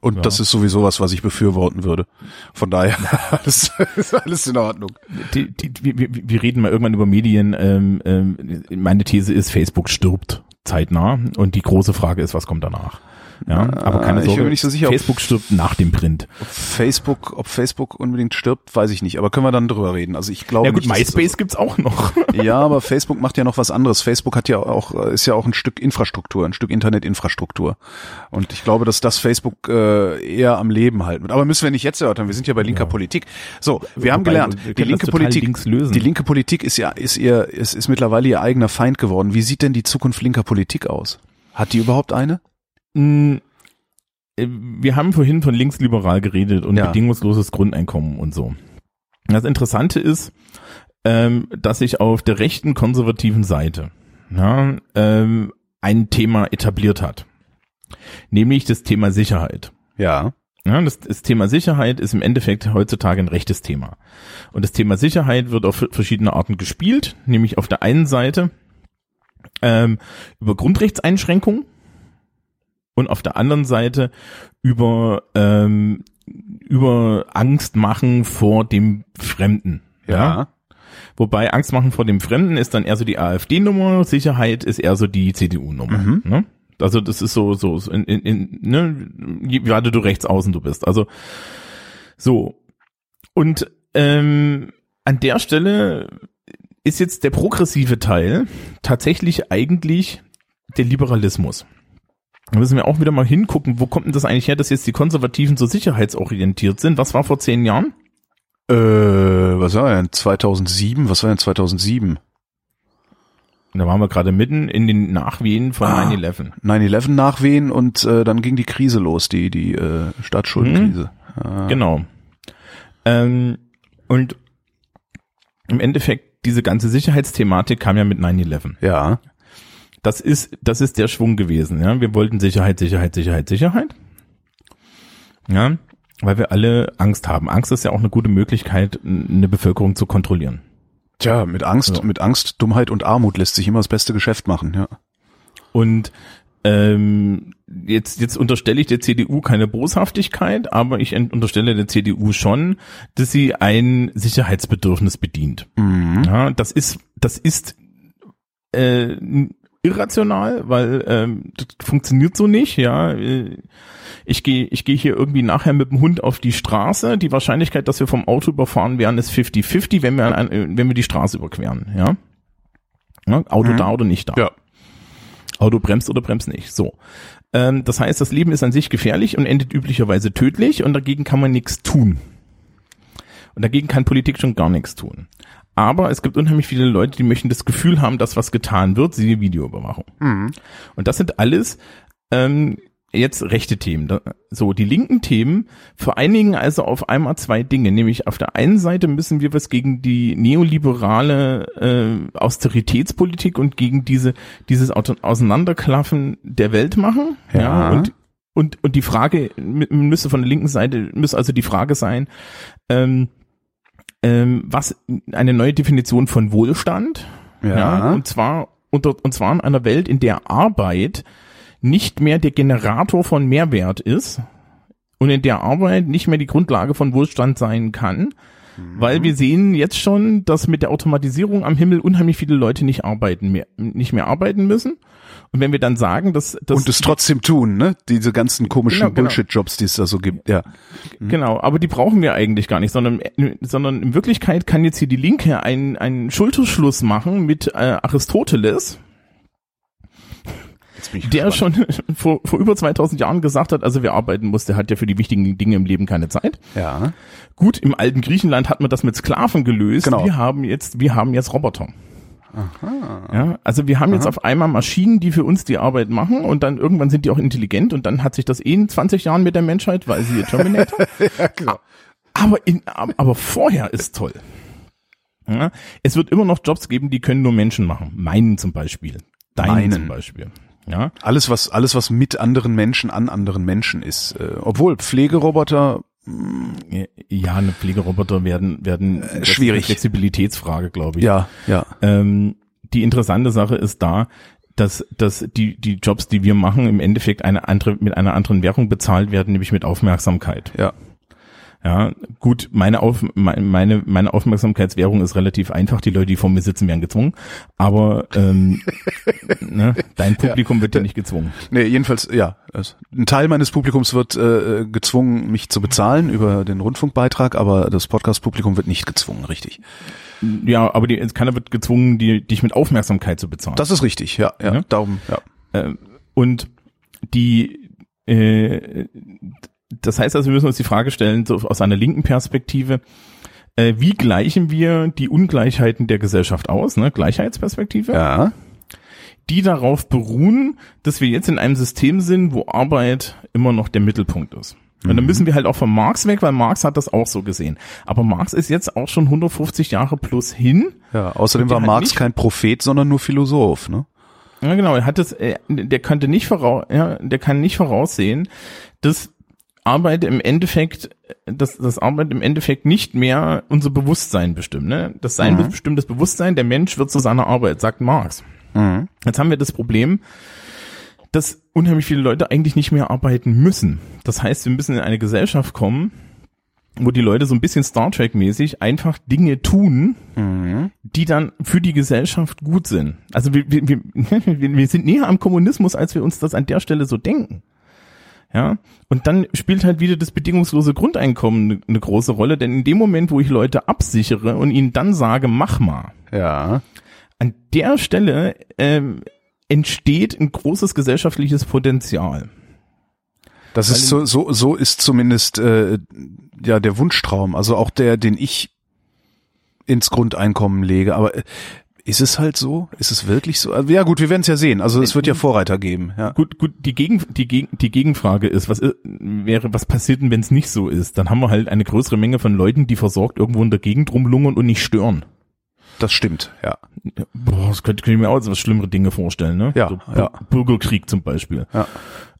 Und Ja. das ist sowieso was, was ich befürworten würde. Von daher *laughs* alles, ist alles in Ordnung. die, die, wir, wir- reden mal irgendwann über Medien. Ähm, ähm, meine These ist, Facebook stirbt zeitnah und die große Frage ist, was kommt danach? Ja, aber keine ich bin Sorge, mir nicht so sicher, ob- Facebook stirbt nach dem Print. Ob Facebook, ob Facebook unbedingt stirbt, weiß ich nicht. Aber können wir dann drüber reden. Also ich glaube Ja gut, nicht, MySpace gibt's auch noch. *laughs* Ja, aber Facebook macht ja noch was anderes. Facebook hat ja auch, ist ja auch ein Stück Infrastruktur, ein Stück Internetinfrastruktur. Und ich glaube, dass das Facebook äh, eher am Leben halten wird. Aber müssen wir nicht jetzt erörtern. Wir sind ja bei linker Politik. So, wir haben Wobei, gelernt, wir die linke Politik, die linke Politik ist ja, ist ihr, ist, ist mittlerweile ihr eigener Feind geworden. Wie sieht denn die Zukunft linker Politik aus? Hat die überhaupt eine? Mm, äh, Wir haben vorhin von linksliberal geredet und Ja. bedingungsloses Grundeinkommen und so. Das Interessante ist, ähm, dass sich auf der rechten konservativen Seite ja, ähm, ein Thema etabliert hat, nämlich das Thema Sicherheit. Ja. Ja, das, das Thema Sicherheit ist im Endeffekt heutzutage ein rechtes Thema. Und das Thema Sicherheit wird auf verschiedene Arten gespielt, nämlich auf der einen Seite ähm, über Grundrechtseinschränkungen und auf der anderen Seite über ähm, über Angst machen vor dem Fremden. Ja. Wobei Angst machen vor dem Fremden ist dann eher so die AfD-Nummer, Sicherheit ist eher so die CDU-Nummer. Mhm. Ne? Also das ist so, so, so in, in, in, ne, weiter du rechts außen du bist. Also so. Und ähm, an der Stelle ist jetzt der progressive Teil tatsächlich eigentlich der Liberalismus. Da müssen wir auch wieder mal hingucken, wo kommt denn das eigentlich her, dass jetzt die Konservativen so sicherheitsorientiert sind? Was war vor zehn Jahren? Äh, was war denn 2007? Was war denn 2007? Da waren wir gerade mitten in den Nachwehen von Ah. 9-11. 9-11 nachwehen und äh, dann ging die Krise los, die, die äh, Staatsschuldenkrise. Ah. Genau. Ähm, und im Endeffekt, diese ganze Sicherheitsthematik kam ja mit 9-11. Ja. Das ist, das ist der Schwung gewesen. Ja, wir wollten Sicherheit, Sicherheit, Sicherheit, Sicherheit. Ja, weil wir alle Angst haben. Angst ist ja auch eine gute Möglichkeit, eine Bevölkerung zu kontrollieren. Tja, mit Angst, So. mit Angst, Dummheit und Armut lässt sich immer das beste Geschäft machen, ja. Und ähm, jetzt, jetzt unterstelle ich der CDU keine Boshaftigkeit, aber ich unterstelle der CDU schon, dass sie ein Sicherheitsbedürfnis bedient. Mhm. Ja, das ist, das ist äh, irrational, weil ähm, das funktioniert so nicht. Ja, ich gehe, ich gehe hier irgendwie nachher mit dem Hund auf die Straße. Die Wahrscheinlichkeit, dass wir vom Auto überfahren werden, ist 50-50, wenn wir, an, äh, wenn wir die Straße überqueren. Ja, ja Auto Mhm. da oder nicht da. Ja. Auto bremst oder bremst nicht. So. Ähm, das heißt, das Leben ist an sich gefährlich und endet üblicherweise tödlich und dagegen kann man nichts tun. Und dagegen kann Politik schon gar nichts tun. Aber es gibt unheimlich viele Leute, die möchten das Gefühl haben, dass was getan wird, siehe Videoüberwachung. Mhm. Und das sind alles ähm, jetzt rechte Themen. So, die linken Themen vereinigen also auf einmal zwei Dinge. Nämlich auf der einen Seite müssen wir was gegen die neoliberale äh, Austeritätspolitik und gegen diese dieses Auseinanderklaffen der Welt machen. Ja. und und und die Frage müsste von der linken Seite müsste also die Frage sein, ähm, ähm, was eine neue Definition von Wohlstand. Ja. und zwar unter, und zwar in einer Welt, in der Arbeit nicht mehr der Generator von Mehrwert ist und in der Arbeit nicht mehr die Grundlage von Wohlstand sein kann, weil wir sehen jetzt schon, dass mit der Automatisierung am Himmel unheimlich viele Leute nicht arbeiten mehr, nicht mehr arbeiten müssen. Und wenn wir dann sagen, dass, dass Und es trotzdem tun, ne? Diese ganzen komischen Genau, genau. Bullshit-Jobs, die es da so gibt, ja. Genau, aber die brauchen wir eigentlich gar nicht, sondern, sondern in Wirklichkeit kann jetzt hier die Linke einen, einen Schulterschluss machen mit äh, Aristoteles, der gespannt. schon *laughs* vor, vor über 2000 Jahren gesagt hat, also wer arbeiten muss, der hat ja für die wichtigen Dinge im Leben keine Zeit. Ja. Gut, im alten Griechenland hat man das mit Sklaven gelöst. Genau. Wir haben jetzt, wir haben jetzt Roboter. Ja, also wir haben jetzt auf einmal Maschinen, die für uns die Arbeit machen und dann irgendwann sind die auch intelligent und dann hat sich das eh in 20 Jahren mit der Menschheit, weil sie Terminator. *laughs* ja, genau. Aber, in, aber vorher ist toll. Ja, es wird immer noch Jobs geben, die können nur Menschen machen. Meinen zum Beispiel. Deinen Meinen. zum Beispiel. Ja, Alles, was, alles, was mit anderen Menschen an anderen Menschen ist. Äh, obwohl Pflegeroboter, ja, eine Pflegeroboter werden, werden eine Äh, schwierig. Flexibilitätsfrage, glaube ich. ja, ja. Ähm, die interessante Sache ist da, dass, dass die, die Jobs, die wir machen, im Endeffekt eine andere, mit einer anderen Währung bezahlt werden, nämlich mit Aufmerksamkeit. Ja. Ja, gut, meine, Auf, meine, meine Aufmerksamkeitswährung ist relativ einfach. Die Leute, die vor mir sitzen, werden gezwungen. Aber ähm, *laughs* ne, dein Publikum wird ja nicht gezwungen. Nee, jedenfalls, ja. Es- Ein Teil meines Publikums wird äh, gezwungen, mich zu bezahlen über den Rundfunkbeitrag, aber das Podcast-Publikum wird nicht gezwungen, richtig. Ja, aber die, keiner wird gezwungen, die, dich mit Aufmerksamkeit zu bezahlen. Das ist richtig, ja, ja. Ja. Darum, ja. Äh, und die, äh, das heißt also, wir müssen uns die Frage stellen, so aus einer linken Perspektive, äh, wie gleichen wir die Ungleichheiten der Gesellschaft aus, ne? Gleichheitsperspektive, Ja. die darauf beruhen, dass wir jetzt in einem System sind, wo Arbeit immer noch der Mittelpunkt ist. Und dann müssen wir halt auch von Marx weg, weil Marx hat das auch so gesehen. Aber Marx ist jetzt auch schon 150 Jahre plus hin. Ja, außerdem war Marx kein Prophet, sondern nur Philosoph, ne? Ja, genau. Er hat es, er, der könnte nicht voraus, ja, der kann nicht voraussehen, dass Arbeit im Endeffekt, dass das Arbeit im Endeffekt nicht mehr unser Bewusstsein bestimmt. Ne? Das Sein Mhm. bestimmt das Bewusstsein. Der Mensch wird zu seiner Arbeit, sagt Marx. Mhm. Jetzt haben wir das Problem, dass unheimlich viele Leute eigentlich nicht mehr arbeiten müssen. Das heißt, wir müssen in eine Gesellschaft kommen, wo die Leute so ein bisschen Star Trek mäßig einfach Dinge tun, Mhm. die dann für die Gesellschaft gut sind. Also wir, wir, wir, *laughs* wir wir sind näher am Kommunismus, als wir uns das an der Stelle so denken. Ja, und dann spielt halt wieder das bedingungslose Grundeinkommen eine, eine große Rolle, denn in dem Moment, wo ich Leute absichere und ihnen dann sage, mach mal, Ja. an der Stelle ähm, entsteht ein großes gesellschaftliches Potenzial. Das ist so, so, so ist zumindest äh, ja der Wunschtraum, also auch der, den ich ins Grundeinkommen lege. Aber äh, ist es halt so? Ist es wirklich so? Also, ja gut, wir werden es ja sehen. Also es wird ja Vorreiter geben. Ja. Gut, gut, die, Gegen, die, Gegen, die Gegenfrage ist, was i- wäre, was passiert denn, wenn es nicht so ist? Dann haben wir halt eine größere Menge von Leuten, die versorgt irgendwo in der Gegend rumlungern und nicht stören. Das stimmt. Ja. Boah, das könnte, könnte ich mir auch was schlimmere Dinge vorstellen, ne? Ja, so, ja. Bürgerkrieg zum Beispiel. Ja.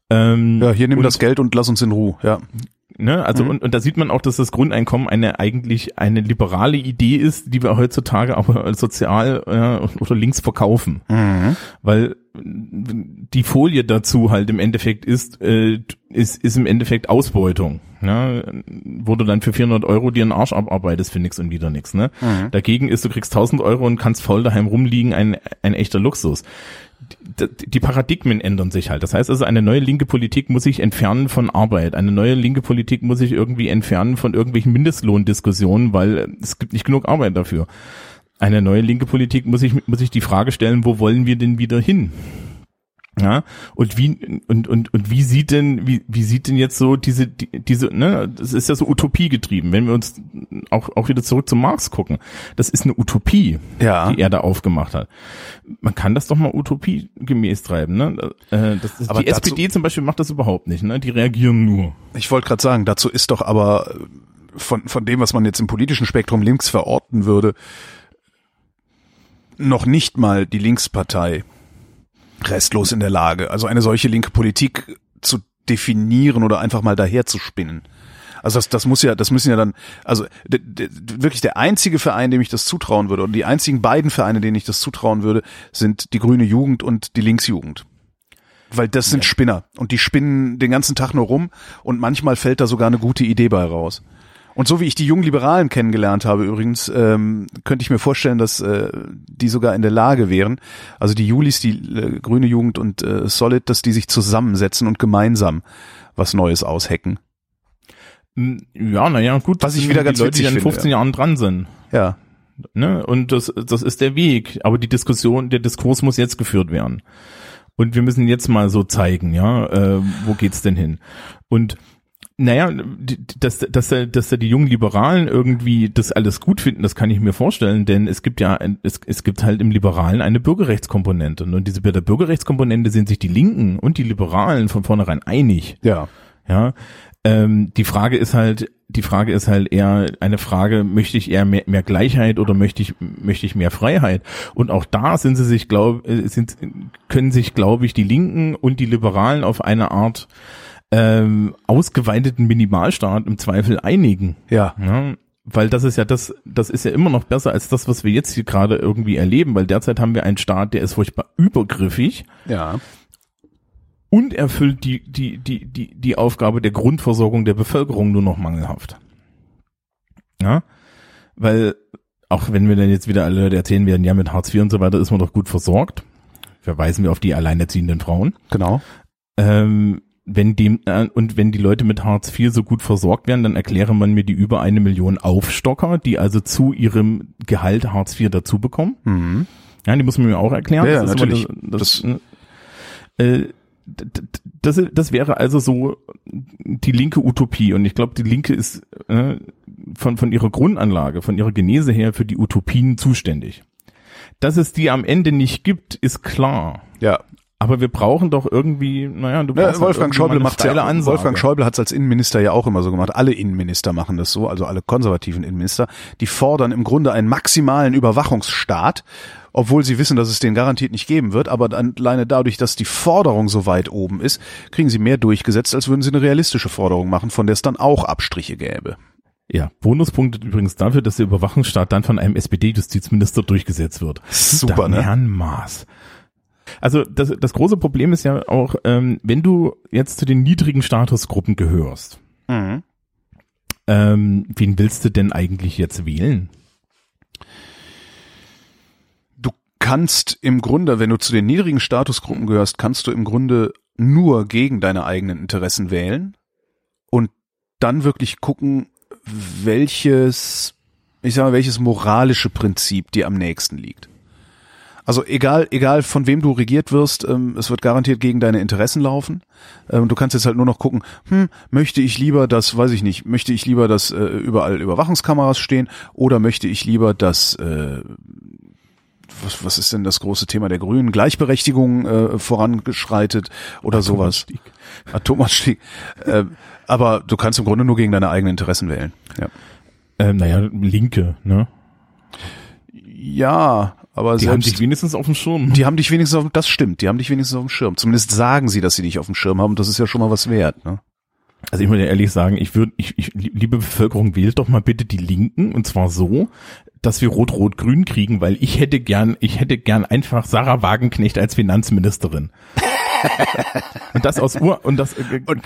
Ähm, Ja, hier nimm und, das Geld und lass uns in Ruhe. Ja. Ne, also Mhm. und, und da sieht man auch, dass das Grundeinkommen eine eigentlich eine liberale Idee ist, die wir heutzutage aber als sozial äh, oder links verkaufen, Mhm. weil die Folie dazu halt im Endeffekt ist äh, ist ist im Endeffekt Ausbeutung. Ne? Wo du dann für 400 Euro dir einen Arsch abarbeitest für nix und wieder nix. Ne? Mhm. Dagegen ist, du kriegst 1000 Euro und kannst faul daheim rumliegen, ein, ein echter Luxus die, die Paradigmen ändern sich halt. Das heißt also, eine neue linke Politik muss sich entfernen von Arbeit. Eine neue linke Politik muss sich irgendwie entfernen von irgendwelchen Mindestlohndiskussionen, weil es gibt nicht genug Arbeit dafür. Eine neue linke Politik muss sich, muss sich die Frage stellen, wo wollen wir denn wieder hin? Ja, und wie, und, und, und wie sieht denn, wie, wie sieht denn jetzt so diese, die, diese, ne, das ist ja so Utopie getrieben, wenn wir uns auch, auch wieder zurück zu Marx gucken. Das ist eine Utopie, Ja. die er da aufgemacht hat. Man kann das doch mal utopiegemäß treiben, ne? Äh, Das ist, Aber die dazu- SPD zum Beispiel macht das überhaupt nicht, ne? Die reagieren nur. Ich wollte gerade sagen, dazu ist doch aber äh, von, von dem, was man jetzt im politischen Spektrum links verorten würde, noch nicht mal die Linkspartei restlos in der Lage, also eine solche linke Politik zu definieren oder einfach mal daherzuspinnen. Also das, das muss ja, das müssen ja dann, also wirklich der einzige Verein, dem ich das zutrauen würde, und die einzigen beiden Vereine, denen ich das zutrauen würde, sind die Grüne Jugend und die Linksjugend. Weil das sind Spinner und die spinnen den ganzen Tag nur rum und manchmal fällt da sogar eine gute Idee bei raus. Und so wie ich die jungen Liberalen kennengelernt habe übrigens, ähm, könnte ich mir vorstellen, dass äh, die sogar in der Lage wären, also die Julis, die äh, Grüne Jugend und äh, Solid, dass die sich zusammensetzen und gemeinsam was Neues aushecken. Hm, Ja, naja, gut. Was ich wieder die ganz Leute, witzig die in finde, 15 Jahren dran sind. Ja, Ne? Und das, das ist der Weg. Aber die Diskussion, der Diskurs muss jetzt geführt werden. Und wir müssen jetzt mal so zeigen, ja, äh, wo geht's denn hin? Und naja, dass, dass, da- dass da die jungen Liberalen irgendwie das alles gut finden, das kann ich mir vorstellen, denn es gibt ja, es, es gibt halt im Liberalen eine Bürgerrechtskomponente. Und diese, bei der Bürgerrechtskomponente sind sich die Linken und die Liberalen von vornherein einig. ja. Ja, ähm, die Frage ist halt, die Frage ist halt eher eine Frage, möchte ich eher mehr, mehr Gleichheit oder möchte ich, möchte ich mehr Freiheit? Und auch da sind sie sich, glaub, äh, sind, können sich, glaube ich, die Linken und die Liberalen auf eine Art ähm, ausgeweiteten Minimalstaat im Zweifel einigen. Ja. Ja, weil das ist ja das, das ist ja immer noch besser als das, was wir jetzt hier gerade irgendwie erleben, weil derzeit haben wir einen Staat, der ist furchtbar übergriffig Ja. und erfüllt die, die, die, die, die Aufgabe der Grundversorgung der Bevölkerung nur noch mangelhaft. Ja, weil auch wenn wir dann jetzt wieder alle erzählen werden, ja, mit Hartz IV und so weiter ist man doch gut versorgt, verweisen wir auf die alleinerziehenden Frauen. Genau. Ähm, wenn dem, äh, und wenn die Leute mit Hartz IV so gut versorgt werden, dann erkläre man mir die über eine Million Aufstocker, die also zu ihrem Gehalt Hartz IV dazu bekommen. Mhm. Ja, die muss man mir auch erklären. Ja, immer natürlich. Das, das, äh, d- d- das, das wäre also so die linke Utopie. Und ich glaube, die Linke ist äh, von, von ihrer Grundanlage, von ihrer Genese her für die Utopien zuständig. Dass es die am Ende nicht gibt, ist klar. Ja. Aber wir brauchen doch irgendwie, naja, du brauchst Ja, halt Wolfgang irgendwie Schäuble macht ja, Ansage. Wolfgang Schäuble hat es als Innenminister ja auch immer so gemacht. Alle Innenminister machen das so, also alle konservativen Innenminister. Die fordern im Grunde einen maximalen Überwachungsstaat, obwohl sie wissen, dass es den garantiert nicht geben wird. Aber dann alleine dadurch, dass die Forderung so weit oben ist, kriegen sie mehr durchgesetzt, als würden sie eine realistische Forderung machen, von der es dann auch Abstriche gäbe. Ja, Bonuspunkte übrigens dafür, dass der Überwachungsstaat dann von einem SPD-Justizminister durchgesetzt wird. Super, Dein ne? Herrn Maß. Also das, das große Problem ist ja auch, ähm, wenn du jetzt zu den niedrigen Statusgruppen gehörst, Mhm. ähm, wen willst du denn eigentlich jetzt wählen? Du kannst im Grunde, wenn du zu den niedrigen Statusgruppen gehörst, kannst du im Grunde nur gegen deine eigenen Interessen wählen und dann wirklich gucken, welches, ich sag mal, welches moralische Prinzip dir am nächsten liegt. Also egal, egal von wem du regiert wirst, ähm, es wird garantiert gegen deine Interessen laufen. Ähm, du kannst jetzt halt nur noch gucken, hm, möchte ich lieber, dass, weiß ich nicht, möchte ich lieber, dass äh, überall Überwachungskameras stehen oder möchte ich lieber, dass äh, was, was ist denn das große Thema der Grünen? Gleichberechtigung äh, vorangeschreitet oder sowas. Atomausstieg. äh, aber du kannst im Grunde nur gegen deine eigenen Interessen wählen. Ja, Ähm, naja, Linke, ne? ja aber Die haben selbst, sich wenigstens auf dem Schirm. die haben dich wenigstens auf, das stimmt, die haben dich wenigstens auf dem Schirm. Zumindest sagen sie, dass sie dich auf dem Schirm haben. Das ist ja schon mal was wert. Ne? Also ich muss ja ehrlich sagen, ich würde, ich, ich, liebe Bevölkerung, wählt doch mal bitte die Linken und zwar so, dass wir Rot-Rot-Grün kriegen, weil ich hätte gern, ich hätte gern einfach Sarah Wagenknecht als Finanzministerin. *laughs* und das aus Ur und das äh, und,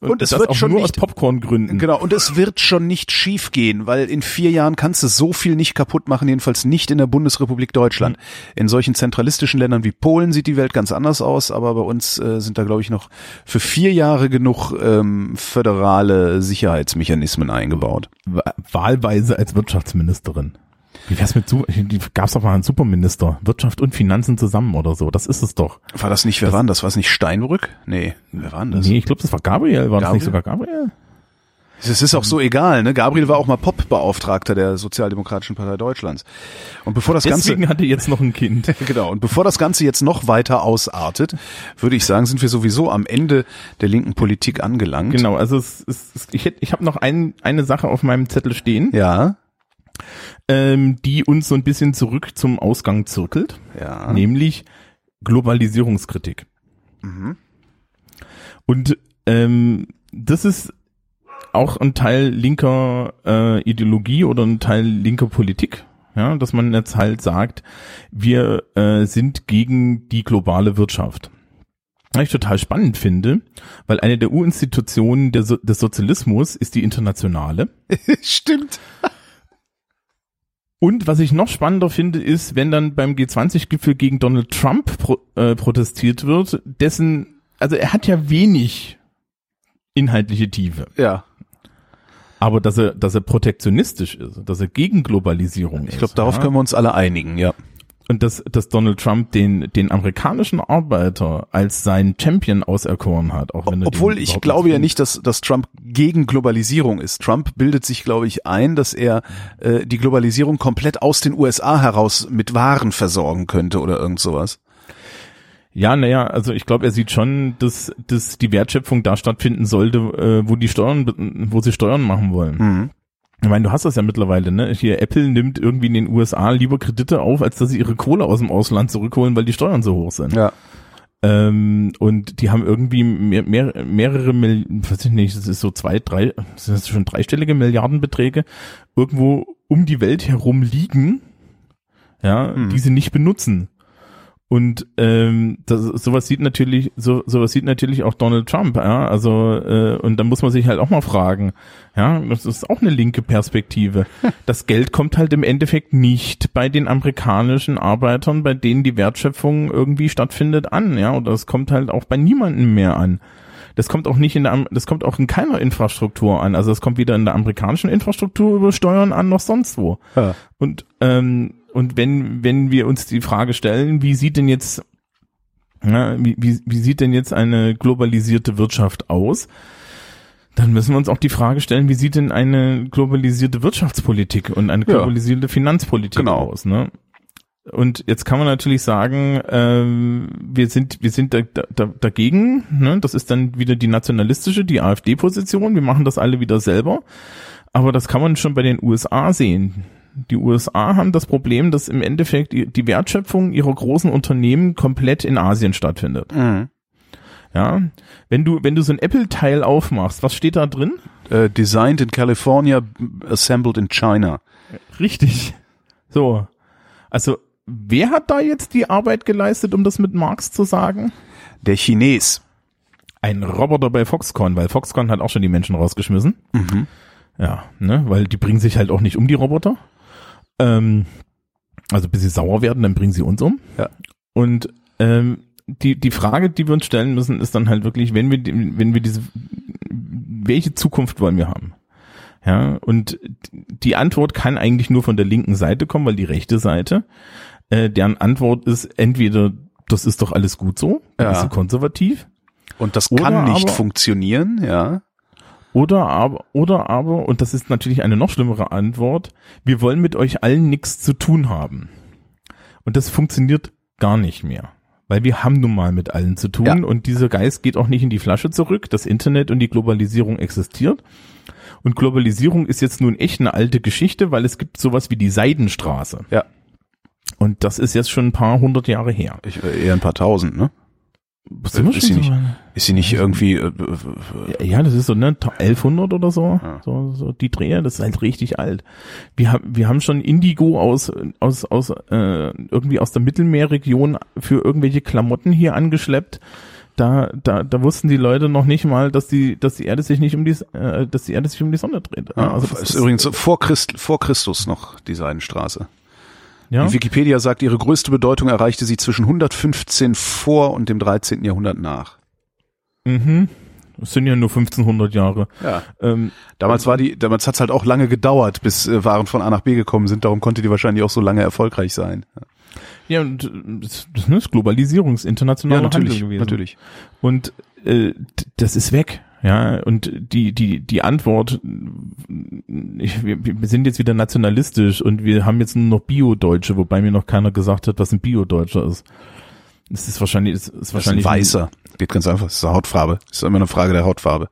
und, und es wird auch schon nur nicht- aus Popcorngründen. Genau, und es wird schon nicht schief gehen, weil in vier Jahren kannst du so viel nicht kaputt machen, jedenfalls nicht in der Bundesrepublik Deutschland. In solchen zentralistischen Ländern wie Polen sieht die Welt ganz anders aus, aber bei uns äh, sind da, glaube ich, noch für vier Jahre genug ähm, föderale Sicherheitsmechanismen eingebaut. Wa- Wahlweise als Wirtschaftsministerin. Wie wär's mit, gab's doch mal einen Superminister, Wirtschaft und Finanzen zusammen oder so. Das ist es doch. War das nicht, wer war das? War es nicht Steinbrück? Nee, wer war das? Nee, ich glaube, das war Gabriel. War das nicht sogar Gabriel? Gabriel? Es ist auch so egal, ne? Gabriel war auch mal Pop-Beauftragter der Sozialdemokratischen Partei Deutschlands. Und bevor das Ganze Deswegen hat er jetzt noch ein Kind. *laughs* Genau, und bevor das Ganze jetzt noch weiter ausartet, würde ich sagen, sind wir sowieso am Ende der linken Politik angelangt. Genau, also es, es, ich, hätt- ich habe noch ein, eine Sache auf meinem Zettel stehen, Ja, ähm, die uns so ein bisschen zurück zum Ausgang zirkelt, ja. nämlich Globalisierungskritik. Mhm. Und ähm, das ist auch ein Teil linker äh, Ideologie oder ein Teil linker Politik, ja, dass man jetzt halt sagt, wir äh, sind gegen die globale Wirtschaft. Was ich total spannend finde, weil eine der Urinstitutionen so des Sozialismus ist die Internationale. *laughs* Stimmt. Und was ich noch spannender finde, ist, wenn dann beim G20-Gipfel gegen Donald Trump pro, äh, protestiert wird, dessen, also er hat ja wenig inhaltliche Tiefe. Ja. Aber dass er, dass er protektionistisch ist, dass er gegen Globalisierung ist. Ich glaube, darauf ja? können wir uns alle einigen, ja. Und dass, dass Donald Trump den, den amerikanischen Arbeiter als seinen Champion auserkoren hat. Auch wenn er Obwohl ich glaube ja nicht, dass, dass Trump gegen Globalisierung ist. Trump bildet sich, glaube ich, ein, dass er äh, die Globalisierung komplett aus den USA heraus mit Waren versorgen könnte oder irgend sowas. Ja, naja, also ich glaube, er sieht schon, dass, dass die Wertschöpfung da stattfinden sollte, äh, wo die Steuern, wo sie Steuern machen wollen. Mhm. Ich meine, du hast das ja mittlerweile, ne? Hier Apple nimmt irgendwie in den USA lieber Kredite auf, als dass sie ihre Kohle aus dem Ausland zurückholen, weil die Steuern so hoch sind. Ja. Ähm, und die haben irgendwie mehr, mehr, mehrere Mill weiß ich nicht, das ist so zwei, drei, das sind schon dreistellige Milliardenbeträge irgendwo um die Welt herum liegen, ja, Mhm. die sie nicht benutzen. Und ähm, das, sowas sieht natürlich, so, sowas sieht natürlich auch Donald Trump, ja. Also äh, und da muss man sich halt auch mal fragen, ja, das ist auch eine linke Perspektive. *laughs* Das Geld kommt halt im Endeffekt nicht bei den amerikanischen Arbeitern, bei denen die Wertschöpfung irgendwie stattfindet, an, ja. Oder es kommt halt auch bei niemandem mehr an. Das kommt auch nicht in der, das kommt auch in keiner Infrastruktur an. Also es kommt weder in der amerikanischen Infrastruktur über Steuern an noch sonst wo. Ja. Und ähm, und wenn wenn wir uns die Frage stellen, wie sieht denn jetzt ja, wie, wie, wie sieht denn jetzt eine globalisierte Wirtschaft aus? Dann müssen wir uns auch die Frage stellen, wie sieht denn eine globalisierte Wirtschaftspolitik und eine Ja. globalisierte Finanzpolitik Genau. aus? Ne? Und jetzt kann man natürlich sagen, ähm, wir sind wir sind da, da, dagegen. Ne? Das ist dann wieder die nationalistische, die AfD-Position. Wir machen das alle wieder selber. Aber das kann man schon bei den USA sehen. Die USA haben das Problem, dass im Endeffekt die Wertschöpfung ihrer großen Unternehmen komplett in Asien stattfindet. Mhm. Ja, wenn du wenn du so ein Apple-Teil aufmachst, was steht da drin? Äh, designed in California, assembled in China. Richtig. So, also wer hat da jetzt die Arbeit geleistet, um das mit Marx zu sagen? Der Chines. Ein Roboter bei Foxconn, weil Foxconn hat auch schon die Menschen rausgeschmissen. Mhm. Ja, ne, weil die bringen sich halt auch nicht um die Roboter. Ähm, also bis sie sauer werden, dann bringen sie uns um. Ja. Und ähm, die die Frage, die wir uns stellen müssen, ist dann halt wirklich, wenn wir die- wenn wir diese welche Zukunft wollen wir haben? Ja, und die Antwort kann eigentlich nur von der linken Seite kommen, weil die rechte Seite, äh, deren Antwort ist entweder das ist doch alles gut so, Ja. ist sie konservativ, Und das kann nicht aber- funktionieren, ja. Oder aber, oder aber, und das ist natürlich eine noch schlimmere Antwort, wir wollen mit euch allen nichts zu tun haben. Und das funktioniert gar nicht mehr. Weil wir haben nun mal mit allen zu tun Ja. und dieser Geist geht auch nicht in die Flasche zurück. Das Internet und die Globalisierung existiert. Und Globalisierung ist jetzt nun echt eine alte Geschichte, weil es gibt sowas wie die Seidenstraße. Ja. Und das ist jetzt schon ein paar hundert Jahre her. Ich, äh, eher ein paar tausend, ne? Sind wir ist sie nicht- Ist sie nicht irgendwie, äh, Ja, Ja, das ist so, ne, 1100 oder so, Ja. so, so die Dreher, das ist halt richtig alt. Wir haben, wir haben schon Indigo aus, aus, aus, äh, irgendwie aus der Mittelmeerregion für irgendwelche Klamotten hier angeschleppt. Da, da, da wussten die Leute noch nicht mal, dass die, dass die Erde sich nicht um die, äh, dass die Erde sich um die Sonne dreht. ja, also ist, übrigens vor, Christ, vor Christus noch die Seidenstraße. Ja, Die Wikipedia sagt, ihre größte Bedeutung erreichte sie zwischen 115 vor und dem 13. Jahrhundert nach. mhm. Das sind ja nur 1500 Jahre. Ja. Ähm, Damals war die, damals hat's halt auch lange gedauert, bis äh, Waren von A nach B gekommen sind. Darum konnte die wahrscheinlich auch so lange erfolgreich sein. ja, und äh, das, das ist Globalisierungs, internationaler natürlich, Handel gewesen. natürlich. Und äh, das ist weg. Ja, und die, die, die Antwort, ich, wir, wir sind jetzt wieder nationalistisch und wir haben jetzt nur noch Bio-Deutsche, wobei mir noch keiner gesagt hat, was ein Bio-Deutscher ist. Das ist wahrscheinlich, das ist Das ist ein wahrscheinlich Weißer. Geht ganz einfach. Das ist eine Hautfarbe. Das ist immer eine Frage der Hautfarbe.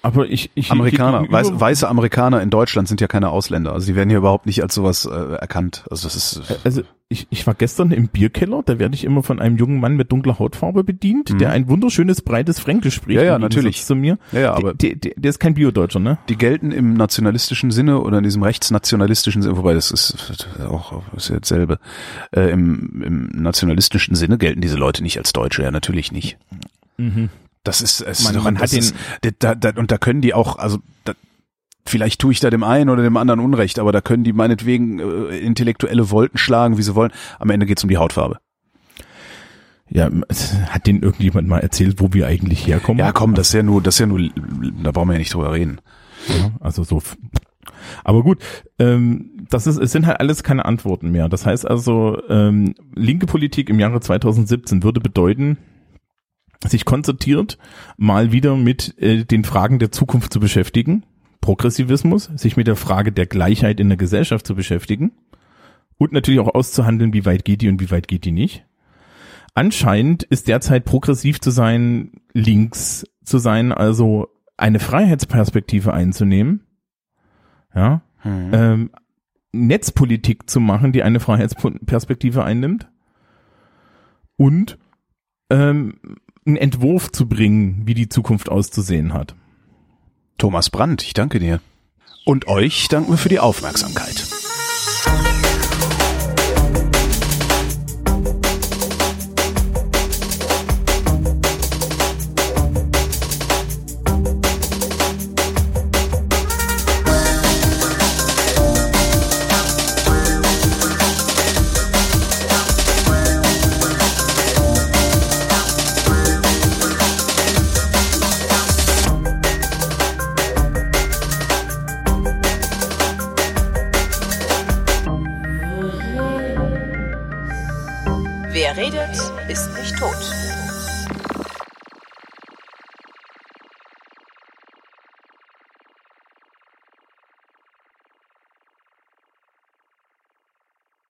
Aber ich, ich Amerikaner, ich- weiß, weiße Amerikaner in Deutschland sind ja keine Ausländer. Also die werden hier überhaupt nicht als sowas äh, erkannt. Also das ist Also ich, ich war gestern im Bierkeller, da werde ich immer von einem jungen Mann mit dunkler Hautfarbe bedient, der ein wunderschönes, breites Fränkisch spricht. Mhm. Ja, ja, natürlich. Zu mir. Ja, ja, aber- der, der, der ist kein Biodeutscher, ne? die gelten im nationalistischen Sinne oder in diesem rechtsnationalistischen Sinne, wobei das ist auch ist ja dasselbe. Äh, im, Im nationalistischen Sinne gelten diese Leute nicht als Deutsche, ja natürlich nicht. Das ist, es. Man- man hat den- da, da, und da können die auch, also da, vielleicht tue ich da dem einen oder dem anderen Unrecht, aber da können die meinetwegen äh, intellektuelle Wolken schlagen, wie sie wollen. Am Ende geht's um die Hautfarbe. Ja, *laughs* hat denen irgendjemand mal erzählt, wo wir eigentlich herkommen? Ja, komm, das ist ja nur, das ist ja nur, da brauchen wir ja nicht drüber reden. Ja, also so. Aber gut, ähm, das ist, es sind halt alles keine Antworten mehr. Das heißt also, ähm, linke Politik im Jahre 2017 würde bedeuten, sich konzertiert mal wieder mit äh, den Fragen der Zukunft zu beschäftigen, Progressivismus, sich mit der Frage der Gleichheit in der Gesellschaft zu beschäftigen und natürlich auch auszuhandeln, wie weit geht die und wie weit geht die nicht. Anscheinend ist derzeit progressiv zu sein, links zu sein, also eine Freiheitsperspektive einzunehmen, ja, ähm, Netzpolitik zu machen, die eine Freiheitsperspektive einnimmt und ähm, einen Entwurf zu bringen, wie die Zukunft auszusehen hat. Thomas Brandt, ich danke dir. Und euch danken wir für die Aufmerksamkeit.